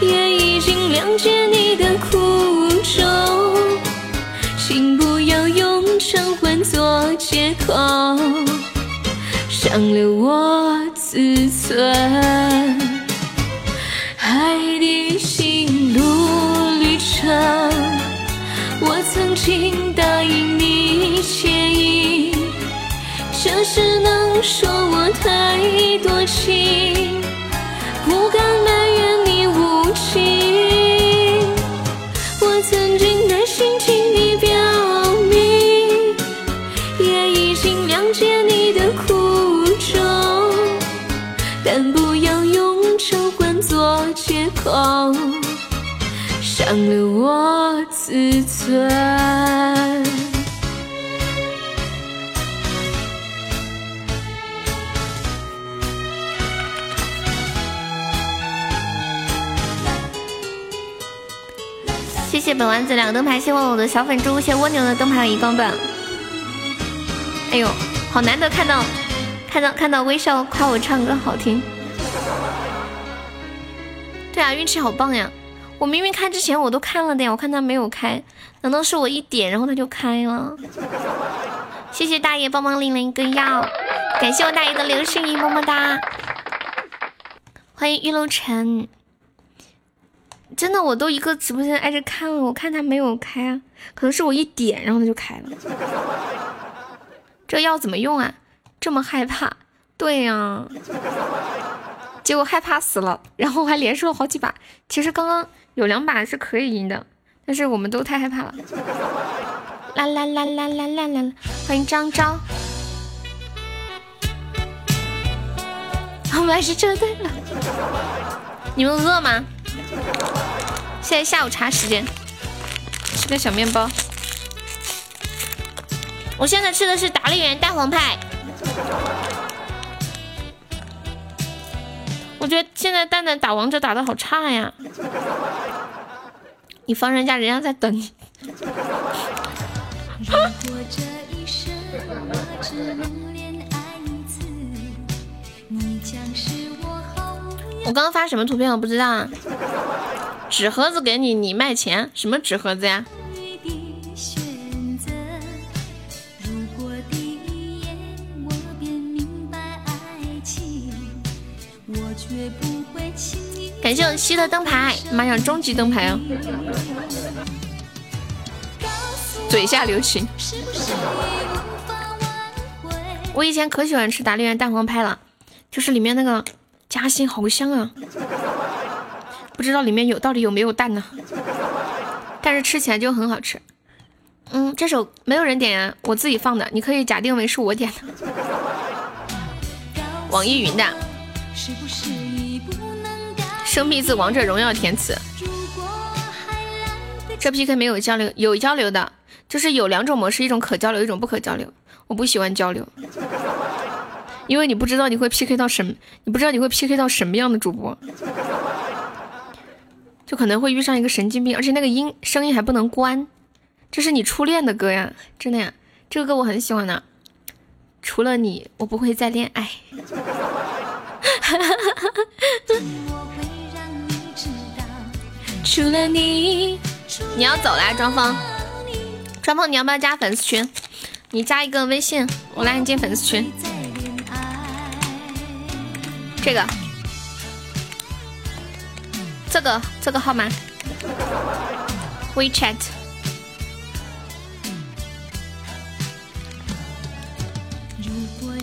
也已经谅解你的苦衷，请不要用偿还做借口，伤了我自尊。我曾经答应你牵引，这是能说我太多情，不敢埋怨你无情。我曾经的心听你表明，也已经谅解你的苦衷，但不要用偿还做借口，伤了我自尊。谢谢本丸子两个灯牌，谢我我的小粉猪，谢蜗牛的灯牌一光棒。哎呦，好难得看到看到看到微笑夸我唱歌好听。对啊，运气好棒呀！我明明开之前我都看了的呀，我看他没有开，难道是我一点然后他就开了？<laughs> 谢谢大爷帮忙领了一个药，感谢我大爷的流星雨，么么哒！欢迎玉楼晨。真的，我都一个直播间挨着看了，我看他没有开啊，可能是我一点，然后他就开了。这药怎么用啊？这么害怕？对呀，结果害怕死了，然后还连输了好几把。其实刚刚有两把是可以赢的，但是我们都太害怕了。啦啦啦啦啦啦啦！欢迎张昭，我们还是撤退了。你们饿吗？现在下午茶时间，吃个小面包。我现在吃的是达利园蛋黄派。我觉得现在蛋蛋打王者打的好差呀！<laughs> 你放人家，人家在等你。<laughs> 我刚刚发什么图片？我不知道啊。纸盒子给你，你卖钱？什么纸盒子呀？感谢我西的灯牌，妈呀，终极灯牌哦！嘴下留情。我以前可喜欢吃达利园蛋黄派了，就是里面那个夹心好香啊！不知道里面有到底有没有蛋呢？但是吃起来就很好吃。嗯，这首没有人点呀，我自己放的，你可以假定为是我点的。网易云的。生僻字王者荣耀填词。这 PK 没有交流，有交流的，就是有两种模式，一种可交流，一种不可交流。我不喜欢交流，因为你不知道你会 PK 到什么，你不知道你会 PK 到什么样的主播，就可能会遇上一个神经病，而且那个音声音还不能关。这是你初恋的歌呀，真的呀，这个歌我很喜欢的。除了你，我不会再恋爱。<laughs> 除了你，你要走啦，庄峰。庄峰，你要不要加粉丝群？你加一个微信，我拉你进粉丝群。这个，这个，这个号码，WeChat。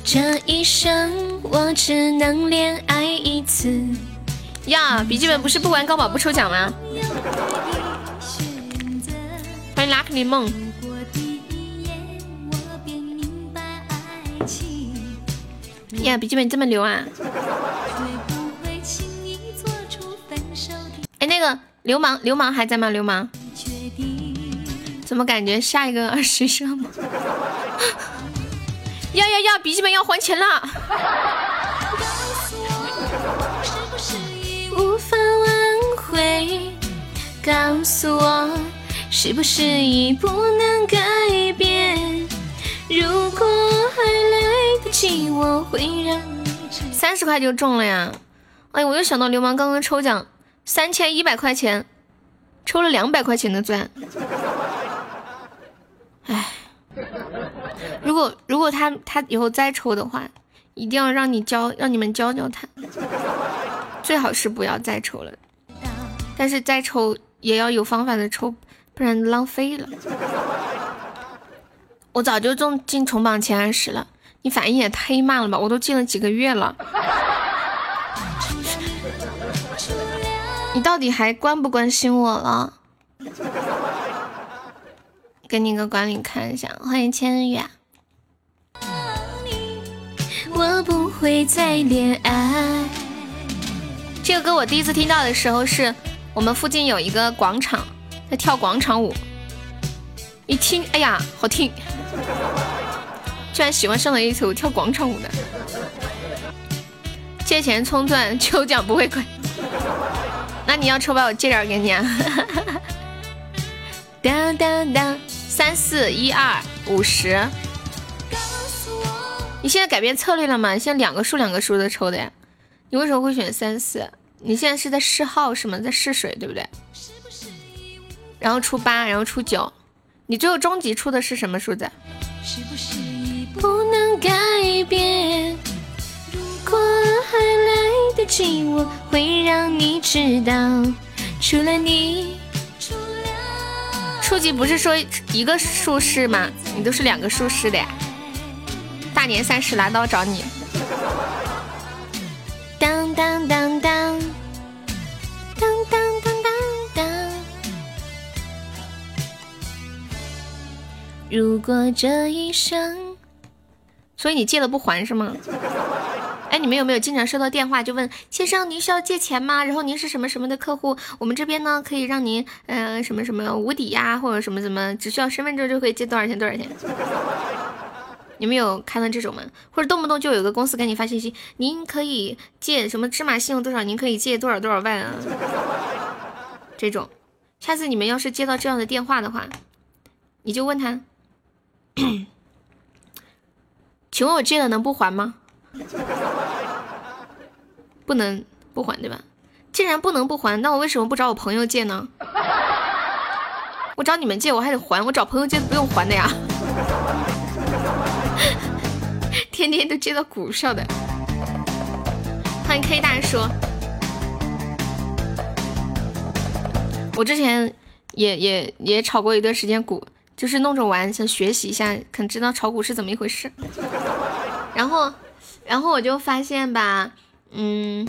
这一生我只能恋爱一次。呀，笔记本不是不玩高宝不抽奖吗？欢迎 Lucky 梦。呀，笔记本这么牛啊！哎，那个流氓，流氓还在吗？流氓？怎么感觉下一个二十一吗？<laughs> 要要要，笔记本要还钱了！告诉我，是不是已不能改变？如果还来得及，我会让你三十块就中了呀！哎，我又想到流氓刚刚抽奖三千一百块钱，抽了两百块钱的钻。<laughs> 哎，如果如果他他以后再抽的话，一定要让你教让你们教教他，最好是不要再抽了。但是再抽也要有方法的抽，不然浪费了。我早就中进重榜前二十了，你反应也忒慢了吧？我都进了几个月了。你到底还关不关心我了？给你个管理看一下，欢迎千远。我不会再恋爱。这个歌我第一次听到的时候是。我们附近有一个广场，在跳广场舞，一听，哎呀，好听！居然喜欢上了一首跳广场舞的。借钱充钻，抽奖不会亏。那你要抽吧，我借点给你啊。<laughs> 当当当，三四一二五十。你现在改变策略了吗？现在两个数两个数的抽的呀？你为什么会选三四？你现在是在试号是吗？在试水对不对？然后出八，然后出九，你最后终极出的是什么数字？不能改变。如果还来得及，我会让你知道，除了你。初级不是说一个数式吗？你都是两个数式的呀。大年三十拿刀找你。当当当，当如果这一生，所以你借了不还是吗？<laughs> 哎，你们有没有经常收到电话就问先生您需要借钱吗？然后您是什么什么的客户？我们这边呢可以让您呃什么什么无抵押或者什么什么，只需要身份证就可以借多少钱多少钱。你们有看到这种吗？或者动不动就有个公司给你发信息，您可以借什么芝麻信用多少，您可以借多少多少万啊？<laughs> 这种，下次你们要是接到这样的电话的话，你就问他，<coughs> 请问我借了能不还吗？不能不还对吧？既然不能不还，那我为什么不找我朋友借呢？我找你们借我还得还，我找朋友借不用还的呀。天天都接到股票的，欢迎 K 大叔。我之前也也也炒过一段时间股，就是弄着玩，想学习一下，可能知道炒股是怎么一回事。然后，然后我就发现吧，嗯，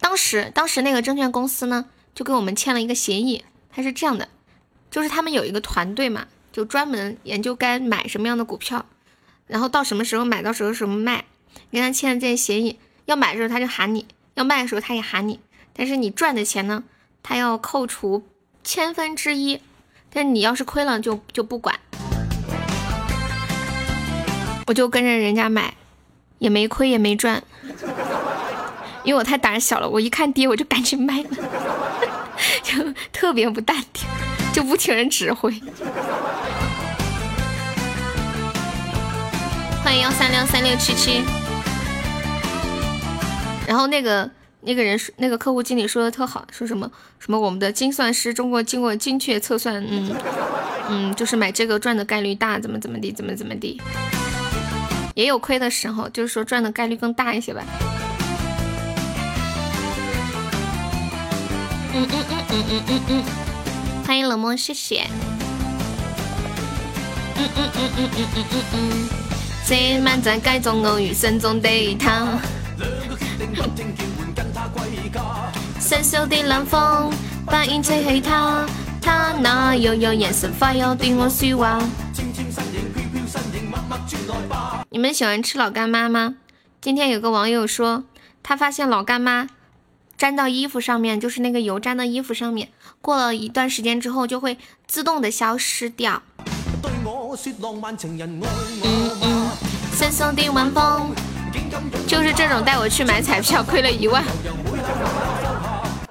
当时当时那个证券公司呢，就跟我们签了一个协议，它是这样的，就是他们有一个团队嘛，就专门研究该买什么样的股票。然后到什么时候买到时候什么卖，跟他签了这些协议，要买的时候他就喊你，要卖的时候他也喊你，但是你赚的钱呢，他要扣除千分之一，但你要是亏了就就不管。我就跟着人家买，也没亏也没赚，因为我太胆小了，我一看跌我就赶紧卖了，<laughs> 就特别不淡定，就不听人指挥。欢迎幺三六三六七七，然后那个那个人说，那个客户经理说的特好，说什么什么我们的精算师中国经过精确测算，嗯嗯，就是买这个赚的概率大，怎么怎么地，怎么怎么地，也有亏的时候，就是说赚的概率更大一些吧。嗯嗯嗯嗯嗯嗯嗯，欢迎冷漠，谢谢。嗯嗯嗯嗯嗯嗯嗯嗯。这满在街中偶遇心中的他，伸手的冷风，不烟吹起他，他那幽幽眼神，发要对我说话。你们喜欢吃老干妈吗？今天有个网友说，他发现老干妈沾到衣服上面，就是那个油沾到衣服上面，过了一段时间之后就会自动的消失掉。对我说浪漫情人爱我吗？嗯嗯、的晚风。就是这种带我去买彩票亏了一万，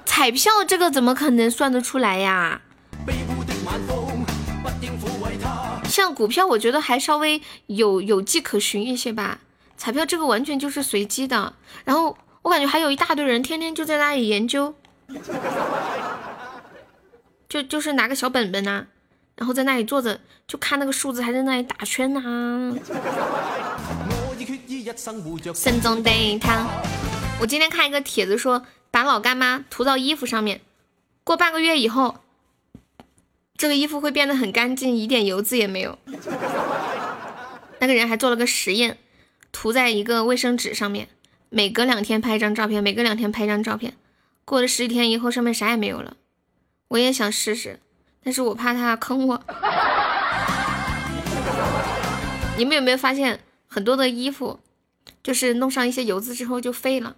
彩票这个怎么可能算得出来呀？像股票，我觉得还稍微有有迹可循一些吧。彩票这个完全就是随机的。然后我感觉还有一大堆人天天就在那里研究，就就是拿个小本本呐，然后在那里坐着就看那个数字，还在那里打圈呐。慎重对他。我今天看一个帖子说，把老干妈涂到衣服上面，过半个月以后。这个衣服会变得很干净，一点油渍也没有。那个人还做了个实验，涂在一个卫生纸上面，每隔两天拍一张照片，每隔两天拍一张照片。过了十几天以后，上面啥也没有了。我也想试试，但是我怕他坑我。<laughs> 你们有没有发现，很多的衣服就是弄上一些油渍之后就废了？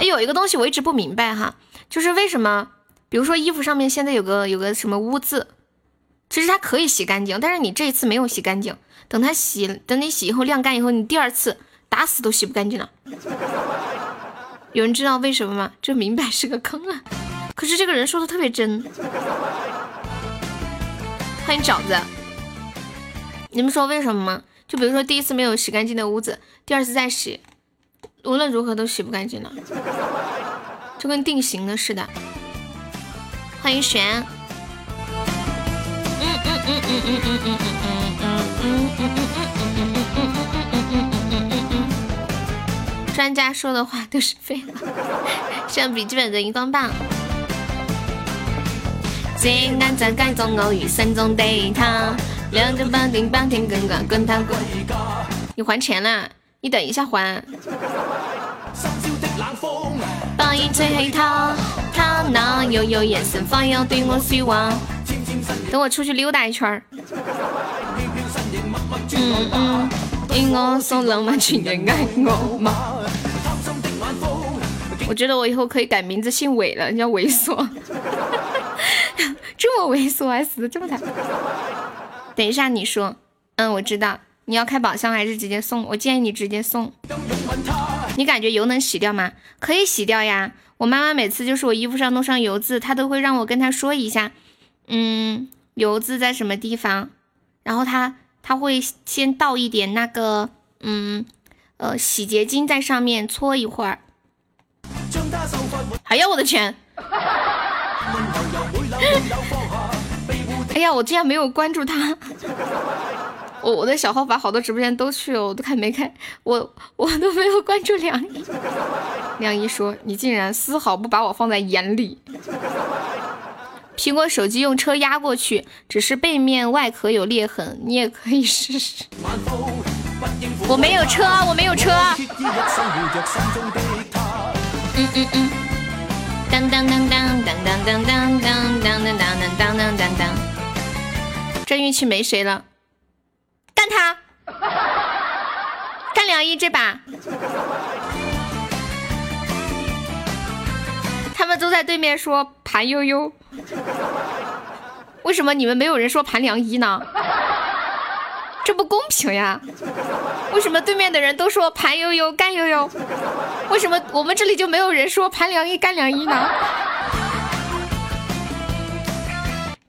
哎，有一个东西我一直不明白哈，就是为什么？比如说衣服上面现在有个有个什么污渍，其实它可以洗干净，但是你这一次没有洗干净，等它洗，等你洗以后晾干以后，你第二次打死都洗不干净了。有人知道为什么吗？这明摆是个坑啊！可是这个人说的特别真。欢迎饺子，你们说为什么吗？就比如说第一次没有洗干净的屋子，第二次再洗，无论如何都洗不干净了，就跟定型了似的。欢迎玄。专家说的话都是废话。像笔记本的荧光棒。最难在改中偶遇，慎重对他。两根绑定绑定滚滚滚烫滚。你还钱了？你等一下还。白衣吹黑他。他那又有眼神，反要对我失望。等我出去溜达一圈儿。嗯嗯，因我所浪漫情人爱我吗？我觉得我以后可以改名字姓韦了，叫猥琐。<laughs> 这么猥琐还死的这么惨。等一下你说，嗯，我知道。你要开宝箱还是直接送？我建议你直接送。你感觉油能洗掉吗？可以洗掉呀。我妈妈每次就是我衣服上弄上油渍，她都会让我跟她说一下，嗯，油渍在什么地方，然后她她会先倒一点那个，嗯，呃，洗洁精在上面搓一会儿。哎呀，我的钱！<laughs> 哎呀，我竟然没有关注他。我我的小号把好多直播间都去了，我都看没开，我我都没有关注梁一。梁一说：“你竟然丝毫不把我放在眼里。”苹果手机用车压过去，只是背面外壳有裂痕，你也可以试试。我没有车，我没有车。嗯嗯嗯。当当当当当当当当当当当当当当当。这运气没谁了。干他，<laughs> 干梁一这把，他们都在对面说盘悠悠，为什么你们没有人说盘梁一呢？这不公平呀！为什么对面的人都说盘悠悠干悠悠，为什么我们这里就没有人说盘梁一干梁一呢？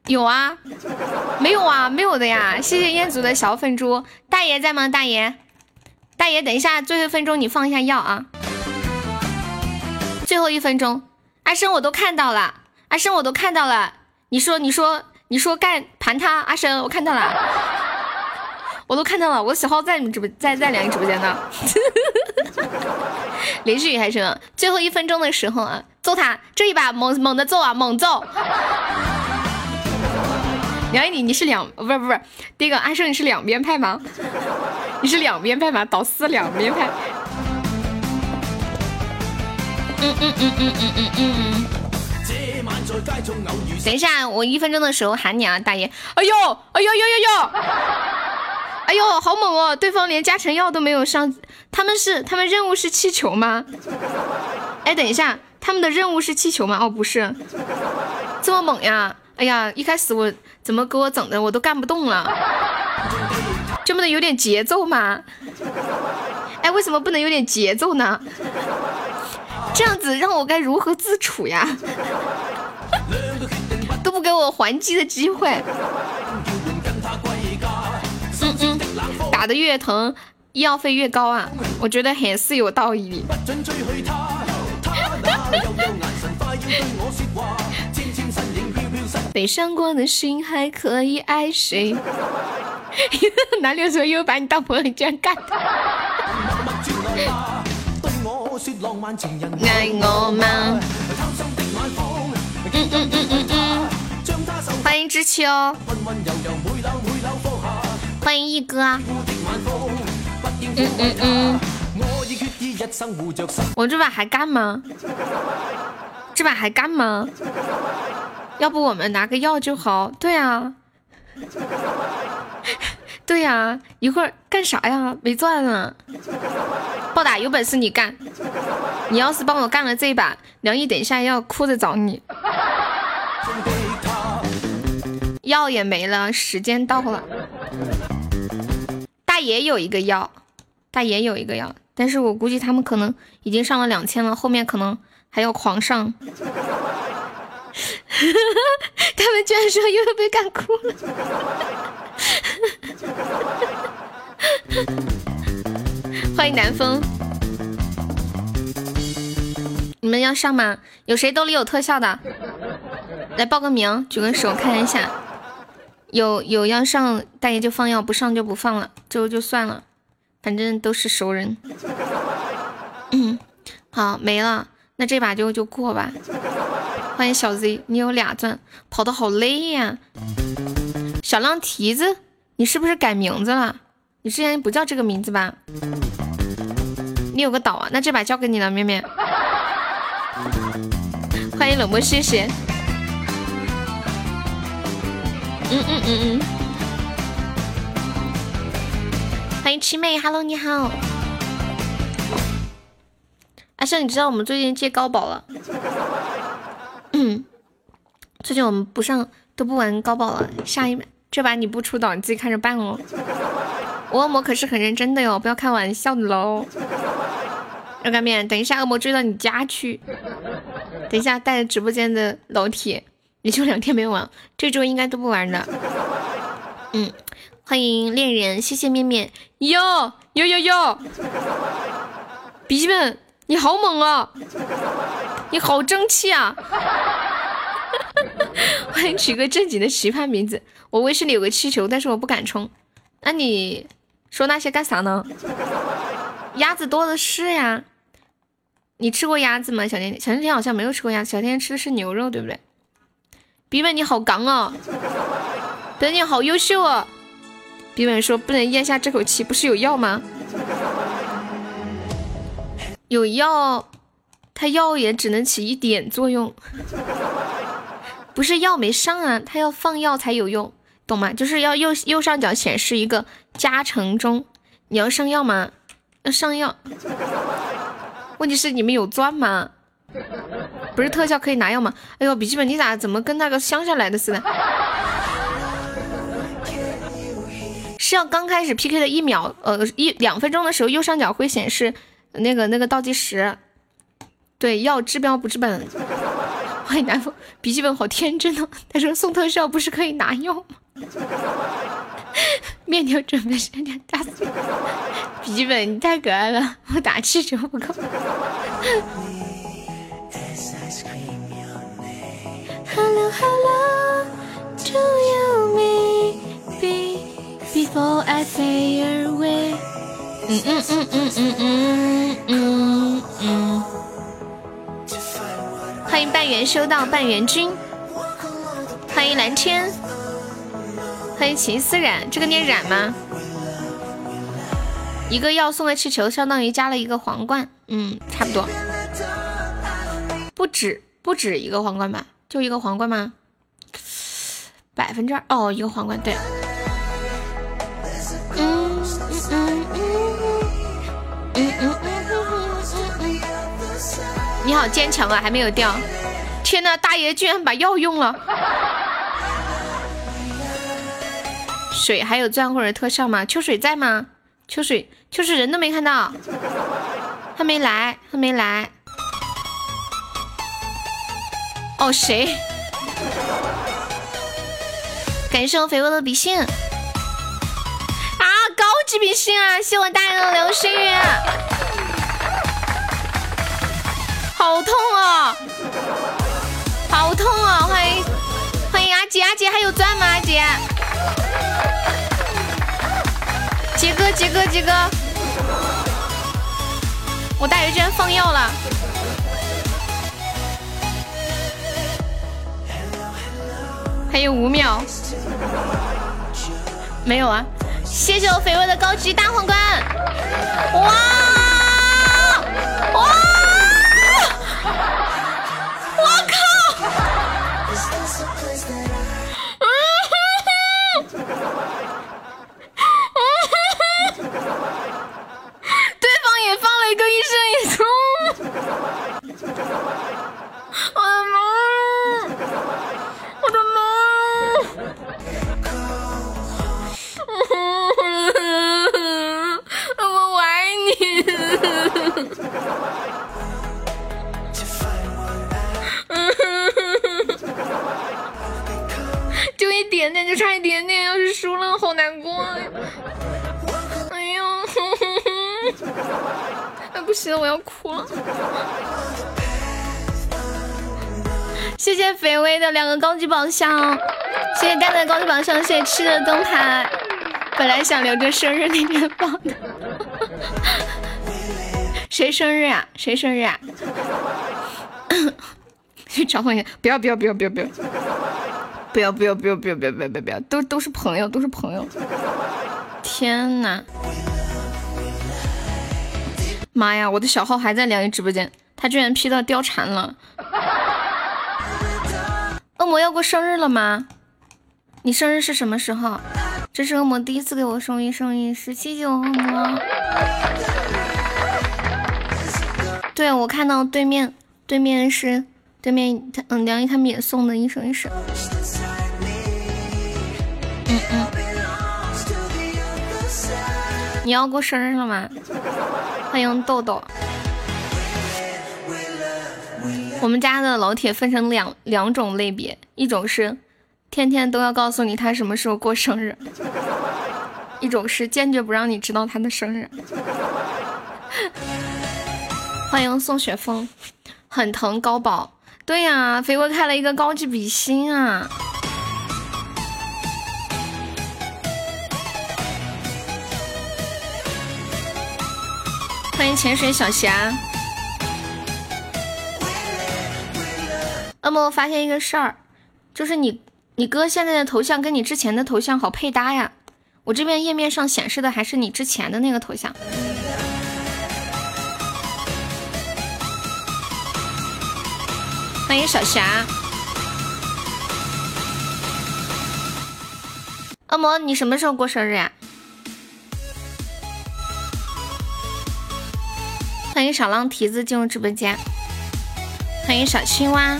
有啊，没有啊，没有的呀。谢谢彦祖的小粉猪，大爷在吗？大爷，大爷，等一下，最后一分钟你放一下药啊。最后一分钟，阿生我都看到了，阿生我都看到了。你说，你说，你说干盘他，阿生我看到了，我都看到了。我小号在你们直播，在在两个直播间呢。<laughs> 连续还是最后一分钟的时候啊，揍他这一把猛猛的揍啊，猛揍。杨毅，你你是两不是不是第一个阿胜，你是两边派吗？<laughs> 你是两边派吗？导师两边派。嗯嗯嗯嗯嗯嗯嗯。等一下，我一分钟的时候喊你啊，大爷！哎呦，哎呦呦呦呦！哎呦，好猛哦！对方连加成药都没有上，他们是他们任务是气球吗？哎，等一下，他们的任务是气球吗？哦，不是，这么猛呀！哎呀，一开始我怎么给我整的，我都干不动了，就不能有点节奏吗？哎，为什么不能有点节奏呢？这样子让我该如何自处呀？<laughs> 都不给我还击的机会。嗯嗯，打的越疼，医药费越高啊，我觉得很是有道理。<laughs> 北上过的心还可以爱谁？哪里有说又把你当朋友，你居然干？爱我吗？嗯嗯嗯嗯嗯，欢迎知秋，欢迎一哥。嗯嗯嗯，我这把还干吗？这把还干吗？要不我们拿个药就好？对啊，<laughs> 对呀，一会儿干啥呀？没钻啊！暴打有本事你干！你要是帮我干了这一把，梁毅等一下要哭着找你。<laughs> 药也没了，时间到了。大爷有一个药，大爷有一个药，但是我估计他们可能已经上了两千了，后面可能还要狂上。<laughs> 他们居然说又要被干哭了！<laughs> 欢迎南风，你们要上吗？有谁兜里有特效的？来报个名，举个手看一下。有有要上大爷就放药，不上就不放了，就就算了，反正都是熟人。嗯，好没了，那这把就就过吧。欢迎小 Z，你有俩钻，跑的好累呀！小浪蹄子，你是不是改名字了？你之前不叫这个名字吧？你有个岛啊？那这把交给你了，面面。欢迎冷漠，谢谢。嗯嗯嗯嗯。欢迎七妹，Hello，你好。阿胜，你知道我们最近接高保了？<clears throat> 最近我们不上都不玩高宝了，下一这把你不出岛，你自己看着办哦。我恶魔可是很认真的哟，不要开玩笑的喽。热干面，等一下恶魔追到你家去，等一下带着直播间的老铁，也就两天没玩，这周应该都不玩的。嗯，欢迎恋人，谢谢面面，哟哟哟哟，<laughs> 笔记本你好猛啊！你好争气啊！<laughs> 欢迎取个正经的奇葩名字。我微信里有个气球，但是我不敢充。那你说那些干啥呢？鸭子多的是呀。你吃过鸭子吗？小甜甜，小甜甜好像没有吃过鸭子。小甜甜吃的是牛肉，对不对？笔本你好刚啊！等你好优秀啊！笔本说不能咽下这口气，不是有药吗？有药。他药也只能起一点作用，不是药没上啊，他要放药才有用，懂吗？就是要右右上角显示一个加成中，你要上药吗？要上药。问题是你们有钻吗？不是特效可以拿药吗？哎呦，笔记本你咋怎么跟那个乡下来的似的？<laughs> 是要刚开始 PK 的一秒呃一两分钟的时候，右上角会显示那个那个倒计时。对，要治标不治本。欢迎南风，笔记本好天真哦。他说送特效不是可以拿药吗？<laughs> 面条准备三天打死。笔记本你太可爱了，我打气球不够。Hello hello, do you mean be before I fade away？嗯嗯嗯嗯嗯嗯嗯嗯。欢迎半圆修道半圆君，欢迎蓝天，欢迎秦思冉，这个念冉吗？一个要送的气球相当于加了一个皇冠，嗯，差不多，不止不止一个皇冠吧？就一个皇冠吗？百分之二哦，一个皇冠，对。好坚强啊，还没有掉！天呐，大爷居然把药用了！水还有钻或者特效吗？秋水在吗？秋水，秋水人都没看到，他没来，他没来。哦，谁？感谢我肥沃的比心啊，高级比心啊！谢我大爷的流星雨，好痛啊，好痛啊！欢迎欢迎阿杰，阿杰还有钻吗？阿杰，杰哥，杰哥，杰哥，我大鱼居然放药了。还有五秒，没有啊！谢谢我肥味的高级大皇冠，哇哇！我靠！<laughs> 对方也放了一个一生一世，一点点，就差一点点，要是输了，好难过。哎呦，哎，不行，我要哭了。谢谢肥威的两个高级宝箱，谢谢蛋蛋高级宝箱，谢谢吃的灯牌。本来想留着生日那天放的，谁生日啊？谁生日啊？去 <coughs> 找朋友，不要不要不要不要不要，不要不要不要不要不要不要不要，都都是朋友，都是朋友。天呐！妈呀，我的小号还在凉姨直播间，他居然 P 到貂蝉了。恶魔要过生日了吗？你生日是什么时候？这是恶魔第一次给我送一送一，十七九恶魔。对，我看到对面对面是对面他嗯梁毅他们也送的一生一世。嗯嗯。你要过生日了吗？欢迎豆豆。我们家的老铁分成两两种类别，一种是天天都要告诉你他什么时候过生日，一种是坚决不让你知道他的生日。<laughs> 欢迎宋雪峰，很疼高宝。对呀，肥哥开了一个高级比心啊！欢迎潜水小侠。那么，我发现一个事儿，就是你你哥现在的头像跟你之前的头像好配搭呀。我这边页面上显示的还是你之前的那个头像。欢迎小霞。恶魔，你什么时候过生日呀？欢迎小浪蹄子进入直播间。欢迎小青蛙。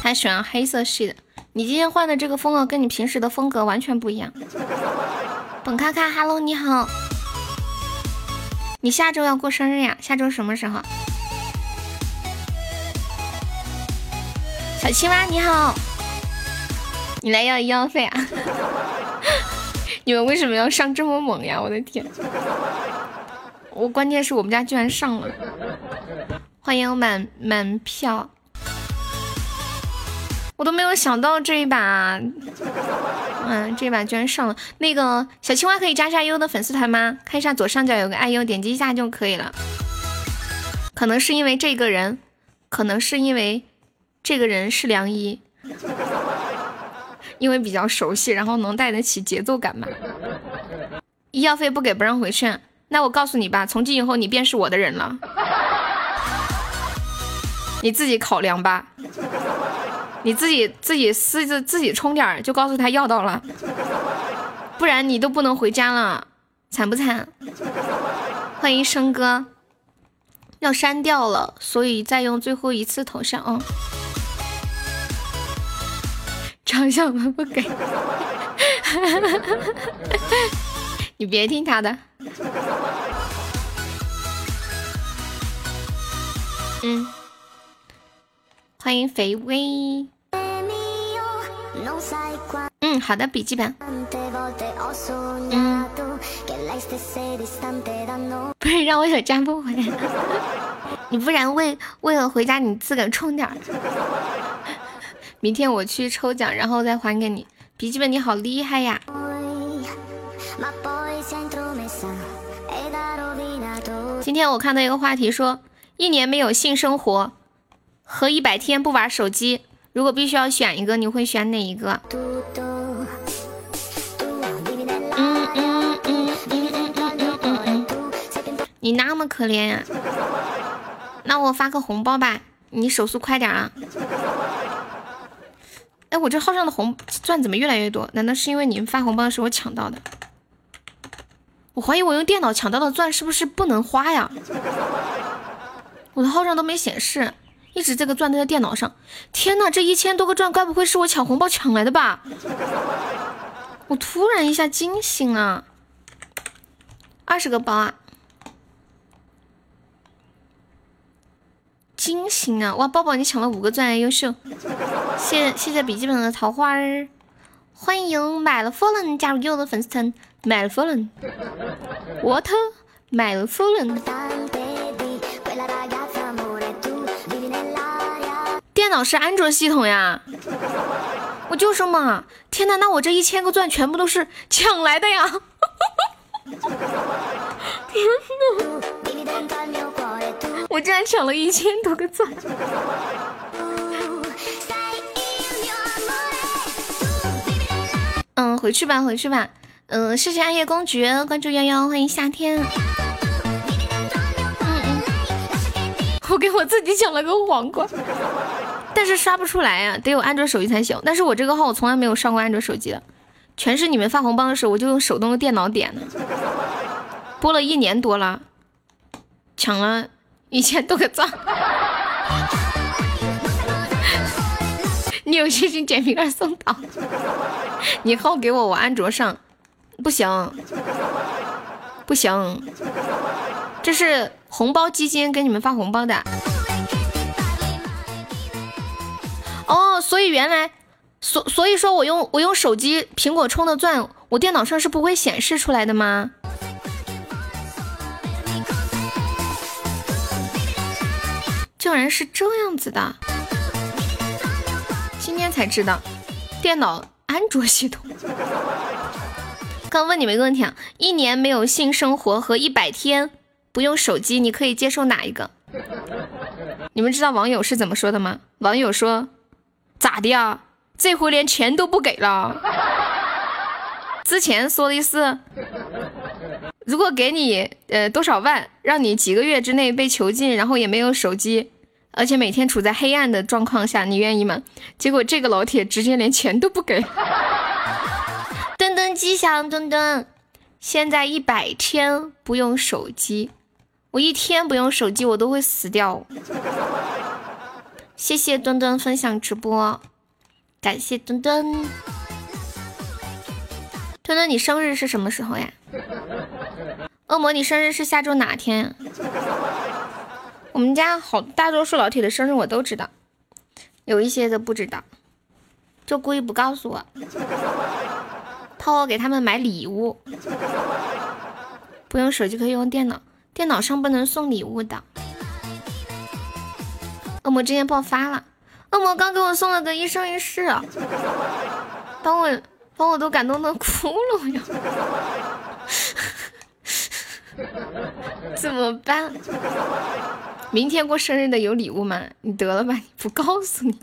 他喜欢黑色系的，你今天换的这个风格跟你平时的风格完全不一样。本卡卡哈喽，你好，你下周要过生日呀？下周什么时候？小青蛙你好，你来要医药费啊？你们为什么要上这么猛呀？我的天！我关键是我们家居然上了，欢迎满满票。我都没有想到这一把，嗯，这一把居然上了。那个小青蛙可以加下优的粉丝团吗？看一下左上角有个爱优，点击一下就可以了。可能是因为这个人，可能是因为这个人是良医，因为比较熟悉，然后能带得起节奏感嘛。医药费不给不让回去，那我告诉你吧，从今以后你便是我的人了，你自己考量吧。你自己自己私自自己充点，就告诉他要到了，不然你都不能回家了，惨不惨？欢迎生哥，要删掉了，所以再用最后一次头像哦。长相不给，<laughs> 你别听他的。嗯，欢迎肥威。嗯，好的，笔记本。嗯，不是让我有加不回来，你不然为为了回家你自个儿充点儿，明天我去抽奖，然后再还给你。笔记本你好厉害呀！今天我看到一个话题说，一年没有性生活和一百天不玩手机，如果必须要选一个，你会选哪一个？嗯嗯嗯嗯嗯嗯嗯，你那么可怜呀？那我发个红包吧，你手速快点啊！哎，我这号上的红钻怎么越来越多？难道是因为你们发红包的时候我抢到的？我怀疑我用电脑抢到的钻是不是不能花呀？我的号上都没显示，一直这个钻都在电脑上。天哪，这一千多个钻，该不会是我抢红包抢来的吧？我突然一下惊醒了，二十个包啊！惊醒啊！哇，抱抱你抢了五个钻，优秀！谢谢谢笔记本的桃花儿，欢迎买了 fallen 加入优的粉丝团。买了 fallen，what？买了 fallen。电脑是安卓系统呀，我就说嘛，天哪，那我这一千个钻全部都是抢来的呀！天哪，我竟然抢了一千多个钻！嗯，回去吧，回去吧。嗯，谢谢暗夜公爵关注幺幺，欢迎夏天。我给我自己抢了个皇冠，但是刷不出来呀，得有安卓手机才行。但是我这个号我从来没有上过安卓手机的，全是你们发红包的时候我就用手动的电脑点的。播了一年多了，抢了一千多个赞。你有信心捡瓶盖送岛？你号给我，我安卓上。不行，不行，这是红包基金给你们发红包的。哦，所以原来，所所以说我用我用手机苹果充的钻，我电脑上是不会显示出来的吗？竟然是这样子的，今天才知道，电脑安卓系统。刚问你们一个问题啊，一年没有性生活和一百天不用手机，你可以接受哪一个？你们知道网友是怎么说的吗？网友说：“咋的呀？这回连钱都不给了。”之前说的是，如果给你呃多少万，让你几个月之内被囚禁，然后也没有手机，而且每天处在黑暗的状况下，你愿意吗？结果这个老铁直接连钱都不给。<laughs> 噔噔吉祥，墩墩，现在一百天不用手机，我一天不用手机我都会死掉。<laughs> 谢谢墩墩分享直播，感谢墩墩。墩墩，你生日是什么时候呀？恶魔，你生日是下周哪天？我们家好大多数老铁的生日我都知道，有一些的不知道，就故意不告诉我。怕我给他们买礼物，不用手机可以用电脑，电脑上不能送礼物的。恶魔之间爆发了，恶魔刚给我送了个一生一世，把我把我都感动的哭了呀！<laughs> 怎么办？明天过生日的有礼物吗？你得了吧，不告诉你。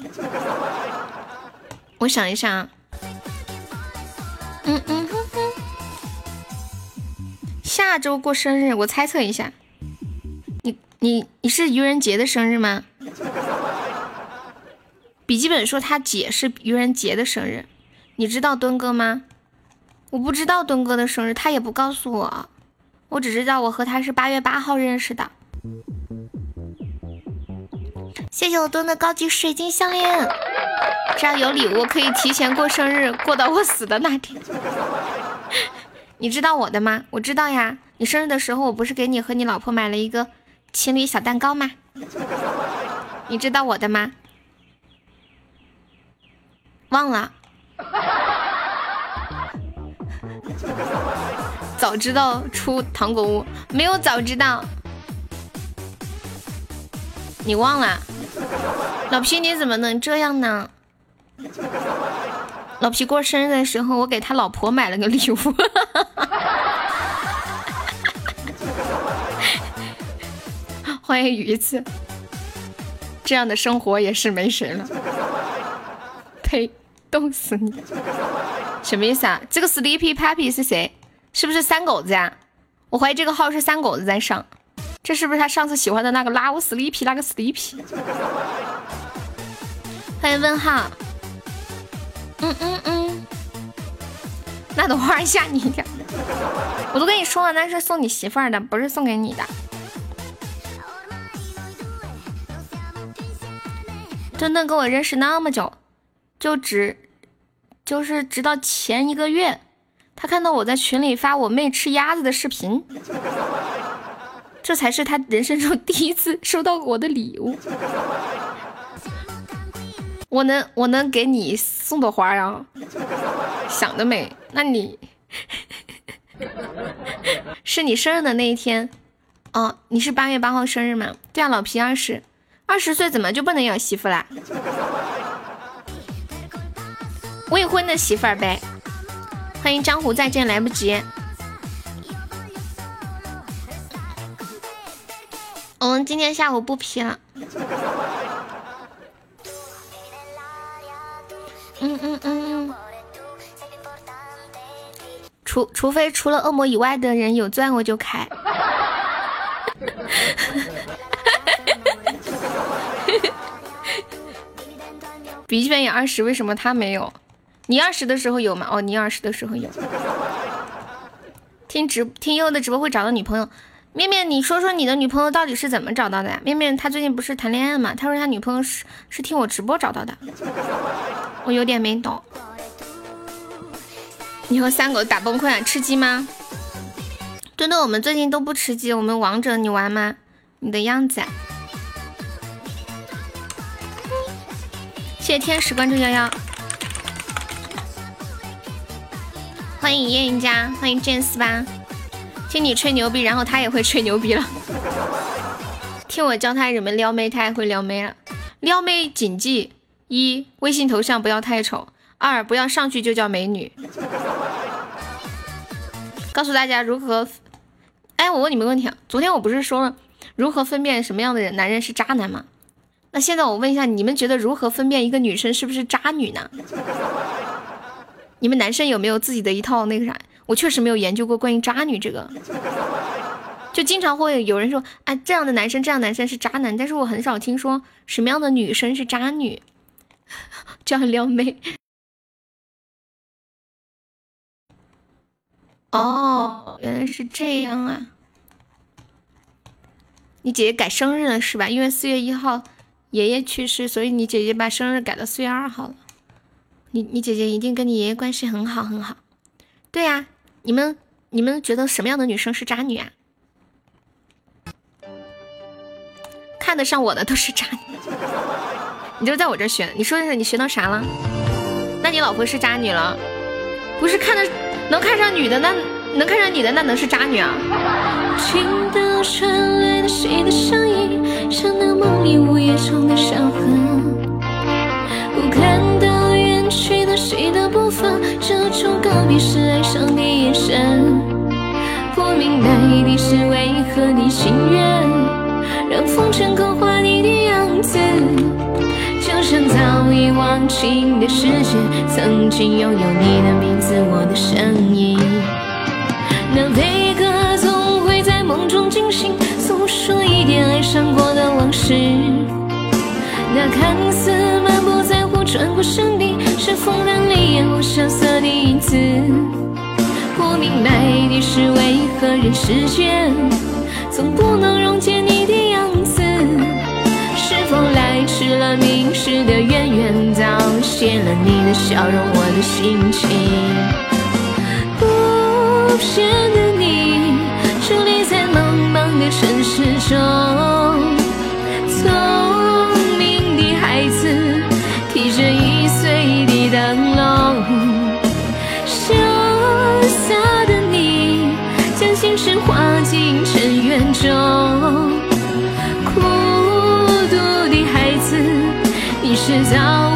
我想一想。嗯嗯哼哼，下周过生日，我猜测一下，你你你是愚人节的生日吗？笔记本说他姐是愚人节的生日，你知道敦哥吗？我不知道敦哥的生日，他也不告诉我，我只知道我和他是八月八号认识的。谢谢我墩的高级水晶项链，只要有礼物可以提前过生日，过到我死的那天。你知道我的吗？我知道呀。你生日的时候，我不是给你和你老婆买了一个情侣小蛋糕吗？你知道我的吗？忘了。早知道出糖果屋，没有早知道。你忘了？老皮你怎么能这样呢？老皮过生日的时候，我给他老婆买了个礼物。<laughs> 欢迎鱼子，这样的生活也是没谁了。呸！冻死你！什么意思啊？这个 Sleepy Puppy 是谁？是不是三狗子呀？我怀疑这个号是三狗子在上。这是不是他上次喜欢的那个拉乌 Sleepy 那个 Sleepy？欢迎问号。嗯嗯嗯。那朵花吓你一跳。我都跟你说了，那是送你媳妇儿的，不是送给你的。墩墩跟我认识那么久，就只就是直到前一个月，他看到我在群里发我妹吃鸭子的视频，这才是他人生中第一次收到我的礼物。我能我能给你送朵花呀？想得美！那你 <laughs> 是你生日的那一天哦？你是八月八号生日吗？对啊，老皮二十。二十岁怎么就不能有媳妇啦？未婚的媳妇儿呗。欢迎江湖再见来不及。我们今天下午不批了。嗯嗯嗯。除除非除了恶魔以外的人有钻，我就开。<laughs> 笔记本也二十，为什么他没有？你二十的时候有吗？哦，你二十的时候有。听直听悠悠的直播会找到女朋友，面面，你说说你的女朋友到底是怎么找到的呀？面面他最近不是谈恋爱吗？他说他女朋友是是听我直播找到的，我有点没懂。你和三狗打崩溃啊？吃鸡吗？墩墩，我们最近都不吃鸡，我们王者你玩吗？你的样子。谢谢天使关注幺幺，欢迎燕云家，欢迎剑四八，听你吹牛逼，然后他也会吹牛逼了。听我教他怎么撩妹，他也会撩妹了。撩妹谨记：一、微信头像不要太丑；二、不要上去就叫美女。告诉大家如何……哎，我问你们问题啊，昨天我不是说了如何分辨什么样的人男人是渣男吗？那现在我问一下，你们觉得如何分辨一个女生是不是渣女呢？你们男生有没有自己的一套那个啥？我确实没有研究过关于渣女这个，就经常会有人说，啊，这样的男生，这样男生是渣男，但是我很少听说什么样的女生是渣女，这样撩妹。哦，原来是这样啊！你姐姐改生日了是吧？因为四月一号。爷爷去世，所以你姐姐把生日改到四月二号了。你你姐姐一定跟你爷爷关系很好很好。对呀，你们你们觉得什么样的女生是渣女啊？看得上我的都是渣女。你就在我这学，你说的是你学到啥了？那你老婆是渣女了？不是看的能看上女的，那能看上你的那能是渣女啊？像那梦里午夜中的伤痕，谁的步伐，这种告别是哀伤的眼神。不明白的是为何你情愿让风尘刻画你的样子，就像早已忘情的世界，曾经拥有你的名字，我的声音。那悲歌总会在梦中惊醒。诉说一点爱上过的往事，那看似满不在乎转过身的，是风干泪眼后萧瑟的影子。不明白的是，为何人世间总不能溶解你的样子？是否来迟了，迷失的远远早谢了你的笑容，我的心情。不变的你，伫立在茫茫的城市。中，聪中。孤独的孩子，你是早。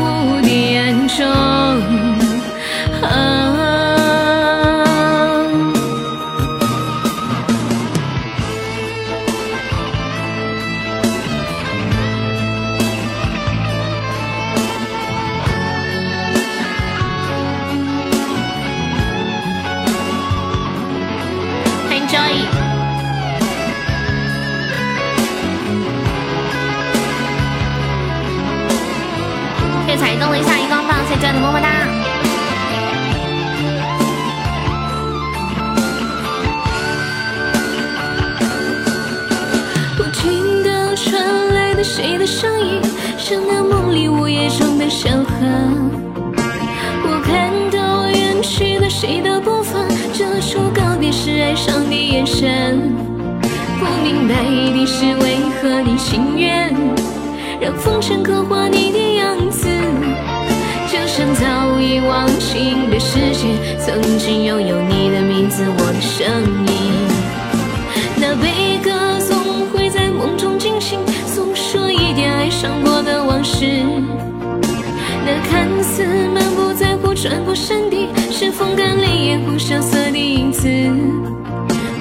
的声音，像那梦里午夜中的小河。我看到远去的谁的步伐，这处告别时哀伤的眼神。不明白的是为何你情愿让风尘刻画你的样子，就像早已忘情的世界，曾经拥有你的名字，我的声音。那悲歌总会在梦中惊醒，诉点爱上过的往事。那看似满不在乎、转过身的，是风干泪眼后萧瑟的影子。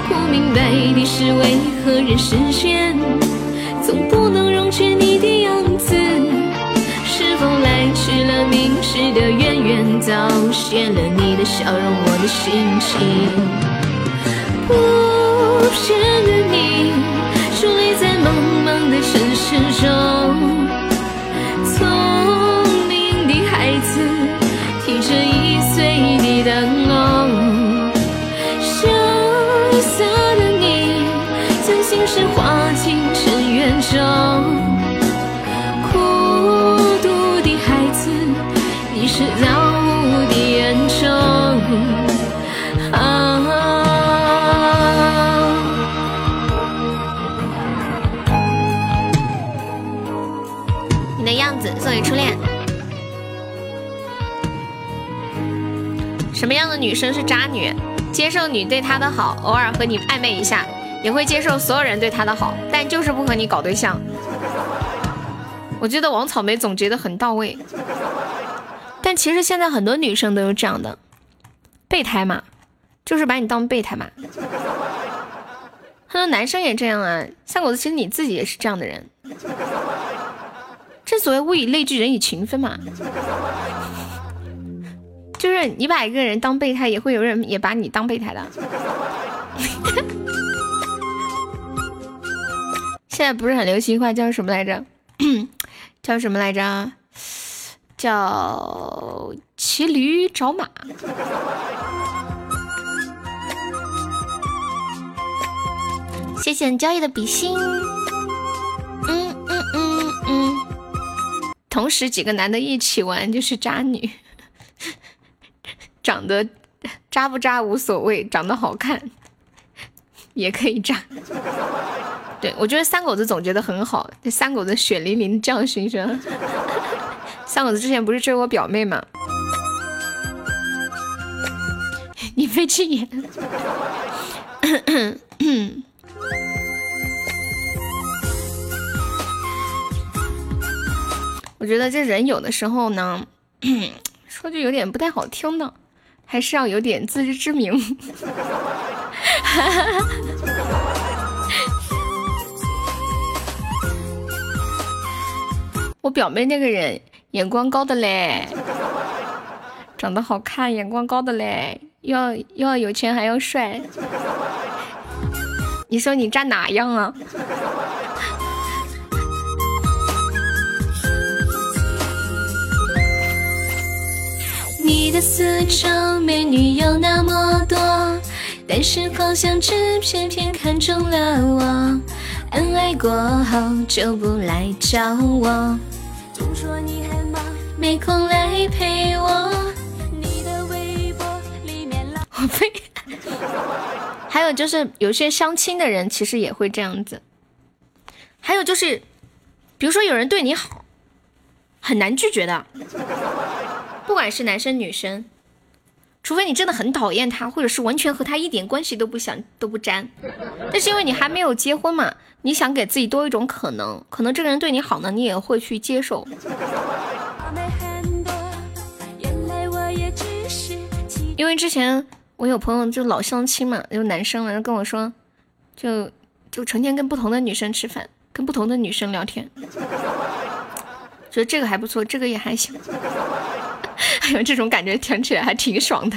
不明白的是，为何人世间总不能溶解你的样子？是否来迟了凝视的渊源，早谢了你的笑容，我的心情。不变承受什么样的女生是渣女？接受你对她的好，偶尔和你暧昧一下，也会接受所有人对她的好，但就是不和你搞对象。我觉得王草莓总结的很到位。但其实现在很多女生都有这样的备胎嘛，就是把你当备胎嘛。很多男生也这样啊，三狗子，其实你自己也是这样的人。正所谓物以类聚，人以群分嘛。就是你把一个人当备胎，也会有人也把你当备胎的。<laughs> 现在不是很流行一句话叫什么来着？<clears throat> 叫什么来着？叫骑驴找马。谢谢交易的比心。嗯嗯嗯嗯。同时几个男的一起玩就是渣女，长得渣不渣无所谓，长得好看也可以渣。对我觉得三狗子总结的很好，这三狗子血淋淋教训是吧？三狗子之前不是追我表妹吗？<laughs> 你飞气眼。我觉得这人有的时候呢，<clears throat> 说句有点不太好听的，还是要有点自知之明。<laughs> 我表妹那个人眼光高的嘞，长得好看，眼光高的嘞，又要又要有钱还要帅，<laughs> 你说你渣哪样啊？你的四周美女有那么多，但是好像只偏偏看中了我。恩爱过后就不来找我，总说你很忙，没空来陪我。你的微博里面老我呸！<laughs> 还有就是有些相亲的人其实也会这样子。还有就是，比如说有人对你好，很难拒绝的。不管是男生女生除非你真的很讨厌他或者是完全和他一点关系都不想都不沾。那是因为你还没有结婚嘛你想给自己多一种可能可能这个人对你好呢你也会去接受。因为之前我有朋友就老相亲嘛有男生了就跟我说就就成天跟不同的女生吃饭跟不同的女生聊天。<laughs> 觉得这个还不错这个也还行。还有这种感觉，听起来还挺爽的。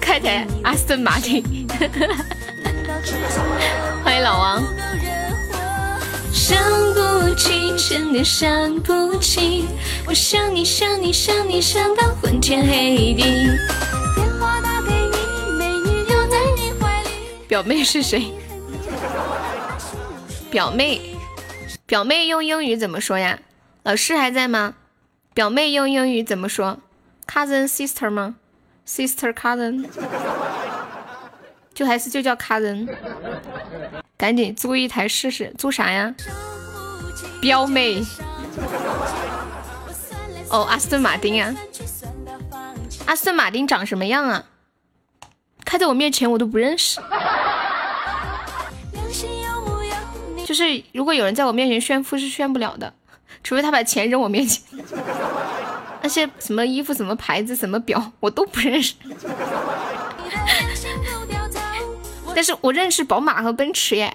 开台阿斯顿马丁，欢迎老王。伤不起，真的伤不起，我想你想你想你想到昏天黑地。电话打给你，美女留在你怀里。表妹是谁？表妹，表妹用英语怎么说呀？老师还在吗？表妹用英语怎么说？Cousin sister 吗？Sister cousin？就还是就叫 cousin？赶紧租一台试试，租啥呀？表妹。哦，阿斯顿马丁啊。阿斯顿马丁长什么样啊？开在我面前我都不认识。就是如果有人在我面前炫富是炫不了的，除非他把钱扔我面前。<laughs> 那些什么衣服、什么牌子、什么表我都不认识。<laughs> 但是我认识宝马和奔驰耶，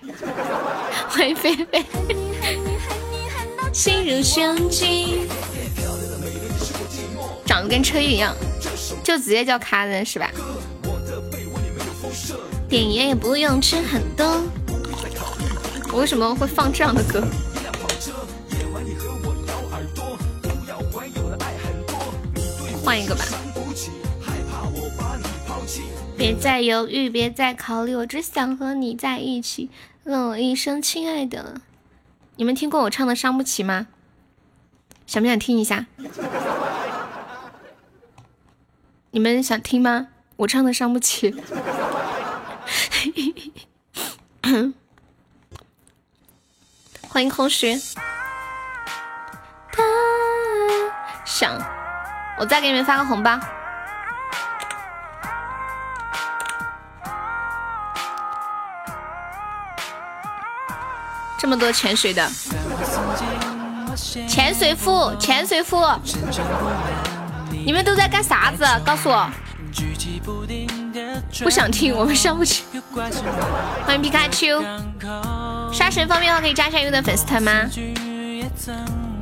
欢迎菲菲。长得跟车一样，就直接叫卡人是吧？点烟也不用吃很多。我为什么会放这样的歌？换一个吧。别再犹豫，别再考虑，我只想和你在一起，问我一声亲爱的。你们听过我唱的《伤不起》吗？想不想听一下？你们想听吗？我唱的《伤不起》。<laughs> 欢迎空虚。想，我再给你们发个红包。这么多潜水的，潜水服，潜水服，你们都在干啥子？告诉我。不想听，我们上不去。欢迎皮卡丘。杀神方便的话可以加一下优的粉丝团吗？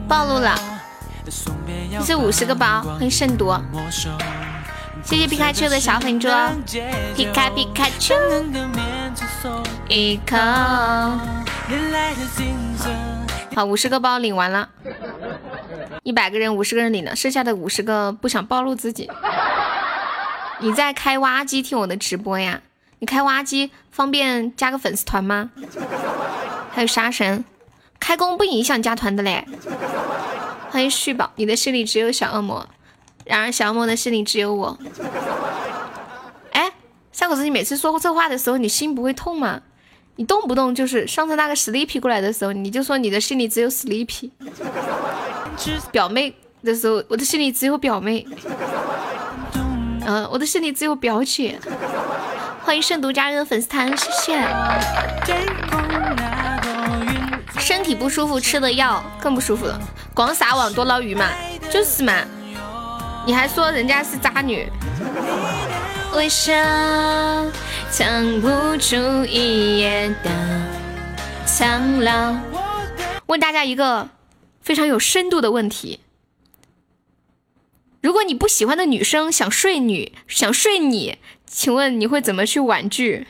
暴露了。这是五十个包，欢迎圣夺。谢谢皮卡丘的小粉猪，皮卡皮卡丘。一口。好，五十个包领完了，一百个人，五十个人领了，剩下的五十个不想暴露自己。<laughs> 你在开挖机听我的直播呀？你开挖机方便加个粉丝团吗？<laughs> 还有杀神，开工不影响加团的嘞。欢迎旭宝，你的心里只有小恶魔，然而小恶魔的心里只有我。哎，小狗子，你每次说这话的时候，你心不会痛吗？你动不动就是上次那个 Sleepy 过来的时候，你就说你的心里只有 Sleepy。表妹的时候，我的心里只有表妹。嗯，我的心里只有表姐。欢迎圣毒加入粉丝团，谢谢。体不舒服吃的药更不舒服了，光撒网多捞鱼嘛，就是嘛。你还说人家是渣女？微笑。藏不住一夜的苍老。问大家一个非常有深度的问题：如果你不喜欢的女生想睡你，想睡你，请问你会怎么去婉拒？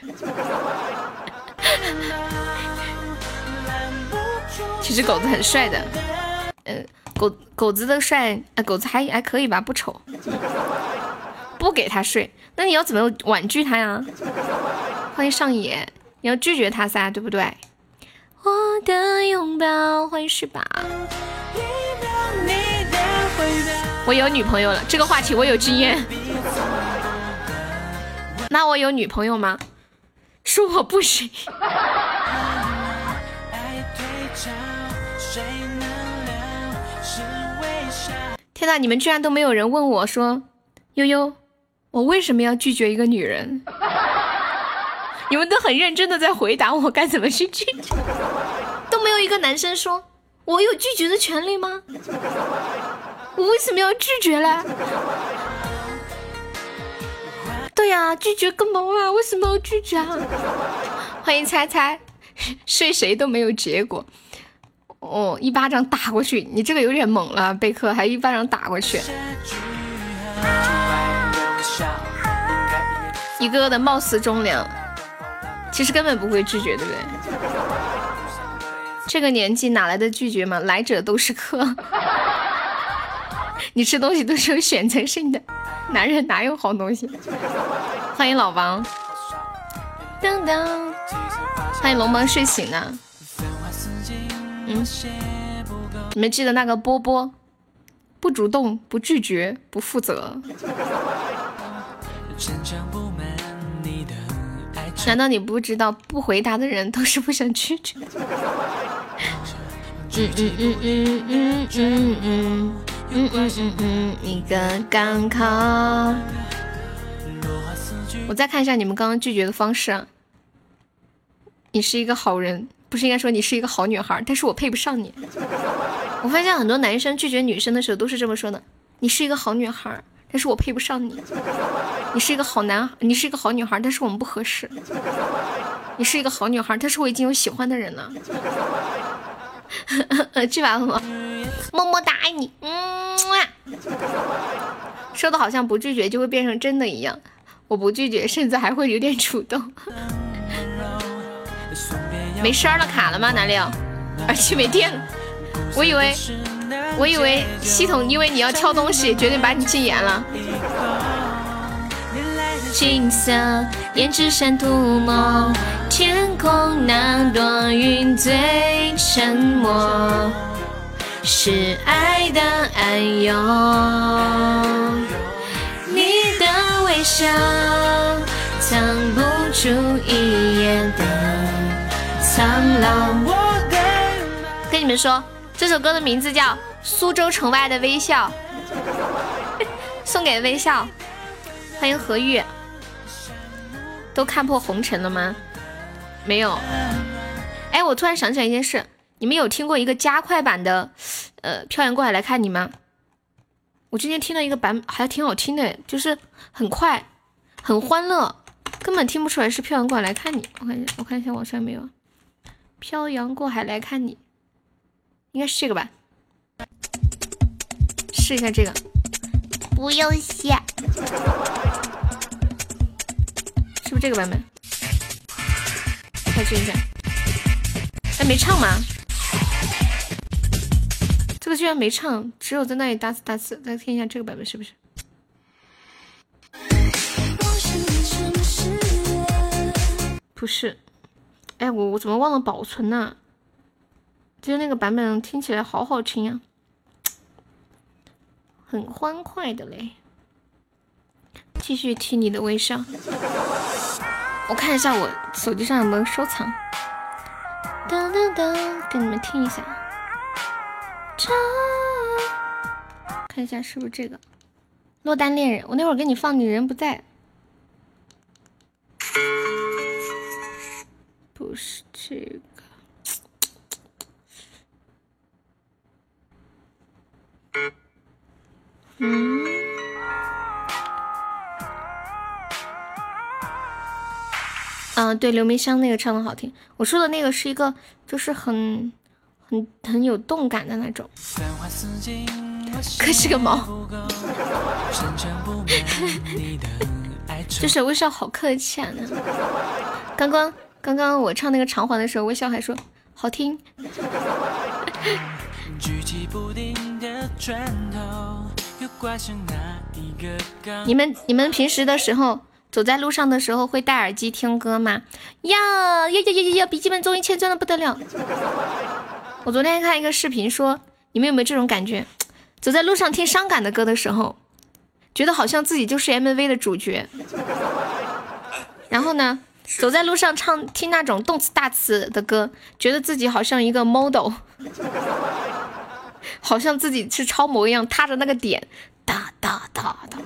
其实狗子很帅的，嗯，狗狗子的帅，啊，狗子还还可以吧，不丑。不给他睡。那你要怎么婉拒他呀？欢迎上野，你要拒绝他噻，对不对？我的拥抱，欢迎旭宝。我有女朋友了，这个话题我有经验。那我有女朋友吗？说我不行。天哪，你们居然都没有人问我说，悠悠。我为什么要拒绝一个女人？<laughs> 你们都很认真的在回答我该怎么去拒绝，都没有一个男生说我有拒绝的权利吗？我为什么要拒绝嘞？对呀，拒绝个毛啊！为什么要拒绝啊？<laughs> 欢迎猜猜，<laughs> 睡谁都没有结果。哦，一巴掌打过去，你这个有点猛了，贝克还一巴掌打过去。一个个的貌似忠良，其实根本不会拒绝，对不对？这个年纪哪来的拒绝嘛？来者都是客。<laughs> 你吃东西都是有选择性的，男人哪有好东西？欢迎老王，当当，欢迎龙王睡醒呢。嗯，你们记得那个波波，不主动，不拒绝，不负责。难道你不知道，不回答的人都是不想拒绝？嗯嗯嗯嗯嗯嗯嗯嗯嗯嗯嗯，一个港口。我再看一下你们刚刚拒绝的方式啊。你是一个好人，不是应该说你是一个好女孩，但是我配不上你。<laughs> 我发现很多男生拒绝女生的时候都是这么说的：你是一个好女孩，但是我配不上你。你是一个好男，你是一个好女孩，但是我们不合适。你是一个好女孩，但是我已经有喜欢的人了。<laughs> 去吧，么么哒爱你。嗯，说的好像不拒绝就会变成真的一样。我不拒绝，甚至还会有点主动。没声了，卡了吗？哪里？耳机没电了。我以为，我以为系统因为你要挑东西，决定把你禁言了。金色胭脂闪涂抹，天空那朵云最沉默，是爱的暗涌。你的微笑藏不住一眼的苍老。跟你们说，这首歌的名字叫《苏州城外的微笑》，<laughs> 送给微笑。欢迎何玉。都看破红尘了吗？没有。哎，我突然想起来一件事，你们有听过一个加快版的，呃，漂洋过海来看你吗？我今天听了一个版，还挺好听的，就是很快，很欢乐，根本听不出来是漂洋过海来看你。我看一下，我看一下网上没有。漂洋过海来看你，应该是这个吧？试一下这个。不用谢。是不是这个版本？再试一下。哎，没唱吗？这个居然没唱，只有在那里打次打次。再听一下这个版本是不是？不是。哎，我我怎么忘了保存呢？今天那个版本听起来好好听呀，很欢快的嘞。继续听你的微笑。我看一下我手机上有没有收藏。噔噔噔，给你们听一下。唱看一下是不是这个《落单恋人》？我那会儿给你放，你人不在。不是这个。嗯。嗯，对，刘明湘那个唱的好听。我说的那个是一个，就是很、很、很有动感的那种。可是个毛。<laughs> <laughs> 就是微笑好客气啊！刚刚刚刚我唱那个长环的时候，微笑还说好听。你们你们平时的时候。走在路上的时候会戴耳机听歌吗？呀呀呀呀呀！笔记本终于千钻的不得了。我昨天看一个视频说，你们有没有这种感觉？走在路上听伤感的歌的时候，觉得好像自己就是 MV 的主角。然后呢，走在路上唱听那种动词大词的歌，觉得自己好像一个 model，<laughs> 好像自己是超模一样，踏着那个点哒哒哒哒。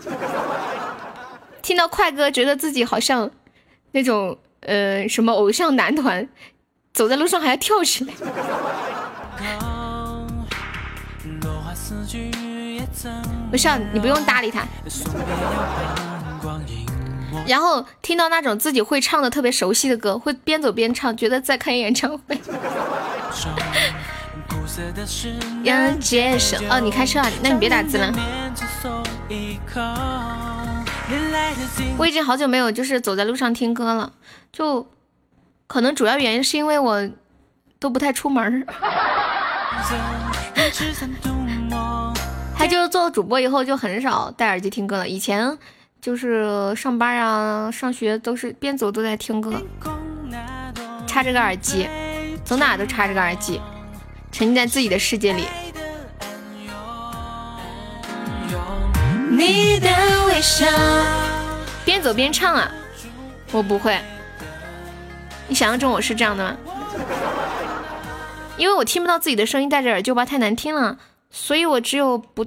听到快歌，觉得自己好像那种呃什么偶像男团，走在路上还要跳起来。不是，你不用搭理他。然后听到那种自己会唱的特别熟悉的歌，会边走边唱，觉得在看演唱会。要接受哦，你开车啊？那你别打字了。我已经好久没有就是走在路上听歌了，就可能主要原因是因为我都不太出门。<laughs> <laughs> 他就是做主播以后就很少戴耳机听歌了，以前就是上班啊、上学都是边走都在听歌，插着个耳机，走哪都插着个耳机，沉浸在自己的世界里。你的微笑，边走边唱啊！我不会，你想象中我是这样的吗？因为我听不到自己的声音，戴着耳机吧太难听了，所以我只有不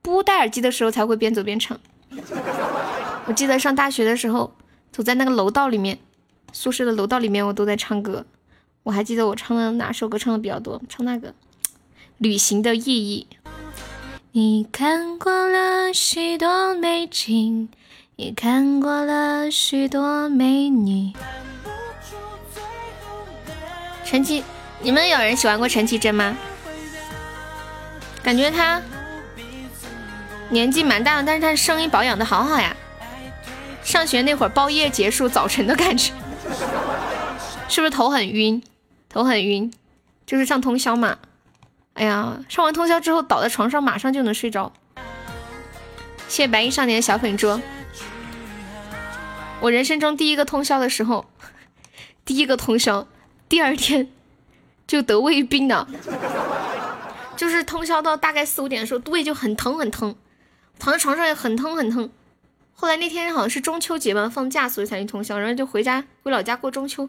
不戴耳机的时候才会边走边唱。<laughs> 我记得上大学的时候，走在那个楼道里面，宿舍的楼道里面，我都在唱歌。我还记得我唱的哪首歌唱的比较多，唱那个《旅行的意义》。你看过了许多美景，也看过了许多美女。陈绮。你们有人喜欢过陈绮贞吗？感觉她年纪蛮大了，但是他声音保养的好好呀。上学那会儿，包夜结束，早晨的感觉，<laughs> 是不是头很晕？头很晕，就是上通宵嘛。哎呀，上完通宵之后，倒在床上马上就能睡着。谢谢白衣少年的小粉猪。我人生中第一个通宵的时候，<laughs> 第一个通宵，第二天。就得胃病了，就是通宵到大概四五点的时候，胃就很疼很疼，躺在床上也很疼很疼。后来那天好像是中秋节吧，放假所以才去通宵，然后就回家回老家过中秋，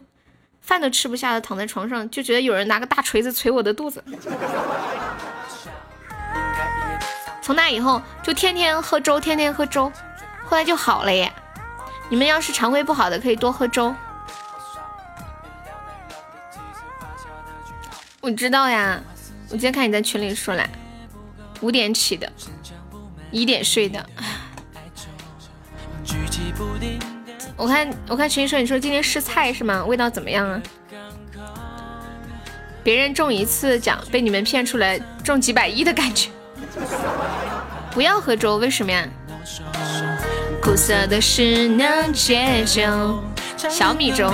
饭都吃不下了，躺在床上就觉得有人拿个大锤子捶我的肚子。<laughs> 从那以后就天天喝粥，天天喝粥，后来就好了耶。你们要是肠胃不好的，可以多喝粥。我知道呀，我今天看你在群里说了，五点起的，一点睡的。我看我看群里说你说今天试菜是吗？味道怎么样啊？别人中一次奖被你们骗出来中几百亿的感觉。不要喝粥，为什么呀？苦涩的是能解酒，小米粥，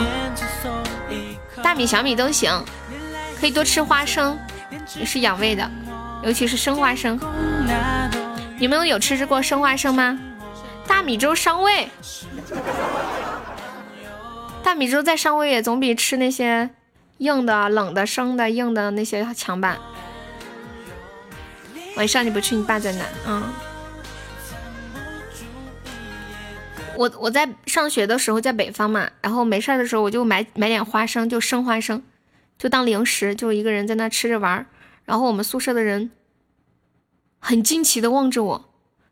大米小米都行。可以多吃花生，也是养胃的，尤其是生花生。你们有吃过生花生吗？大米粥伤胃，大米粥再伤胃也总比吃那些硬的、冷的、生的、硬的那些强吧。晚上你不去，你爸在哪？嗯，我我在上学的时候在北方嘛，然后没事的时候我就买买点花生，就生花生。就当零食，就一个人在那吃着玩儿，然后我们宿舍的人很惊奇的望着我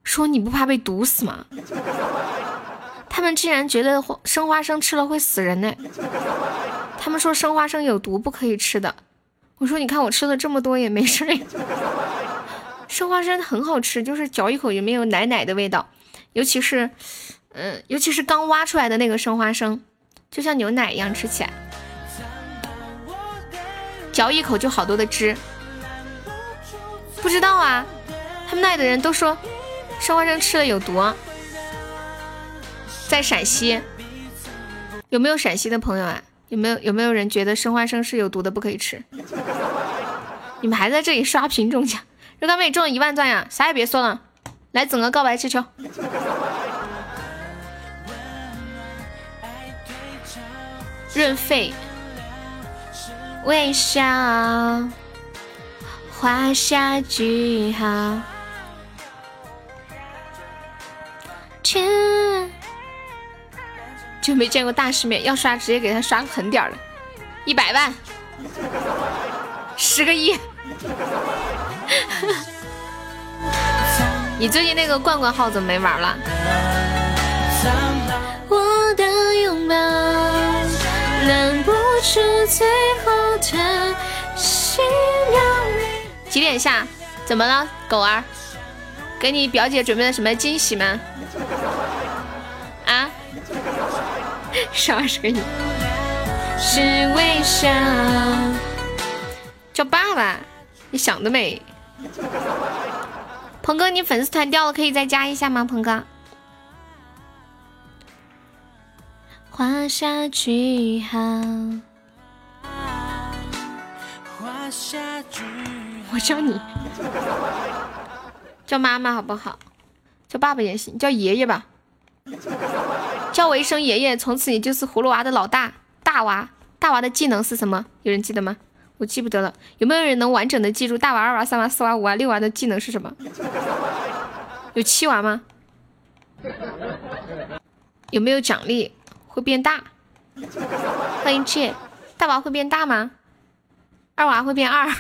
说：“你不怕被毒死吗？”他们竟然觉得生花生吃了会死人呢。他们说生花生有毒，不可以吃的。我说：“你看我吃了这么多也没事。<laughs> ”生花生很好吃，就是嚼一口也没有奶奶的味道，尤其是，嗯，尤其是刚挖出来的那个生花生，就像牛奶一样吃起来。嚼一口就好多的汁，不知道啊？他们那里的人都说生花生吃了有毒。在陕西，有没有陕西的朋友啊？有没有有没有人觉得生花生是有毒的，不可以吃？你们还在这里刷屏中奖？热干妹中了一万钻呀！啥也别说了，来整个告白气球，润肺。微笑，画下句号。天，就没见过大世面，要刷直接给他刷狠点的，一百万，十个亿。<laughs> 你最近那个罐罐号怎么没玩了？我的拥抱。忍不住最后的几点下？怎么了，狗儿？给你表姐准备了什么惊喜吗？啊？十二十个亿。是微笑。叫爸爸，你想得美。鹏哥，你粉丝团掉了，可以再加一下吗？鹏哥。画下句号。我叫你，叫妈妈好不好？叫爸爸也行，叫爷爷吧。叫我一声爷爷，从此你就是葫芦娃的老大。大娃，大娃的技能是什么？有人记得吗？我记不得了。有没有人能完整的记住大娃、二娃、三娃、四娃、五娃、六娃的技能是什么？有七娃吗？有没有奖励？会变大？欢迎切，大娃会变大吗？二娃会变二？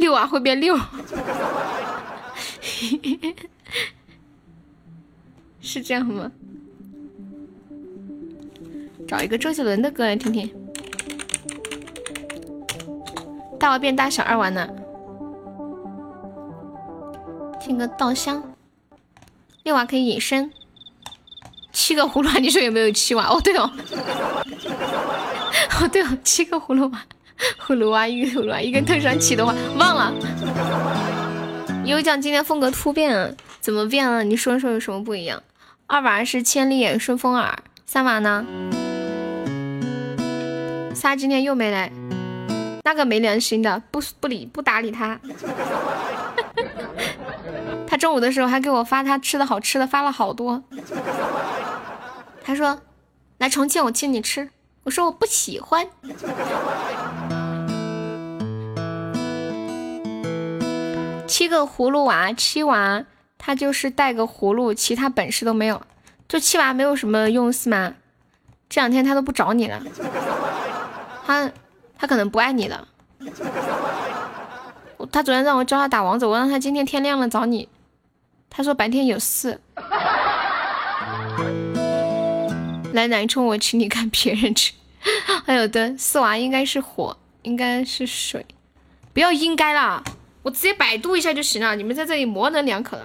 六娃会变六？<laughs> 是这样吗？找一个周杰伦的歌来听听。大娃变大，小二娃呢？听个稻香。六娃可以隐身。七个葫芦娃，你说有没有七娃？哦，对哦。哦，对哦，七个葫芦娃，葫芦娃一个葫芦娃，一根藤上七的话，忘了。有奖今天风格突变？怎么变了？你说说有什么不一样？二娃是千里眼顺风耳，三娃呢？仨今天又没来，那个没良心的，不不理不搭理他。<laughs> 他中午的时候还给我发他吃的好吃的，发了好多。他说来重庆我请你吃，我说我不喜欢。七个葫芦娃，七娃他就是带个葫芦，其他本事都没有。就七娃没有什么用是吗？这两天他都不找你了。他他可能不爱你了。他昨天让我教他打王者，我让他今天天亮了找你。他说白天有事。来南充，我请你看别人吃。还有的四娃应该是火，应该是水。不要应该啦，我直接百度一下就行了。你们在这里模棱两可了。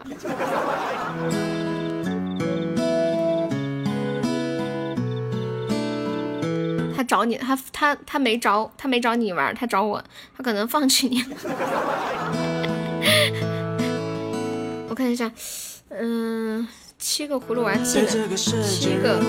他找你，他他他没找他没找你玩，他找我，他可能放弃你。<laughs> 我看一下，嗯，七个葫芦娃记了，七个。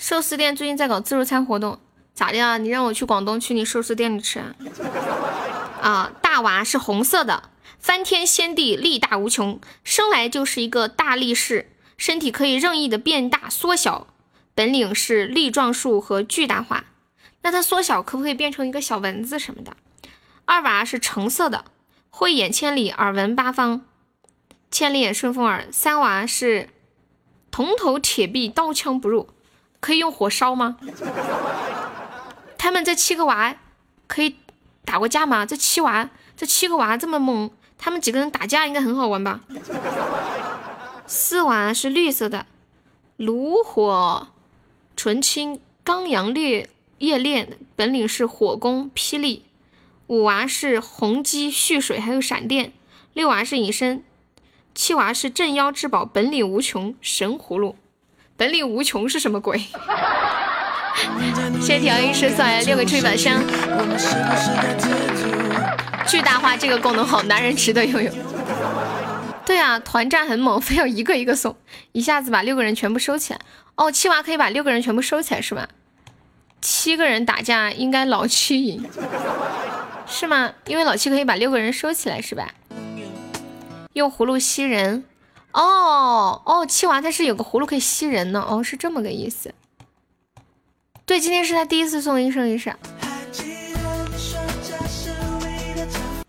寿司店最近在搞自助餐活动。咋的啊？你让我去广东去你寿司店里吃啊？啊，大娃是红色的，翻天仙地，力大无穷，生来就是一个大力士，身体可以任意的变大缩小，本领是力壮树和巨大化。那它缩小可不可以变成一个小蚊子什么的？二娃是橙色的，慧眼千里，耳闻八方，千里眼顺风耳。三娃是铜头铁臂，刀枪不入，可以用火烧吗？他们这七个娃可以打过架吗？这七娃，这七个娃这么猛，他们几个人打架应该很好玩吧？四娃是绿色的，炉火纯青，刚阳烈夜练，本领是火攻霹雳。五娃是红鸡蓄水，还有闪电。六娃是隐身，七娃是镇妖之宝，本领无穷，神葫芦。本领无穷是什么鬼？<laughs> 谢谢调音师送来六个吹宝箱，巨大化这个功能好，男人值得拥有。对啊，团战很猛，非要一个一个送，一下子把六个人全部收起来。哦，七娃可以把六个人全部收起来是吧？七个人打架应该老七赢，是吗？因为老七可以把六个人收起来是吧？用葫芦吸人。哦哦，七娃他是有个葫芦可以吸人呢。哦，是这么个意思。对，今天是他第一次送一生一世，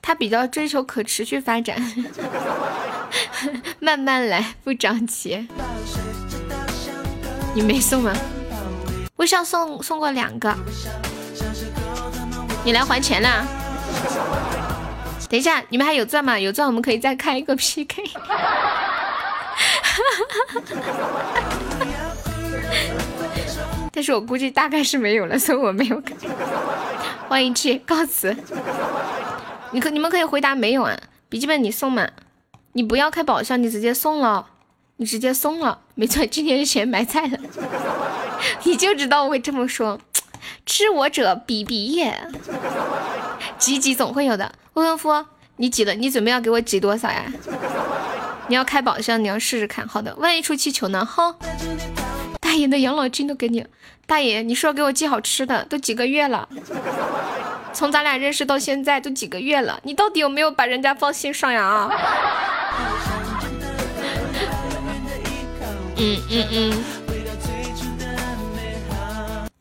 他比较追求可持续发展，<laughs> 慢慢来，不着急。你没送吗？微笑送送过两个，你来还钱啦？等一下，你们还有钻吗？有钻，我们可以再开一个 PK。但是我估计大概是没有了，所以我没有开。欢迎去告辞。你可你们可以回答没有啊？笔记本你送吗？你不要开宝箱，你直接送了，你直接送了。没错，今天的钱埋菜了。你就知道我会这么说。知我者比比也。挤挤总会有的。未婚夫，你挤了，你准备要给我挤多少呀？你要开宝箱，你要试试看。好的，万一出气球呢？哈。大爷的养老金都给你。大爷，你说给我寄好吃的，都几个月了。从咱俩认识到现在都几个月了，你到底有没有把人家放心上呀？啊？嗯嗯嗯。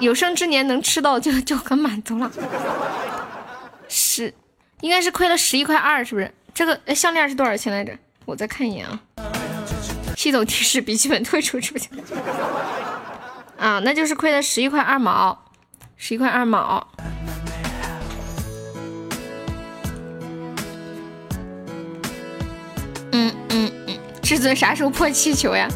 有生之年能吃到就就很满足了。十，应该是亏了十一块二，是不是？这个项链是多少钱来着？我再看一眼啊。系统提示：笔记本退出出去。啊，那就是亏了十一块二毛。十一块二毛。嗯嗯嗯，至尊啥时候破气球呀？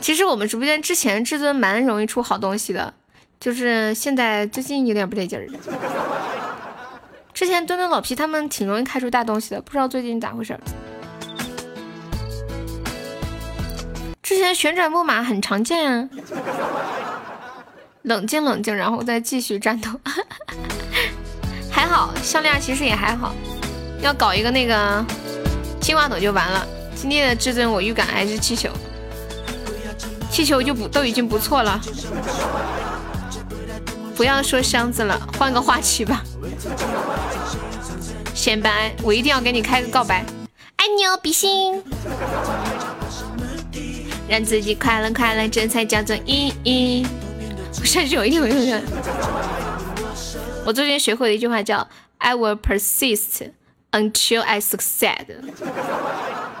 其实我们直播间之前至尊蛮容易出好东西的，就是现在最近有点不对劲儿。之前墩墩老皮他们挺容易开出大东西的，不知道最近咋回事。之前旋转木马很常见啊。冷静冷静，然后再继续战斗。<laughs> 还好项链其实也还好，要搞一个那个青蛙桶就完了。今天的至尊我预感还是气球，气球就不都已经不错了。不要说箱子了，换个话题吧。显摆，我一定要给你开个告白，爱你哦，比心。让自己快乐快乐，这才叫做意义。我相信有一点，有一点。我最近学会了一句话，叫 "I will persist until I succeed"。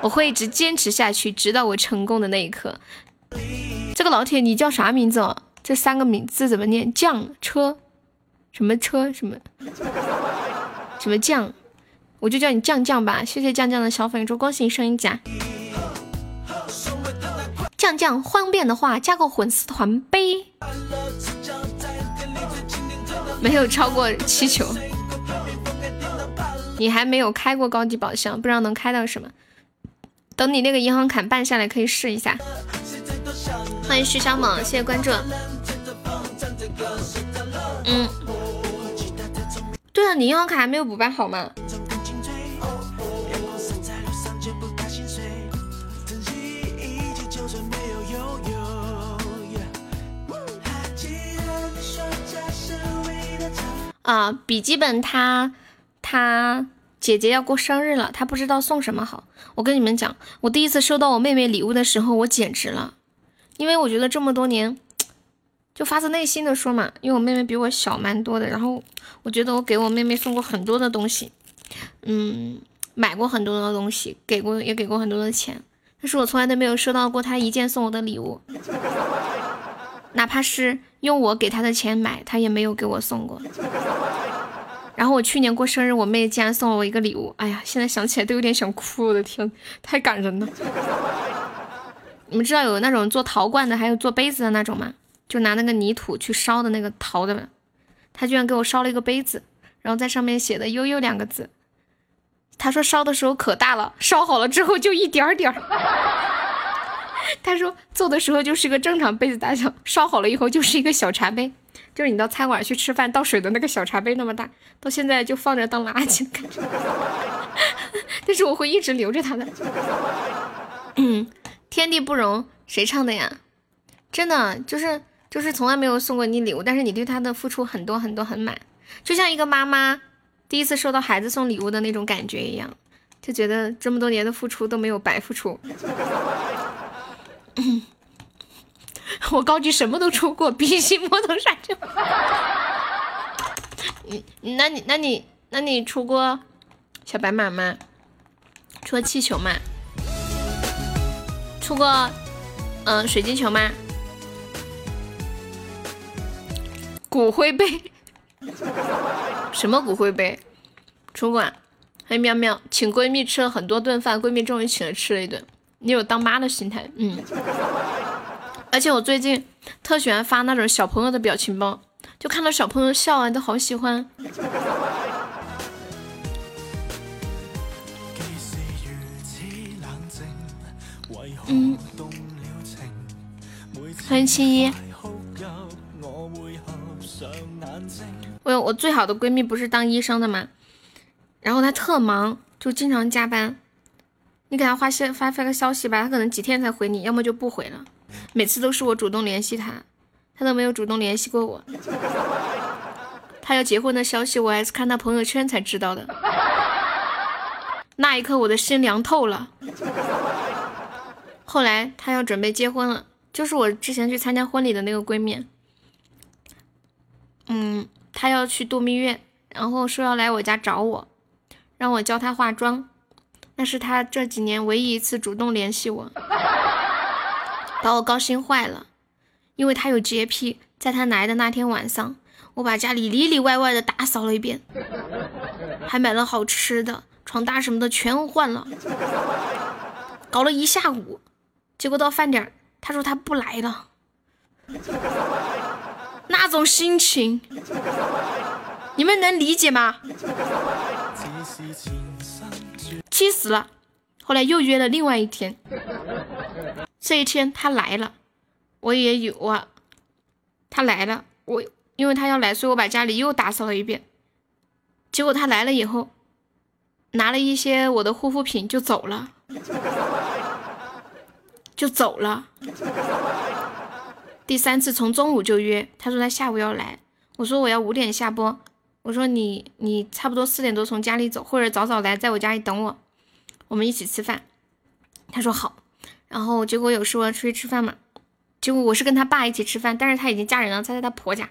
我会一直坚持下去，直到我成功的那一刻。这个老铁，你叫啥名字哦？这三个名字怎么念？酱车？什么车？什么？什么酱？我就叫你酱酱吧。谢谢酱酱的小粉猪，恭喜你升一甲。酱酱方便的话，加个粉丝团呗。没有超过七球，你还没有开过高级宝箱，不知道能开到什么。等你那个银行卡办下来，可以试一下。欢迎徐小猛，谢谢关注。嗯，对了，你银行卡还没有补办好吗？啊，笔记本他他姐姐要过生日了，他不知道送什么好。我跟你们讲，我第一次收到我妹妹礼物的时候，我简直了，因为我觉得这么多年，就发自内心的说嘛，因为我妹妹比我小蛮多的，然后我觉得我给我妹妹送过很多的东西，嗯，买过很多的东西，给过也给过很多的钱，但是我从来都没有收到过她一件送我的礼物，哪怕是。用我给她的钱买，她也没有给我送过。然后我去年过生日，我妹竟然送了我一个礼物，哎呀，现在想起来都有点想哭，我的天，太感人了。你们知道有那种做陶罐的，还有做杯子的那种吗？就拿那个泥土去烧的那个陶的，他居然给我烧了一个杯子，然后在上面写的“悠悠”两个字。他说烧的时候可大了，烧好了之后就一点点儿。<laughs> 他说做的时候就是个正常杯子大小，烧好了以后就是一个小茶杯，就是你到餐馆去吃饭倒水的那个小茶杯那么大，到现在就放着当垃圾。<laughs> 但是我会一直留着它的。嗯，天地不容，谁唱的呀？真的就是就是从来没有送过你礼物，但是你对他的付出很多很多很满，就像一个妈妈第一次收到孩子送礼物的那种感觉一样。就觉得这么多年的付出都没有白付出。<coughs> 我高级什么都出过，比心魔头杀就。嗯，那你那你那你出过小白马吗？出过气球吗？出过嗯水晶球吗？骨灰杯？<laughs> 什么骨灰杯？出过。哎，喵喵，请闺蜜吃了很多顿饭，闺蜜终于请了吃了一顿。你有当妈的心态，嗯。而且我最近特喜欢发那种小朋友的表情包，就看到小朋友笑啊，都好喜欢。欢迎青衣。我我最好的闺蜜不是当医生的吗？然后她特忙，就经常加班。你给她发消发发个消息吧，她可能几天才回你，要么就不回了。每次都是我主动联系她，她都没有主动联系过我。她要结婚的消息，我还是看她朋友圈才知道的。那一刻，我的心凉透了。后来她要准备结婚了，就是我之前去参加婚礼的那个闺蜜。嗯，她要去度蜜月，然后说要来我家找我。让我教她化妆，那是她这几年唯一一次主动联系我，把我高兴坏了。因为她有洁癖，在她来的那天晚上，我把家里里里外外的打扫了一遍，还买了好吃的，床单什么的全换了，搞了一下午。结果到饭点，他说他不来了，那种心情，你们能理解吗？气死了！后来又约了另外一天，这一天他来了，我也有啊。他来了，我因为他要来，所以我把家里又打扫了一遍。结果他来了以后，拿了一些我的护肤品就走了，就走了。第三次从中午就约，他说他下午要来，我说我要五点下播。我说你你差不多四点多从家里走，或者早早来，在我家里等我，我们一起吃饭。他说好，然后结果有说出去吃饭嘛，结果我是跟他爸一起吃饭，但是他已经嫁人了，他在他婆家。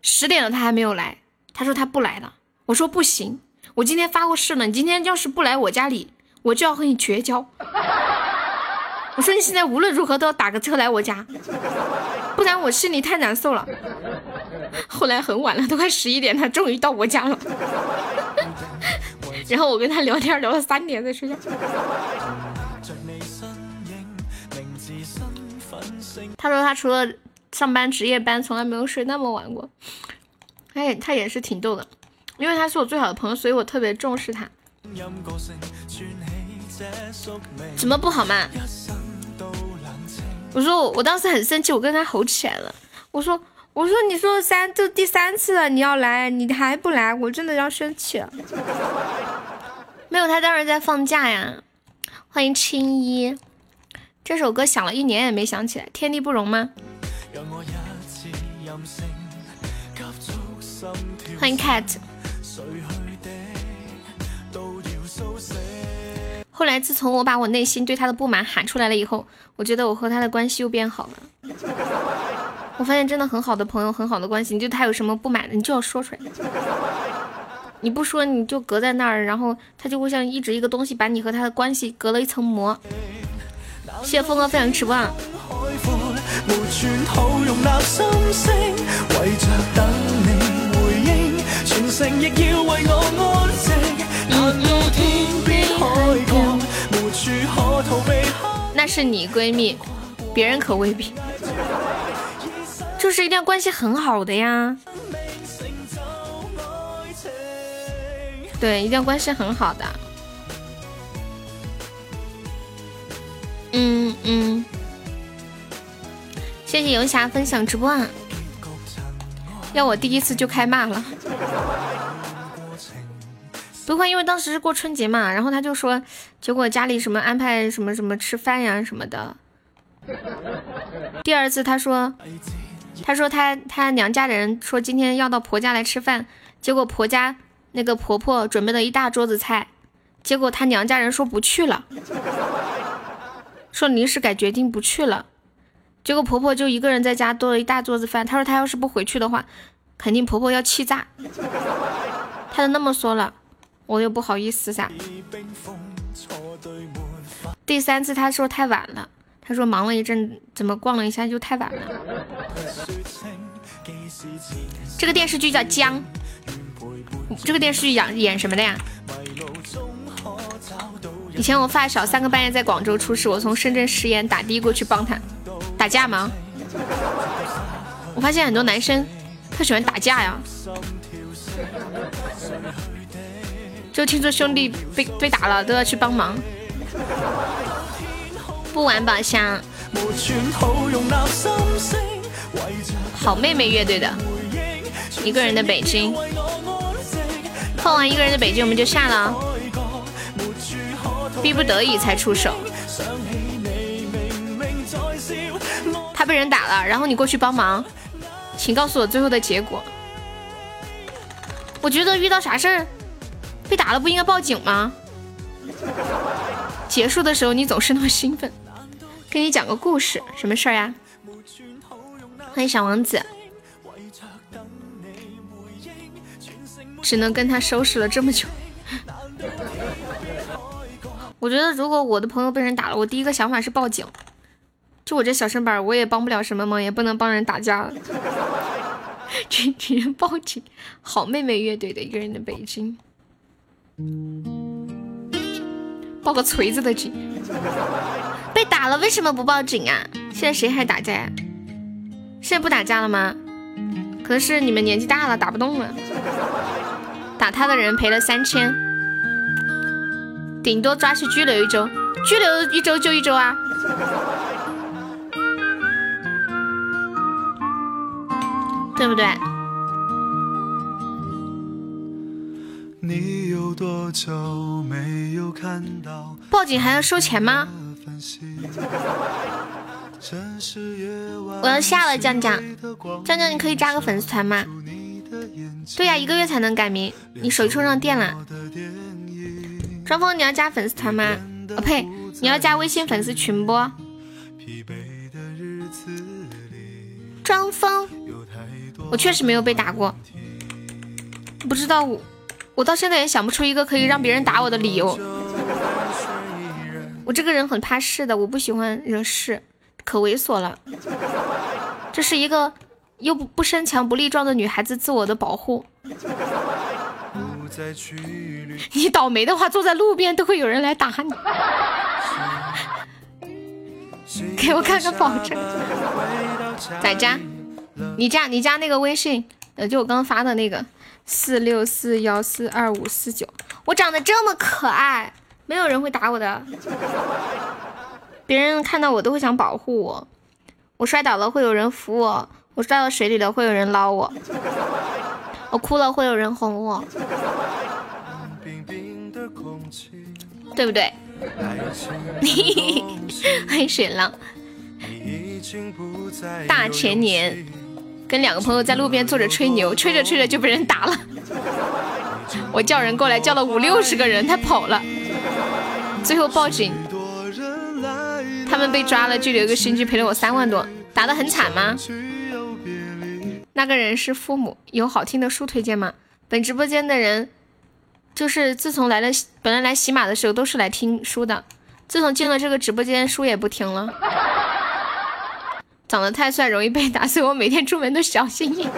十点了他还没有来，他说他不来了。我说不行，我今天发过誓了，你今天要是不来我家里，我就要和你绝交。我说你现在无论如何都要打个车来我家，不然我心里太难受了。后来很晚了，都快十一点，他终于到我家了。<laughs> 然后我跟他聊天聊到三点再睡觉。他说他除了上班值夜班，从来没有睡那么晚过。他也他也是挺逗的，因为他是我最好的朋友，所以我特别重视他。怎么不好嘛？我说我我当时很生气，我跟他吼起来了。我说。我说，你说三这第三次了，你要来，你还不来，我真的要生气了。没有，他当时在放假呀。欢迎青衣，这首歌想了一年也没想起来，天地不容吗？欢迎 cat。后来自从我把我内心对他的不满喊出来了以后，我觉得我和他的关系又变好了。我发现真的很好的朋友，很好的关系，你对他有什么不满的，你就要说出来。你不说，你就隔在那儿，然后他就会像一直一个东西把你和他的关系隔了一层膜。谢谢峰哥分享直播。那是你闺蜜，别人可未必。就是一定要关系很好的呀，对，一定要关系很好的。嗯嗯，谢谢游侠分享直播啊！要我第一次就开骂了，不会，因为当时是过春节嘛，然后他就说，结果家里什么安排什么什么吃饭呀什么的。第二次他说。他说他他娘家人说今天要到婆家来吃饭，结果婆家那个婆婆准备了一大桌子菜，结果她娘家人说不去了，说临时改决定不去了。结果婆婆就一个人在家做了一大桌子饭。她说她要是不回去的话，肯定婆婆要气炸。她都那么说了，我又不好意思噻。第三次他说太晚了，他说忙了一阵，怎么逛了一下就太晚了。这个电视剧叫《江》，这个电视剧演演什么的呀？以前我发小三更半夜在广州出事，我从深圳食盐打的过去帮他。打架吗？我发现很多男生他喜欢打架呀。就听说兄弟被被打了都要去帮忙。不玩宝箱。好妹妹乐队的，一个人的北京。放完一个人的北京，我们就下了。逼不得已才出手。他被人打了，然后你过去帮忙，请告诉我最后的结果。我觉得遇到啥事儿，被打了不应该报警吗？结束的时候你总是那么兴奋，给你讲个故事，什么事儿呀？欢迎小王子，只能跟他收拾了这么久。我觉得如果我的朋友被人打了，我第一个想法是报警。就我这小身板，我也帮不了什么忙，也不能帮人打架，<laughs> 只只能报警。好妹妹乐队的一个人的北京，报个锤子的警。被打了为什么不报警啊？现在谁还打架呀？现在不打架了吗？可能是你们年纪大了，打不动了。打他的人赔了三千，顶多抓去拘留一周，拘留一周就一周啊。对不对？你报警还要收钱吗？我要下了，酱酱，酱酱，你可以加个粉丝团吗？对呀，一个月才能改名。你手机充上电了？张峰，你要加粉丝团吗？哦呸，你要加微信粉丝群不？张峰。我确实没有被打过，不知道我，我到现在也想不出一个可以让别人打我的理由。我这个人很怕事的，我不喜欢惹事，可猥琐了。这是一个又不不身强不力壮的女孩子自我的保护。你倒霉的话，坐在路边都会有人来打你。给我看个保证，在家。你加你加那个微信，呃，就我刚刚发的那个四六四幺四二五四九。我长得这么可爱，没有人会打我的。别人看到我都会想保护我。我摔倒了会有人扶我，我摔到水里了会有人捞我，我哭了会有人哄我，对不对？欢 <laughs> 迎水浪。大前年。跟两个朋友在路边坐着吹牛，吹着吹着就被人打了。我叫人过来，叫了五六十个人，他跑了。最后报警，他们被抓了，拘留一个星期，赔了我三万多。打的很惨吗？那个人是父母。有好听的书推荐吗？本直播间的人，就是自从来了，本来来喜马的时候都是来听书的，自从进了这个直播间，书也不听了。长得太帅容易被打，所以我每天出门都小心翼翼。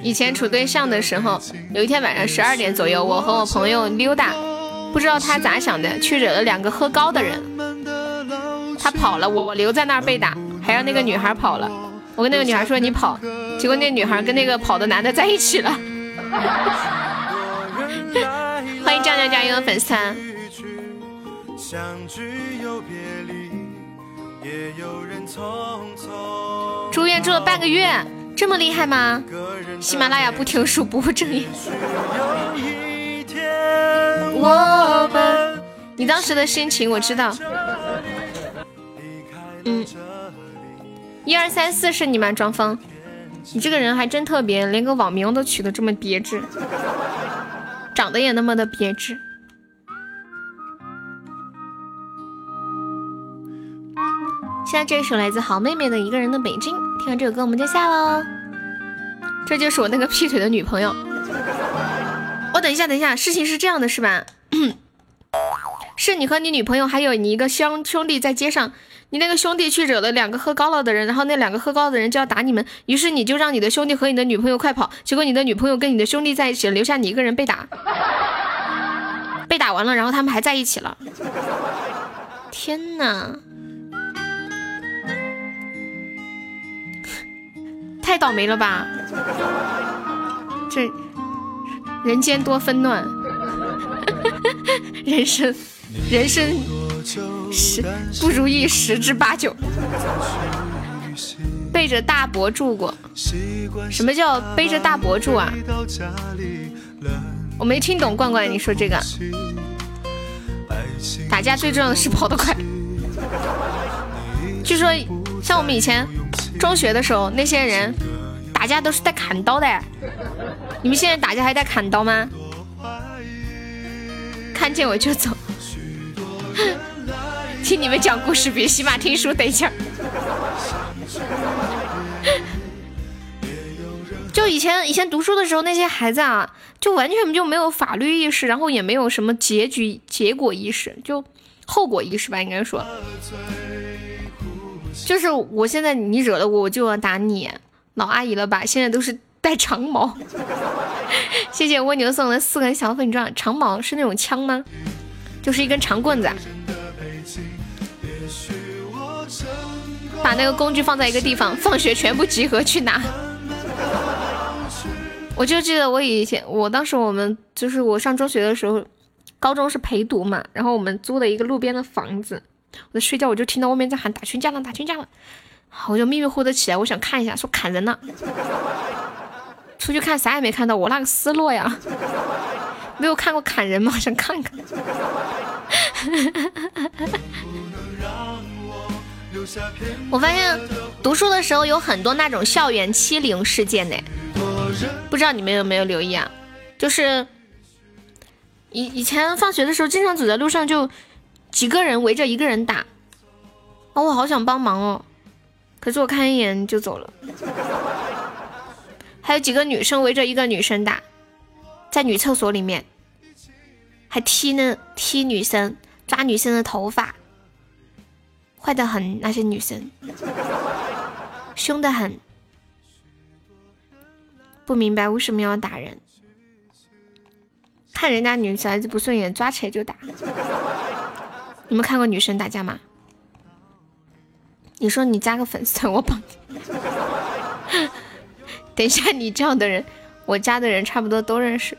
以前处对象的时候，有一天晚上十二点左右，我和我朋友溜达，不知道他咋想的，去惹了两个喝高的人。他跑了，我我留在那儿被打，还让那个女孩跑了。我跟那个女孩说你跑，结果那女孩跟那个跑的男的在一起了。<laughs> 欢迎酱酱酱油的粉丝团。相聚又别离，也有人匆匆。住院住了半个月，这么厉害吗？喜马拉雅不听书不务正业。我们，你当时的心情我知道。嗯，一二三四是你吗？庄峰，你这个人还真特别，连个网名都取得这么别致，长得也那么的别致。现在这首来自好妹妹的一个人的北京，听完这首歌我们就下喽。这就是我那个劈腿的女朋友。<laughs> 我等一下，等一下，事情是这样的，是吧？<clears throat> 是你和你女朋友还有你一个兄兄弟在街上，你那个兄弟去惹了两个喝高了的人，然后那两个喝高的人就要打你们，于是你就让你的兄弟和你的女朋友快跑，结果你的女朋友跟你的兄弟在一起，留下你一个人被打，<laughs> 被打完了，然后他们还在一起了。天哪！太倒霉了吧！这人间多纷乱，<laughs> 人生人生十不如意十之八九。背着大伯住过，什么叫背着大伯住啊？我没听懂，罐罐，你说这个？打架最重要的是跑得快。据说像我们以前。中学的时候，那些人打架都是带砍刀的。你们现在打架还带砍刀吗？看见我就走。<laughs> 听你们讲故事比起码听书得劲儿。就以前以前读书的时候，那些孩子啊，就完全就没有法律意识，然后也没有什么结局结果意识，就后果意识吧，应该说。就是我现在你惹了我，我就要打你，老阿姨了吧？现在都是带长矛。<laughs> 谢谢蜗牛送的四根小粉钻，长矛是那种枪吗？就是一根长棍子。把那个工具放在一个地方，放学全部集合去拿。我就记得我以前，我当时我们就是我上中学的时候，高中是陪读嘛，然后我们租的一个路边的房子。我在睡觉，我就听到外面在喊打群架了，打群架了，我就迷迷糊糊的起来，我想看一下，说砍人了，出去看啥也没看到，我那个失落呀，没有看过砍人吗？想看看。我发现读书的时候有很多那种校园欺凌事件呢，不知道你们有没有留意啊？就是以以前放学的时候，经常走在路上就。几个人围着一个人打，哦，我好想帮忙哦，可是我看一眼就走了。还有几个女生围着一个女生打，在女厕所里面，还踢呢，踢女生，抓女生的头发，坏的很。那些女生，凶的很，不明白为什么要打人，看人家女孩子不顺眼，抓起来就打。你们看过女生打架吗？你说你加个粉丝，<laughs> 我帮你。<laughs> 等一下，你这样的人，我加的人差不多都认识。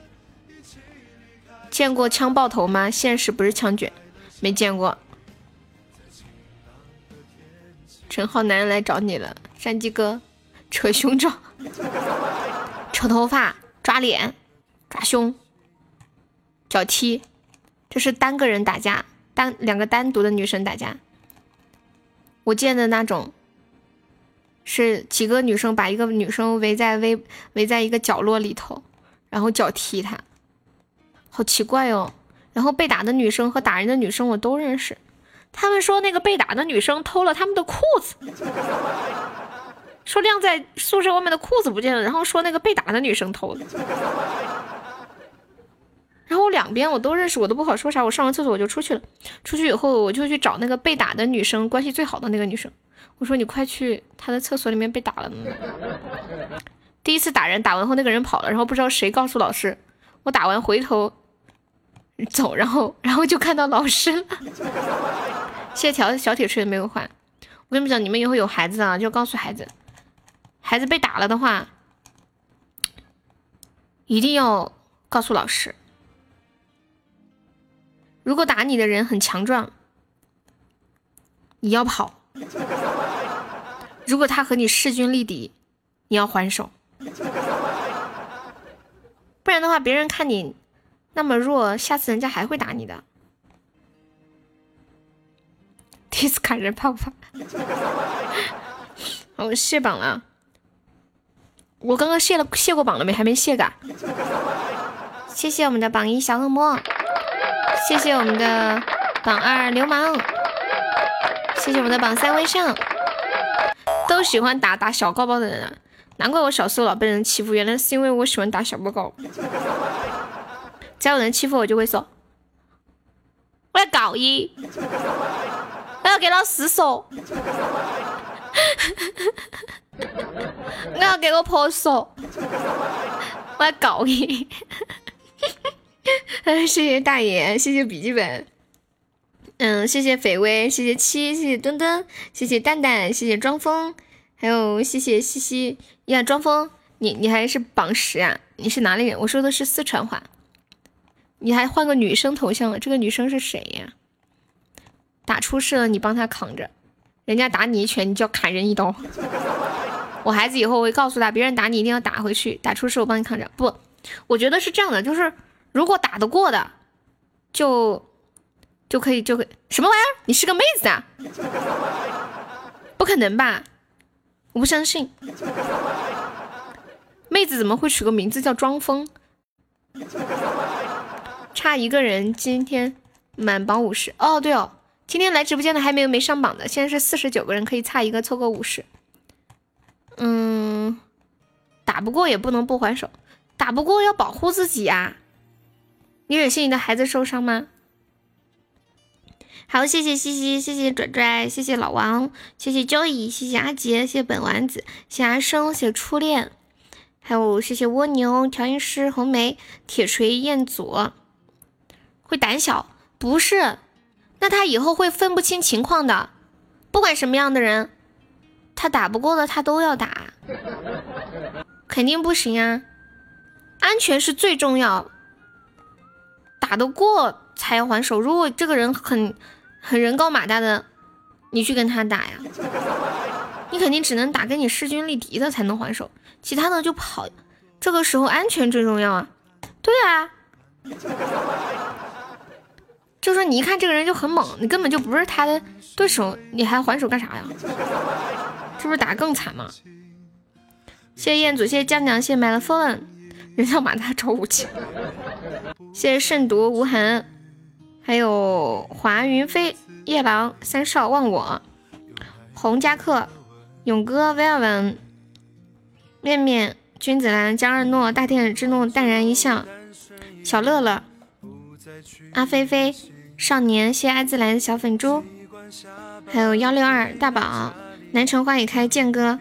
见过枪爆头吗？现实不是枪决，没见过。陈浩南来找你了，山鸡哥，扯胸罩，<laughs> 扯头发，抓脸，抓胸，脚踢，这是单个人打架。单两个单独的女生打架，我见的那种是几个女生把一个女生围在围围在一个角落里头，然后脚踢她，好奇怪哦。然后被打的女生和打人的女生我都认识，他们说那个被打的女生偷了他们的裤子，说晾在宿舍外面的裤子不见了，然后说那个被打的女生偷的。然后我两边我都认识，我都不好说啥。我上完厕所我就出去了，出去以后我就去找那个被打的女生关系最好的那个女生，我说你快去她的厕所里面被打了。第一次打人打完后那个人跑了，然后不知道谁告诉老师，我打完回头走，然后然后就看到老师了。谢谢条小铁锤没有换。我跟你们讲，你们以后有孩子啊，就告诉孩子，孩子被打了的话，一定要告诉老师。如果打你的人很强壮，你要跑；如果他和你势均力敌，你要还手。不然的话，别人看你那么弱，下次人家还会打你的。第一次砍人怕不怕？我卸榜了。我刚刚卸了卸过榜了没？还没卸嘎。谢谢我们的榜一小恶魔，谢谢我们的榜二流氓，谢谢我们的榜三微笑。都喜欢打打小高包的人啊，难怪我小时候老被人欺负，原来是因为我喜欢打小报告。只要有人欺负我，就会说：“我要告你，我要给老师说，<laughs> 我要给我婆说，我要告你。” <laughs> 谢谢大爷，谢谢笔记本，嗯，谢谢绯薇，谢谢七，谢谢墩墩，谢谢蛋蛋，谢谢庄风，还有谢谢西西呀，庄风，你你还是榜十啊？你是哪里人？我说的是四川话。你还换个女生头像了？这个女生是谁呀？打出事了，你帮他扛着，人家打你一拳，你就要砍人一刀。<laughs> 我孩子以后会告诉他，别人打你一定要打回去，打出事我帮你扛着。不，我觉得是这样的，就是。如果打得过的，就就可以就可以什么玩意儿？你是个妹子啊？不可能吧？我不相信，妹子怎么会取个名字叫装疯？差一个人，今天满榜五十。哦，对哦，今天来直播间的还没有没上榜的，现在是四十九个人，可以差一个凑够五十。嗯，打不过也不能不还手，打不过要保护自己呀。你忍心你的孩子受伤吗？好，谢谢西西，谢谢拽拽，谢谢老王，谢谢 Joy，谢谢阿杰，谢谢本丸子，谢谢阿生，谢谢初恋，还有谢谢蜗牛调音师红梅铁锤彦祖。会胆小？不是，那他以后会分不清情况的。不管什么样的人，他打不过的他都要打，<laughs> 肯定不行啊！安全是最重要。打得过才要还手。如果这个人很很人高马大的，你去跟他打呀，你肯定只能打跟你势均力敌的才能还手，其他的就跑。这个时候安全最重要啊！对啊，就说你一看这个人就很猛，你根本就不是他的对手，你还还手干啥呀？是不是打更惨嘛？谢谢彦祖，谢谢酱酱，谢谢买了 phone。人家马大找武器，谢谢慎独无痕，还有华云飞、夜郎、三少、忘我、洪家克、勇哥、威尔文、面面、君子兰、江二诺、大天使之怒、淡然一笑、小乐乐、阿菲菲、少年、谢爱自来的小粉猪，还有幺六二大宝、南城花已开、剑哥、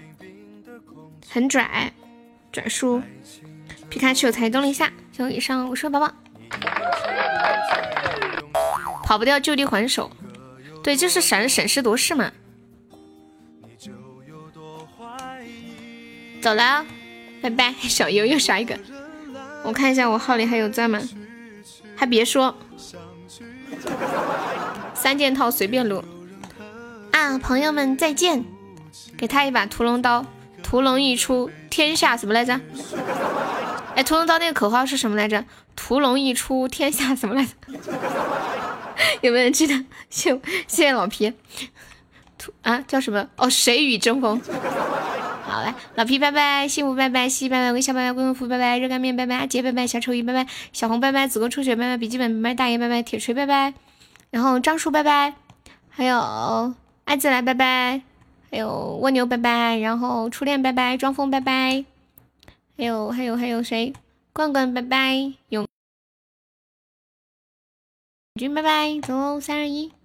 很拽、拽叔。皮卡丘才动了一下，就以上五十宝宝，跑不掉就地还手，对，就是闪审时度势嘛。走了，拜拜，<laughs> 小优又刷一个，我看一下我号里还有钻吗？还别说，三件套随便撸。啊！朋友们再见，给他一把屠龙刀，屠龙一出，天下什么来着？哎，屠龙刀那个口号是什么来着？屠龙一出，天下什么来着？<laughs> 有没有人记得？谢谢谢老皮。屠啊叫什么？哦，谁与争锋？好嘞，老皮拜拜，幸福拜拜，西西拜拜，微笑拜拜，贵公福拜拜，热干面拜拜，阿杰拜拜，小丑鱼拜拜，小红拜拜，子宫出血拜拜，笔记本拜拜，大爷拜拜，铁锤拜拜，然后张叔拜拜，还有爱自来拜拜，还有蜗牛拜拜，然后初恋拜拜，装疯拜拜。还有还有还有谁？罐罐拜拜，永君拜拜，走三二一。